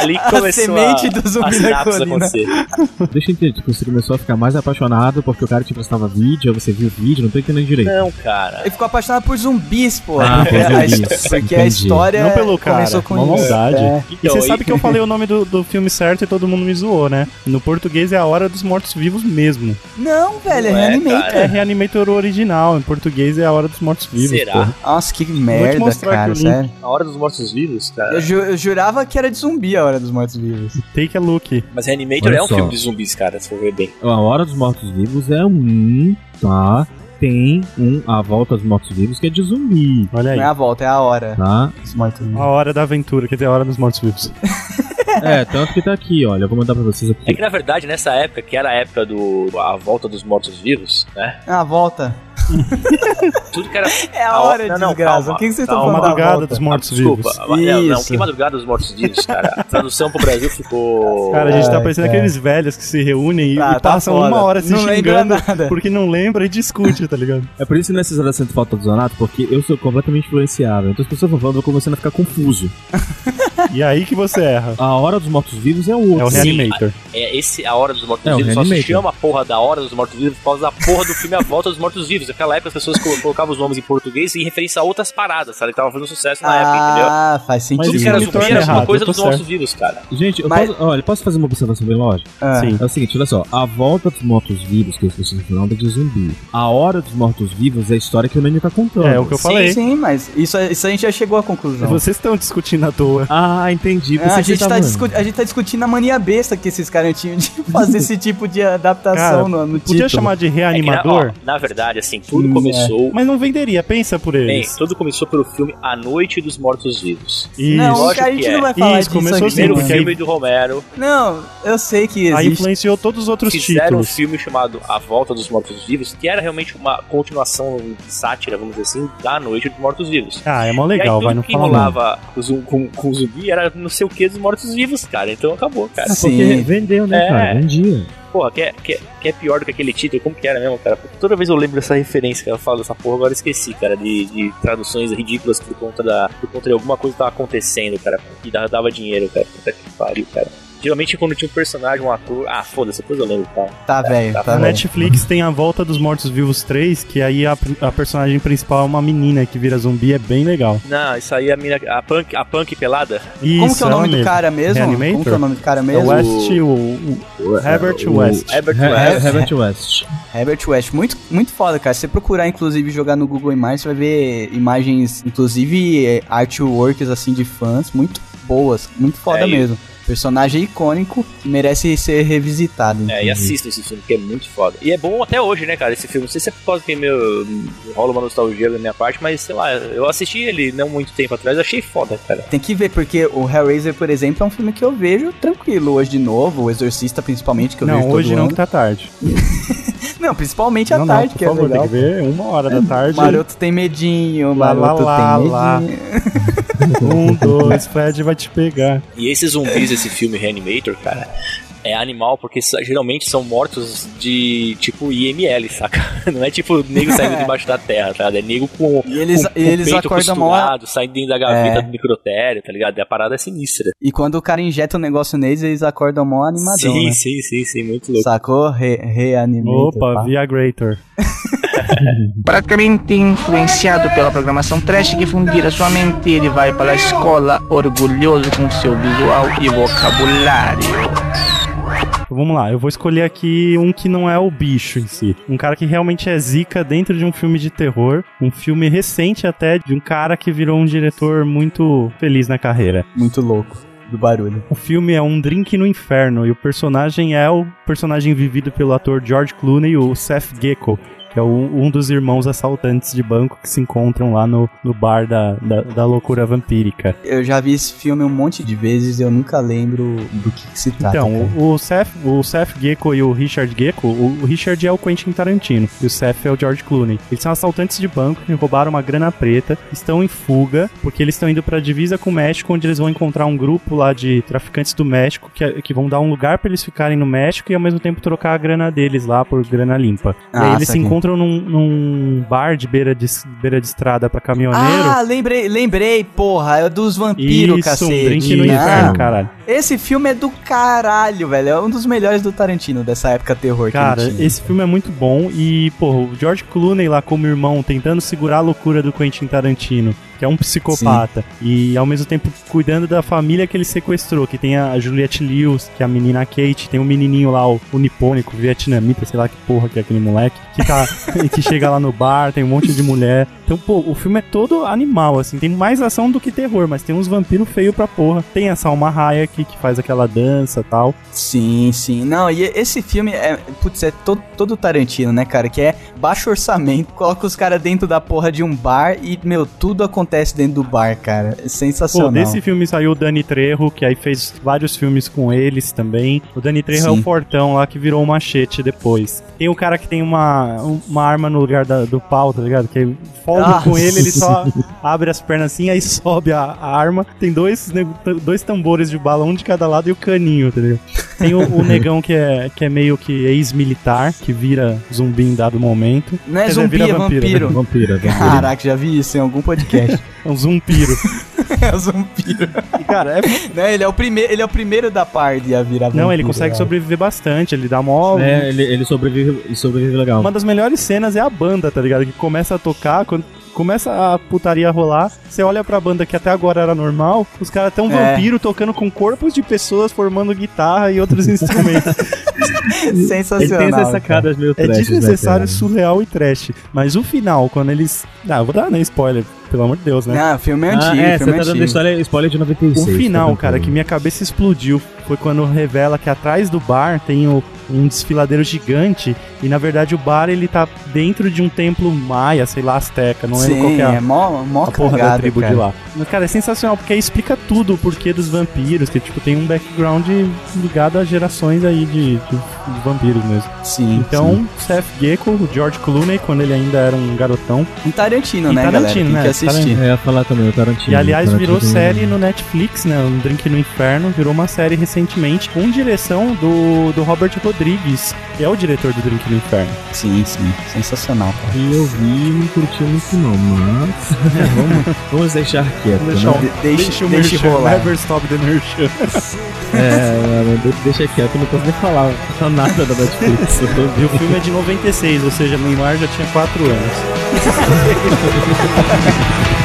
ali A começou semente a, do zumbi a da colina. acontecer. Deixa eu entender, tipo, você começou a ficar mais apaixonado porque o cara te prestava vídeo, aí você viu o vídeo, não tô entendendo direito. Não, cara. Ele ficou apaixonado por zumbis, pô. Ah, por Porque a- zumbis. Porque a história Não pelo cara, começou com uma isso. É. E Então, você aí- sabe que eu falei o nome do, do filme certo e todo mundo me zoou, né? No português é A Hora dos Mortos-Vivos mesmo. Não, velho, é Não é, Reanimator. cara. É Reanimator original, em português é A Hora dos Mortos-Vivos. Será? porra. Nossa, que merda, cara, sério. A hora dos mortos-vivos, cara. Eu, ju- eu jurava que era de zumbi a hora dos mortos-vivos. Take a look. Mas Reanimator Olha é um só. filme de zumbis, cara, se for ver bem. A Hora dos Mortos-Vivos é um, tá? Tem um A Volta dos Mortos-Vivos que é de zumbi, Olha aí. Não é a volta, é a hora tá? dos mortos-vivos. A Hora da Aventura, quer dizer, A Hora dos Mortos-Vivos. É, tanto que tá aqui, olha, eu vou mandar pra vocês É aqui. que na verdade, nessa época, que era a época do A Volta dos Mortos-Vivos, né? É a volta. Tudo que era. É a hora, não, não, desgraça. calma, o que, que vocês estão falando da Madrugada dos Ah, Mortos-Vivos. Desculpa, não, não, que Madrugada dos Mortos-Vivos, cara. A tradução pro Brasil ficou. Cara, a gente tá parecendo cara. aqueles velhos que se reúnem e, Tá, e tá passam foda. uma hora se Não xingando porque não lembra e discute, tá ligado? É por isso que nessas horas eu sinto falta do Zonato, porque eu sou completamente influenciável. Então as pessoas vão falando, eu vou começando a ficar confuso. E aí que você erra. A Hora dos Mortos-Vivos é o outro. É o Sim, Reanimator. É, esse A Hora dos É, Mortos-Vivos só se chama a porra da Hora dos Mortos-Vivos por causa da porra do filme A Volta dos Mortos-Vivos. Naquela época as pessoas colo- colocavam os nomes em português em referência a outras paradas, sabe? Que tava fazendo sucesso na época, entendeu? Ah, faz sentido. Mas Tudo isso que era zumbi era uma coisa eu dos mortos-vivos, cara. Gente, eu Mas- posso, olha, posso fazer uma observação bem lógica? Ah. Sim. É o seguinte, olha só, a volta dos mortos-vivos, que as pessoas estão falando, é de zumbi. A hora dos mortos-vivos é a história que o Nani tá contando. É o que eu Sim, falei. Sim, mas isso, isso a gente já chegou à conclusão. Vocês estão discutindo à toa. Ah, entendi. Ah, a, gente você tá discu- a gente tá discutindo a mania besta que esses caras tinham de fazer esse tipo de adaptação Cara, no, no Podia título. chamar de É que, na, reanimador, ó, na verdade, assim, tudo Hum, começou. mas não venderia, pensa por Bem, eles. tudo começou pelo filme A Noite dos Mortos-Vivos. Isso. Não, Lógico a gente que não é. vai falar Isso, disso começou aqui, assim, Primeiro porque filme do Romero. Não, eu sei que Aí existe. influenciou todos os outros Fizeram um títulos. filme chamado A Volta dos Mortos-Vivos, que era realmente uma continuação de sátira, vamos dizer assim, da Noite dos Mortos-Vivos. Ah, é mó legal, aí, vai, não que rolava com, com, com o zumbi era não sei o que dos mortos-vivos, cara. Então acabou, cara. Porque Sim. vendeu, né, É. cara? Vendia. Porra, que é, que, é, que é pior do que aquele título, como que era mesmo, cara? Toda vez eu lembro dessa referência, cara, eu falo dessa porra, agora esqueci, cara, de, de traduções ridículas por conta da. por conta de alguma coisa que tava acontecendo, cara, que dava dinheiro, cara. Puta que pariu, cara. Geralmente quando tinha um personagem, um ator. Ah, foda-se, depois eu lembro, tá? Tá velho, tá velho. Netflix tem a Volta dos Mortos-Vivos 3, que aí a, a personagem principal é uma menina que vira zumbi, é bem legal. Não, isso aí é a mina. A punk, a punk pelada? Isso, Como que é o nome do cara mesmo? Reanimator? Como que é o nome do cara É mesmo? o West, o, o Herbert West. Herbert He- West. He- Herbert West. Herbert West, muito, muito foda, cara. Se você procurar, inclusive, jogar no Google Imagens, você vai ver imagens, inclusive artworks, assim, de fãs, muito boas, muito foda É, e- mesmo. Personagem icônico que merece ser revisitado. É, e assistam esse filme, que é muito foda. E é bom até hoje, né, cara, esse filme. Não sei se é por causa que meu, rola uma nostalgia da minha parte, mas sei lá, eu assisti ele não muito tempo atrás, achei foda, cara. Tem que ver, porque o Hellraiser, por exemplo, é um filme que eu vejo tranquilo hoje de novo. O Exorcista, principalmente, que eu Não, vejo hoje todo não ano. que tá tarde. Não, principalmente à não, tarde, não, que favor, é legal. tem que ver uma hora da tarde. O Maroto tem medinho, o Lá, lá, Maroto lá, tem lá. medinho. Um, dois, Fred vai te pegar. E esses zumbis desse filme Reanimator, cara, é animal porque geralmente são mortos de tipo IML, saca? Não é tipo nego saindo debaixo da terra, tá? ligado? É nego com, E eles- com, com e eles peito costurado, saindo dentro da gaveta É. do microtério, tá ligado? E a parada é sinistra. E quando o cara injeta um negócio neles, eles acordam mó animadão, sim, né? sim, sim, sim, muito louco. Sacou? Re Reanimator. Opa, pá. Viagrator. Praticamente influenciado pela programação trash que fundira sua mente, ele vai para a escola orgulhoso com seu visual e vocabulário. Vamos lá, eu vou escolher aqui um que não é o bicho em si. Um cara que realmente é zica dentro de um filme de terror. Um filme recente até, de um cara que virou um diretor muito feliz na carreira. Muito louco do barulho. O filme é Um Drink no Inferno e o personagem é o personagem vivido pelo ator George Clooney, o Seth Gecko, que é o- um dos irmãos assaltantes de banco que se encontram lá no, no bar da, da, da loucura vampírica. Eu já vi esse filme um monte de vezes e eu nunca lembro do que, que se trata. Então, cara. o, Seth, o Seth Gecko e o Richard Gecko, o, o Richard é o Quentin Tarantino e o Seth é o George Clooney. Eles são assaltantes de banco que roubaram uma grana preta, estão em fuga porque eles estão indo pra divisa com o México, onde eles vão encontrar um grupo lá de traficantes do México que, que vão dar um lugar pra eles ficarem no México e ao mesmo tempo trocar a grana deles lá por grana limpa. e aí Ah, eles se saquei. Encontram num, num bar de beira de, beira de estrada pra caminhoneiro. Ah, lembrei, lembrei, porra, é dos vampiros, Isso, cacete. um drink no Ah, inferno, caralho. Esse filme é do caralho, velho. É um dos melhores do Tarantino, dessa época terror Cara, esse filme é muito bom e, pô, o George Clooney lá como irmão tentando segurar a loucura do Quentin Tarantino, que é um psicopata, e ao mesmo tempo cuidando da família que ele sequestrou, que tem a Juliette Lewis, que é a menina Kate, tem um menininho lá, o, o nipônico, vietnamita, sei lá que porra que é aquele moleque, que, tá, que chega lá no bar, tem um monte de mulher. Então, pô, o filme é todo animal, assim, tem mais ação do que terror, mas tem uns vampiros feios pra porra. Tem a Salma Hayek, que faz aquela dança e tal. Sim, sim. Não, e esse filme é, putz, é todo, todo Tarantino, né, cara? Que é baixo orçamento, coloca os caras dentro da porra de um bar e, meu, tudo acontece dentro do bar, cara. É Pô, sensacional. desse filme saiu o Dani Trejo, que aí fez vários filmes com eles também. O Dani Trejo é Sim. o fortão lá que virou o machete depois. Tem o cara que tem uma, uma arma no lugar da- do pau, tá ligado? Que aí folga Ah, com ele, ele só abre as pernas assim, aí sobe a, a arma. Tem dois, dois tambores de bala, um de cada lado e o caninho, tá ligado? Tem o, o negão que é, que é meio que ex-militar, que vira zumbi em dado momento. Não é Quer zumbi, vira é vampiro. né? Vampira, vampira. Caraca, já vi isso em algum podcast. É um zumpiro. é o vampiro. E, cara, é Não, ele é o primeiro, ele é o primeiro da party a virar vampiro. Não, ele consegue cara. sobreviver bastante, ele dá mó. É, ele, ele sobrevive, ele sobrevive legal. Uma das melhores cenas é a banda, tá ligado? Que começa a tocar, quando começa a putaria a rolar, você olha pra banda que até agora era normal, os caras tão É. vampiro tocando com corpos de pessoas formando guitarra e outros instrumentos. Ele Sensacional. tem essas sacadas meio é trash, desnecessário, né, surreal e trash. Mas o final, quando eles. Ah, vou dar nem spoiler, pelo amor de Deus, né? Não, filme cara? antigo, Ah, é, você filme tá dando história, spoiler de 96. O final, tá cara, que minha cabeça explodiu foi quando revela que atrás do bar tem o- um desfiladeiro gigante e na verdade o bar ele tá dentro de um templo maia, sei lá, asteca, não lembro qual Sim, que é é mó, mó a porra da tribo cara. de lá. Mas, cara, é sensacional, porque aí explica tudo o porquê dos vampiros, que, tipo, tem um background ligado a gerações aí de, de de vampiros mesmo. Sim. Então, Seth Gecko, o George Clooney, quando ele ainda era um garotão. Um Tarantino, E né, Tarantino, galera? Tem né? que assistir. Tarantino. É, eu ia falar também, o Tarantino. E aliás, virou Tarantino. série no Netflix, né? Um Drink no Inferno, virou uma série recentemente com direção do, do Robert Rodrigues, que é o diretor do Drink no Inferno. Sim, sim. Sensacional, cara. E eu vi e não curti muito não, mas... vamos, vamos deixar quieto, deixar, né? o- Deixa- deixa o deixa rolar. Never stop the merchan. É, deixa quieto, não posso nem falar nada da Netflix. E o filme é de 96, ou seja, Neymar já tinha 4 anos.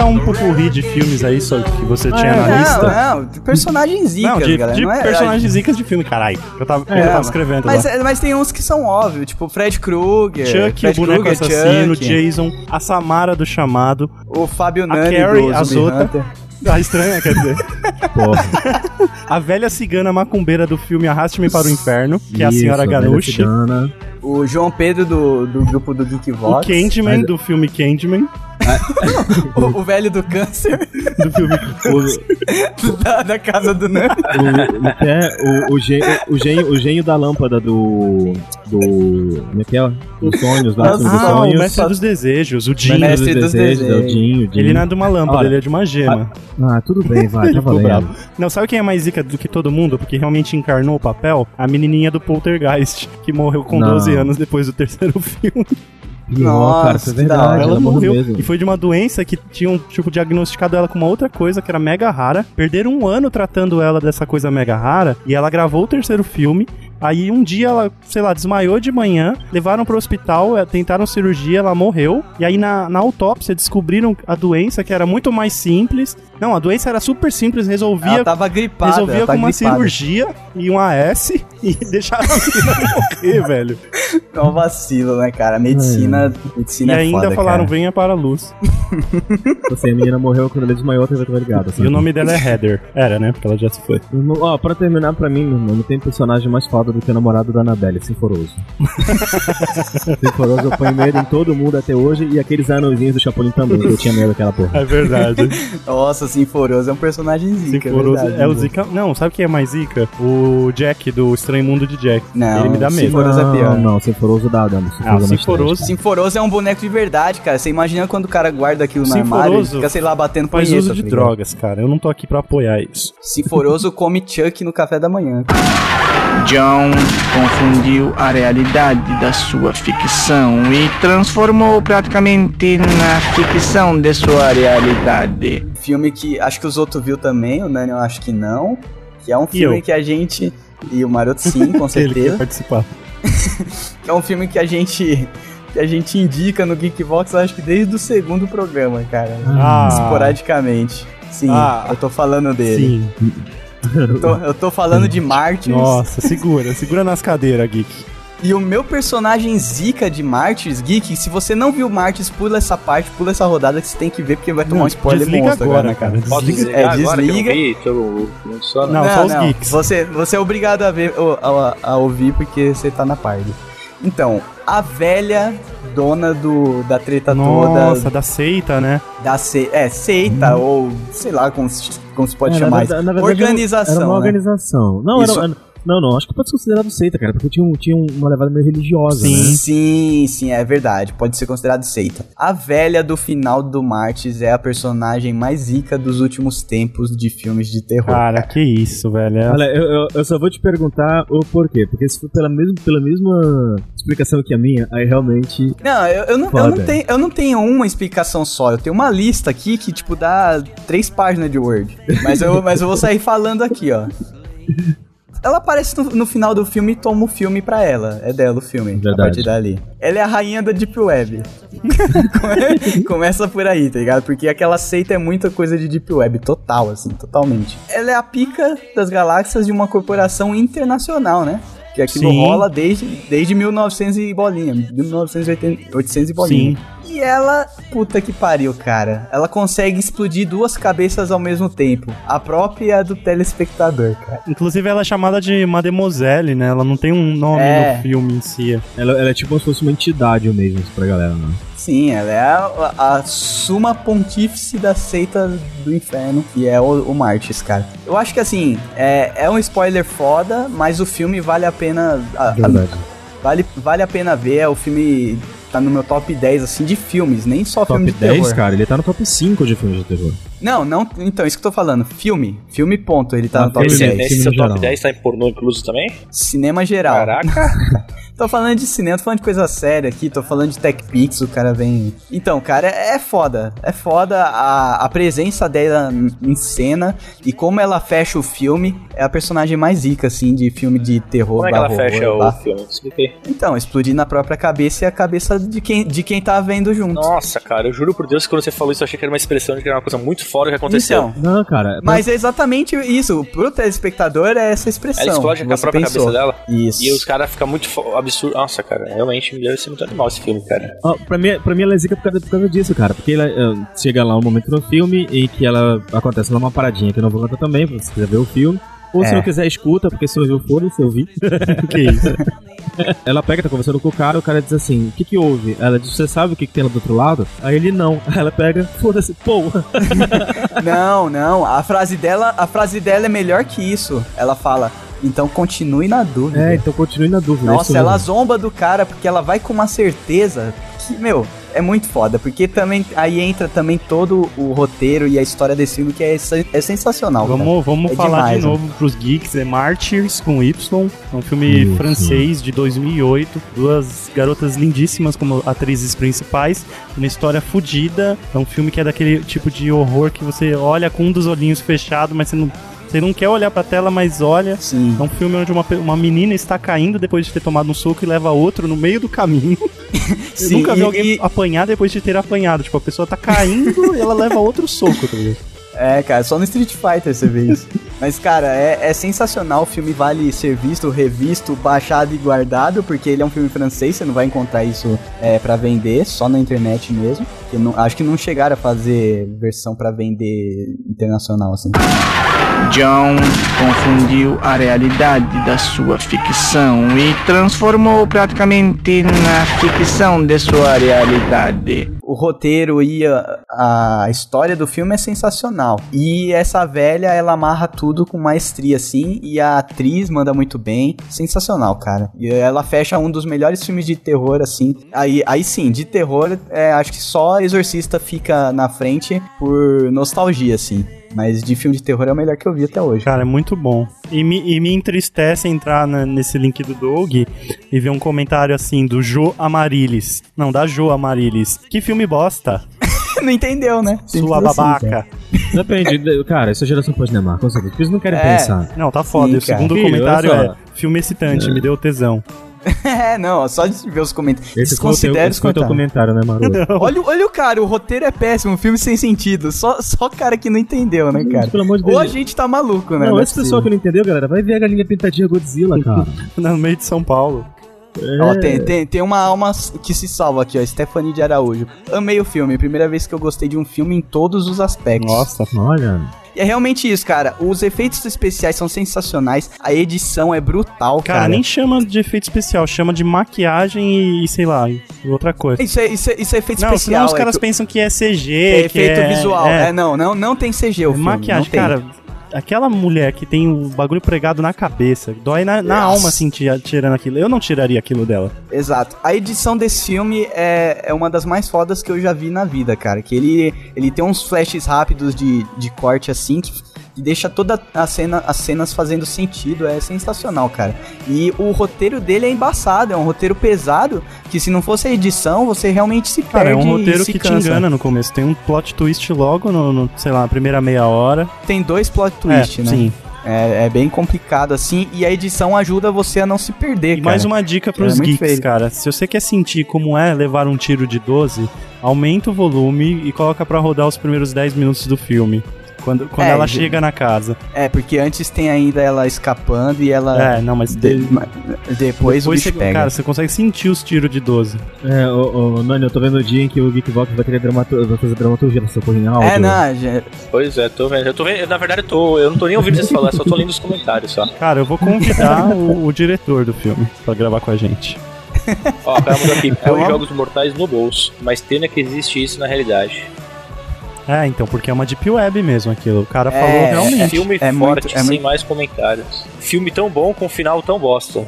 Vamos citar um popurri de filmes aí só que você tinha na Não, lista. não, de personagens zicas, Não, de, galera. de não é, personagens zicas de filme, caralho. Eu tava, eu tava escrevendo Mas, lá. é- mas tem uns que são óbvios, tipo Fred Krueger. Chuck, o Fred boneco Krueger, assassino, Chuck, Jason, a Samara do chamado, O Fábio a Nani Carrie, do a Zota. A estranha, quer dizer. Porra. A velha cigana macumbeira do filme Arraste-me para o Inferno, que é a senhora Ganushi. O João Pedro do, do grupo do Geek O Vox. Candyman, Mas- do filme Candyman. O, o velho do câncer Do filme O, da, da casa do Nani. o, o, é, o, o, gênio, o, gênio, o gênio da lâmpada do. Do. Como é que é? Dos sonhos, lá, Nossa, dos Ah, o sonhos. Mestre dos Desejos, o Jim. Mestre dos Desejos. é o Dinho, o Dinho. Ele não é de uma lâmpada, Olha, ele é de uma gema. Ah, tudo bem, vai, Ele tá bravo. Não, sabe quem é mais zica do que todo mundo? Porque realmente encarnou o papel? A menininha do Poltergeist, que morreu com Não. 12 anos depois do terceiro filme. Nossa, cara, isso é verdade. ela Ela morreu. mesmo. E foi de uma doença que tinham, tipo, diagnosticado ela com uma outra coisa que era mega rara. Perderam um ano tratando ela dessa coisa mega rara. E ela gravou o terceiro filme. Aí um dia ela, sei lá, desmaiou de manhã, levaram pro hospital, eh, tentaram cirurgia, ela morreu. E aí na, na autópsia descobriram a doença que era muito mais simples. Não, a doença era super simples, resolvia Ela tava gripada. resolvia ela com tá uma gripada. cirurgia e um AS e deixaram a menina morrer, velho. É um vacilo, né, cara? Medicina, medicina e é ainda foda, falaram, cara. venha para a luz. Assim, a menina morreu quando ela desmaiou, a TV tava ligada. E o nome dela é Heather. Era, né? Porque ela já se foi. Ó, pra terminar, pra mim, meu irmão, não tem personagem mais foda do que o namorado da Annabelle, Sinforoso. Sinforoso eu ponho medo em todo mundo até hoje e aqueles anõezinhos do Chapolin também, que eu tinha medo daquela porra. É verdade. Nossa, Sinforoso é um personagem zica, é Sinforoso verdade, é o né? Zika. Não, sabe quem é mais Zika? O Jack do Estranho Mundo de Jack. Não, Ele me dá medo. Sinforoso é pior. Não, Sinforoso dá, dá. Sinforoso Ah, é mais Sinforoso Sinforoso é um boneco de verdade, cara. Você imagina quando o cara guarda aquilo no Sinforoso armário e fica, sei lá, batendo faz punheta, uso de tá drogas, cara. Eu não tô aqui pra apoiar isso. Sinforoso come Chuck no café da manhã. John confundiu a realidade da sua ficção e transformou praticamente na ficção de sua realidade. Filme que acho que os outros viu também, o Nani eu acho que não. Que é um filme que a gente. E o Maroto sim, com Ele quer certeza. participar. que é um filme que a gente. Que a gente indica no Geekbox, acho que desde o segundo programa, cara. Ah. Esporadicamente. Sim, Ah. eu tô falando dele. Sim. Eu tô, eu tô falando de Martyrs. Nossa, segura. Segura nas cadeiras, Geek. E o meu personagem zica de Martyrs, Geek, se você não viu Martyrs, pula essa parte, pula essa rodada que você tem que ver, porque vai tomar Não, um spoiler desliga monstro agora, né, cara. Posso Desliga. É, desliga. eu vi? Tô, não só Não, só os geeks. Você, você é obrigado a ver, ou- a, a ouvir porque você tá na parte. Então, a velha dona do, da treta Nossa, toda, da seita, né? da se, é, seita, ou sei lá como se, como se pode É, na chamar isso. na verdade, Organização, Era uma né? organização. Não, Isso- era, não, não, acho que pode ser considerado seita, cara, porque tinha, tinha uma levada meio religiosa, Sim. né? Sim, sim, é verdade. Pode ser considerado seita. A velha do final do Martyrs é a personagem mais zica dos últimos tempos de filmes de terror. Cara, que isso, velho. É- Olha, eu, eu, eu só vou te perguntar o porquê, porque se for pela mesma, pela mesma explicação que a minha, aí realmente. Não, eu, eu não, não tenho, eu não tenho uma explicação só. Eu tenho uma lista aqui que, tipo, dá três páginas de Word. Mas eu, mas eu vou sair falando aqui, ó. ela aparece no, no final do filme e toma o filme pra ela. É dela o filme, a Verdade. partir dali. Ela é a rainha da Deep Web. Come- Começa por aí, tá ligado? Porque aquela seita é muita coisa de Deep Web, total, assim, totalmente. Ela é a pica das galáxias de uma corporação internacional, né? Que aquilo Sim. rola desde, desde 1900 e bolinha, 1980 800 e bolinha. Sim. E ela, puta que pariu, cara. Ela consegue explodir duas cabeças ao mesmo tempo. A própria e a do telespectador, cara. Inclusive ela é chamada de Mademoiselle, né? Ela não tem um nome É. no filme em si. Ela, ela é tipo como se fosse uma entidade mesmo pra galera, né? Sim, ela é a, a suma pontífice da seita do inferno, que é o, o Martis, cara. Eu acho que assim, é, é um spoiler foda, mas o filme vale a pena. a- a- vale, vale a pena ver. O filme tá no meu top 10, assim, de filmes, nem só Top filme de 10, terror. cara, ele tá no top 5 de filmes de terror. Não, não, então, isso que eu tô falando. Filme. Filme, ponto. Ele tá Ah, no top filme, 10. né? Esse filme seu top geral. 10 tá em pornô incluso também? Cinema geral. Caraca. Tô falando de cinema, tô falando de coisa séria aqui, tô falando de Tech Pix, o cara vem. Então, cara, é, foda. É foda a, a presença dela em cena e como ela fecha o filme. É a personagem mais rica, assim, de filme de terror. Como é que ela barra fecha horror, o filme? Expliquei. Então, explodir na própria cabeça e a cabeça de quem, de quem tá vendo junto. Nossa, cara, eu juro por Deus que quando você falou isso eu achei que era uma expressão de que era uma coisa muito foda que aconteceu. Então, Não, cara. mas é exatamente isso. Pro telespectador é essa expressão. Ela explode com a própria pensou. cabeça dela. Isso. E os caras ficam muito absurdo. Nossa, cara, realmente deve ser muito animal esse filme, cara. Ó, pra, mim, pra mim ela é zica por causa, por causa disso, cara. Porque ela, eh, chega lá um momento no filme e que ela acontece lá uma paradinha que eu não vou contar também, pra você quiser ver o filme. Ou se É. não quiser, escuta, porque se ouviu, foda-se, eu vi. que isso? Ela pega, tá conversando com o cara, o cara diz assim: O que que houve? Ela diz: Você sabe o que, que tem lá do outro lado? Aí ele não. Aí ela pega, foda-se, porra. Não, não. A frase dela, a frase dela é melhor que isso. Ela fala: "Então continue na dúvida". É, então continue na dúvida. é Nossa, ela mesmo. zomba do cara porque ela vai com uma certeza que, meu, é muito foda, porque também aí entra também todo o roteiro e a história desse filme que é, é sensacional. cara. Vamos, vamos É falar demais, de novo pros geeks. É Martyrs com Y. É um filme Isso. francês de 2008. Duas garotas lindíssimas como atrizes principais. Uma história fodida. É um filme que é daquele tipo de horror que você olha com um dos olhinhos fechado, mas você não, você não quer olhar pra tela, mas olha. Sim. É um filme onde uma, uma menina está caindo depois de ter tomado um soco e leva outro no meio do caminho. Sim, nunca vi e- alguém e- apanhar depois de ter apanhado. Tipo, a pessoa tá caindo e ela leva outro soco, tá ligado? É, cara, só no Street Fighter você vê isso. Mas, cara, é, é sensacional. O filme vale ser visto, revisto, baixado e guardado, porque ele é um filme francês, você não vai encontrar isso é, para vender, só na internet mesmo. Não- acho que não chegaram a fazer versão pra vender internacional, assim. John confundiu a realidade da sua ficção e transformou praticamente na ficção de sua realidade. O roteiro e a, a história do filme é sensacional. E essa velha, ela amarra tudo com maestria, assim. E a atriz manda muito bem. Sensacional, cara. E ela fecha um dos melhores filmes de terror, assim. Aí, aí sim, de terror, é, acho que só Exorcista fica na frente por nostalgia, assim. Mas de filme de terror é o melhor que eu vi até hoje. Cara, é muito bom. E me, e me entristece entrar na- nesse link do Doug e ver um comentário assim do Jo Amarilis. Não, da Jo Amarilis. Que filme bosta. não entendeu, né? Tem Sua assim, babaca. cara. Depende, de- cara, essa geração pode Neymar, com certeza. Porque eles não querem É. pensar. Não, tá foda. Sim, o segundo. Filho, comentário é filme excitante, me deu tesão. é, não, só de ver os comentários. Esse foi o teu, Desconsidera foi o teu comentário, né, Maru? Olha, o- olha o cara, o roteiro é péssimo, um filme sem sentido. Só, só cara que não entendeu, né, cara? Pelo amor de Ou Deus. a gente tá maluco, né? Não, é esse pessoal que não entendeu, galera, vai ver a galinha pintadinha Godzilla, cara. No meio de São Paulo. Ó, tem, tem, tem uma alma que se salva aqui, ó. Stephanie de Araújo. Amei o filme. Primeira vez que eu gostei de um filme em todos os aspectos. Nossa. Olha. E é realmente isso, cara. Os efeitos especiais são sensacionais. A edição é brutal, Cara, cara. nem chama de efeito especial, chama de maquiagem e, sei lá, outra coisa. Isso é, isso é, isso é efeito Não, especial. senão os é caras que- pensam que é CG, é efeito é- visual. é. É, não, não, não tem CG o filme. Maquiagem, cara, aquela mulher que tem o bagulho pregado na cabeça, dói na, na alma, assim, tira- tirando aquilo. Eu não tiraria aquilo dela. Exato. A edição desse filme é, é uma das mais fodas que eu já vi na vida, cara. Que ele, ele tem uns flashes rápidos de, de corte assim que deixa toda a cena, as cenas fazendo sentido. É sensacional, cara. E o roteiro dele é embaçado, é um roteiro pesado que se não fosse a edição, você realmente se perde. Cara, é um roteiro que te cansa. engana no começo. Tem um plot twist logo no, no, sei lá, na primeira meia hora. Tem dois plot twist, é, né? Sim. É, é bem complicado assim, e a edição ajuda você a não se perder, E cara. mais uma dica pros É muito geeks, cara. Se você quer sentir como é levar um tiro de 12, aumenta o volume e coloca pra rodar os primeiros 10 minutos do filme. Quando, quando É, ela de- chega na casa. É, porque antes tem ainda ela escapando e ela... É, não, mas de- de- ma- depois, o bicho você, pega. cara, você consegue sentir os tiros de 12. É, ô, ô, Nani, eu tô vendo o dia em que o Geekbox vai querer dramatur vai fazer dramaturgia nessa porra em áudio. é, não, já- Pois é, tô vendo. Eu tô vendo. Na verdade, eu tô. Eu não tô nem ouvindo vocês falar, só tô lendo os comentários só. Cara, eu vou convidar o, o diretor do filme pra gravar com a gente. Ó, o cara mandou aqui, põe uma- jogos mortais no bolso, mas tema que existe isso na realidade. É, então, porque é uma deep web mesmo aquilo. O cara É, falou realmente. Filme é forte, muito- é sem muito- mais comentários. Filme tão bom com final tão bosta.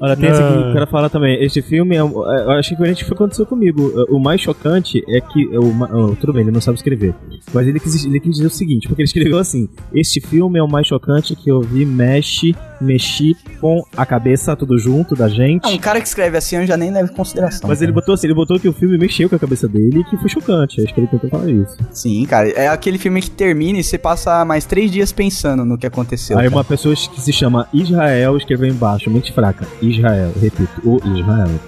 Olha, tem esse aqui Ah. que o cara fala também. Este filme, é, é, eu achei que foi o que aconteceu comigo. O mais chocante é que. O, ma- oh, tudo bem, ele não sabe escrever. Mas ele quis, ele quis dizer o seguinte: porque ele escreveu assim: Este filme é o mais chocante que eu vi, mexe, mexi com a cabeça tudo junto da gente. Ah, um cara que escreve assim eu já nem levo em consideração. Mas ele cara. botou assim, ele botou que o filme mexeu com a cabeça dele e que foi chocante. Acho que ele tentou falar isso. Sim, cara, é aquele filme que termina e você passa mais três dias pensando no que aconteceu. Aí cara. uma pessoa que se chama Israel escreveu embaixo, mente fraca. Israel, repito, o Israel.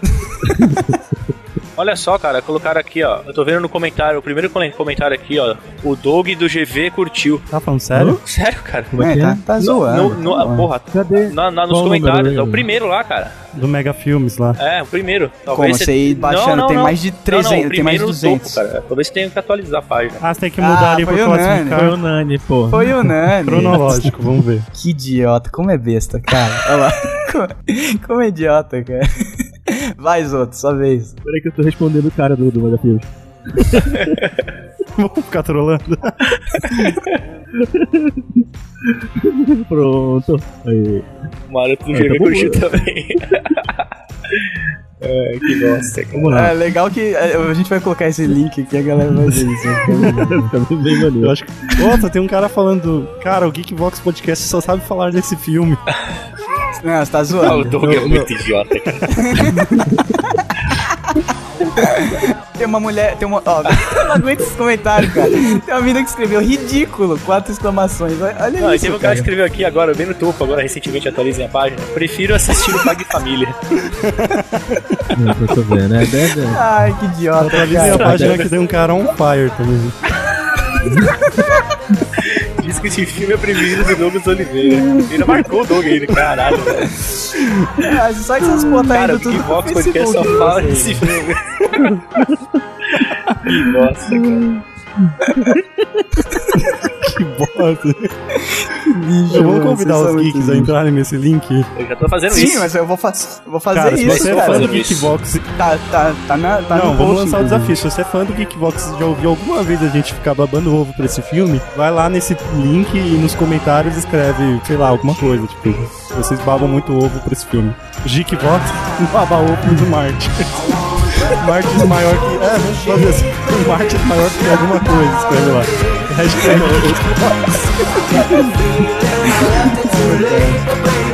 Olha só, cara, colocaram aqui, ó. Eu tô vendo no comentário, o primeiro comen- comentário aqui, ó. O Doug do GV curtiu. Tá falando sério? Sério, cara? Como é É, que tá, é? tá No- zoando. no- no- zoando. porra, Cadê? na, na- nos Qual comentários. É o primeiro lá, cara. Do Mega Filmes lá. É, o primeiro. Como Talvez você ir baixando, tem mais de 300, não, não, tem mais de primeiro no 200. Topo, cara. Talvez tenha que atualizar a página. Ah, você tem que Ah, mudar ali foi pra o Nani, classificar. Foi o Nani, pô. Foi o Nani. Cronológico, vamos ver. Que idiota, como é besta, cara. Olha lá. Como, como é idiota, cara. Vai, Zoto, sua vez. Peraí que eu tô respondendo o cara do, do Megafilme. Vamos ficar trolando. Pronto. Aí. O Maroto do Ah, tá né? também. é, que bosta, cara. É legal que é, a gente vai colocar esse link aqui e a galera vai ver isso. Fica bem maneiro. Eu acho que. Nossa, tem um cara falando. Cara, o Geekbox Podcast só sabe falar desse filme. Não, você tá Ah, o zoando. Doug é muito idiota, cara. Tem uma mulher, tem uma. Ó, eu não aguento esses comentários, cara. Tem uma mina que escreveu ridículo, quatro exclamações. Olha olha Não, isso. teve um cara que escreveu aqui agora, bem no topo, agora recentemente atualizem a página. Prefiro assistir o Pague Família. Não, tu ver, né? Deve- Ai, que idiota, Atualizei a página que tem um cara on fire também. Diz que esse filme é o preferido do Douglas Oliveira. Ele marcou o Doug aí, caralho. Ah, só que essas porra tá Cara, o indo tudo Geekbox no Podcast só Facebook, fala desse filme. bosta, cara. Que bosta. Bicho, Vamos convidar os geeks a entrarem nesse link. Eu já tô fazendo Sim, isso. mas eu vou, eu vou fazer Cara, se isso, você é cara. fã do fazendo isso. Geekbox. Tá, tá, tá na. Tá Não, no vamos lançar o desafio. Se você é fã do Geekbox e já ouviu alguma vez a gente ficar babando ovo pra esse filme, vai lá nesse link e nos comentários escreve, sei lá, alguma coisa. Tipo, vocês babam muito ovo pra esse filme. Geekbox baba ovo do Marte. Marte é maior que. É, vamos assim. Marte é maior que alguma coisa, escreve lá. Hashtag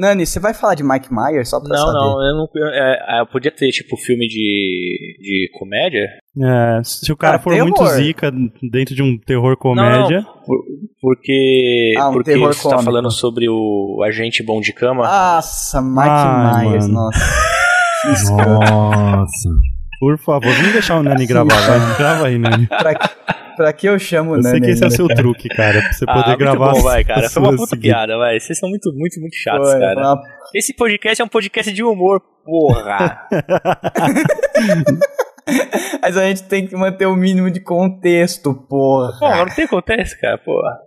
Nani, você vai falar de Mike Myers só pra Não, saber? não, eu não. eu- é, eu podia ter, tipo, filme de, de comédia. É, se o cara Ah, for terror. muito zica dentro de um terror comédia. Não, não, por- porque. Ah, um porque terror você tá cômico. falando sobre o agente bom de cama. Nossa, Mike Ai, Myers, mano. nossa. Que escroto. Nossa. Por favor, vamos deixar o Nani gravar, vai. Grava aí, Nani. pra, que- pra que eu chamo Eu Nani? sei que esse é o seu cara? truque, cara, pra você Ah, poder muito gravar. bom, vai, cara. Foi uma puta piada, vai. Vocês são muito, muito, muito chatos, Foi, cara. uma- Esse podcast é um podcast de humor, porra. Mas a gente tem que manter o mínimo de contexto, porra. Pô, não tem acontece, cara, porra.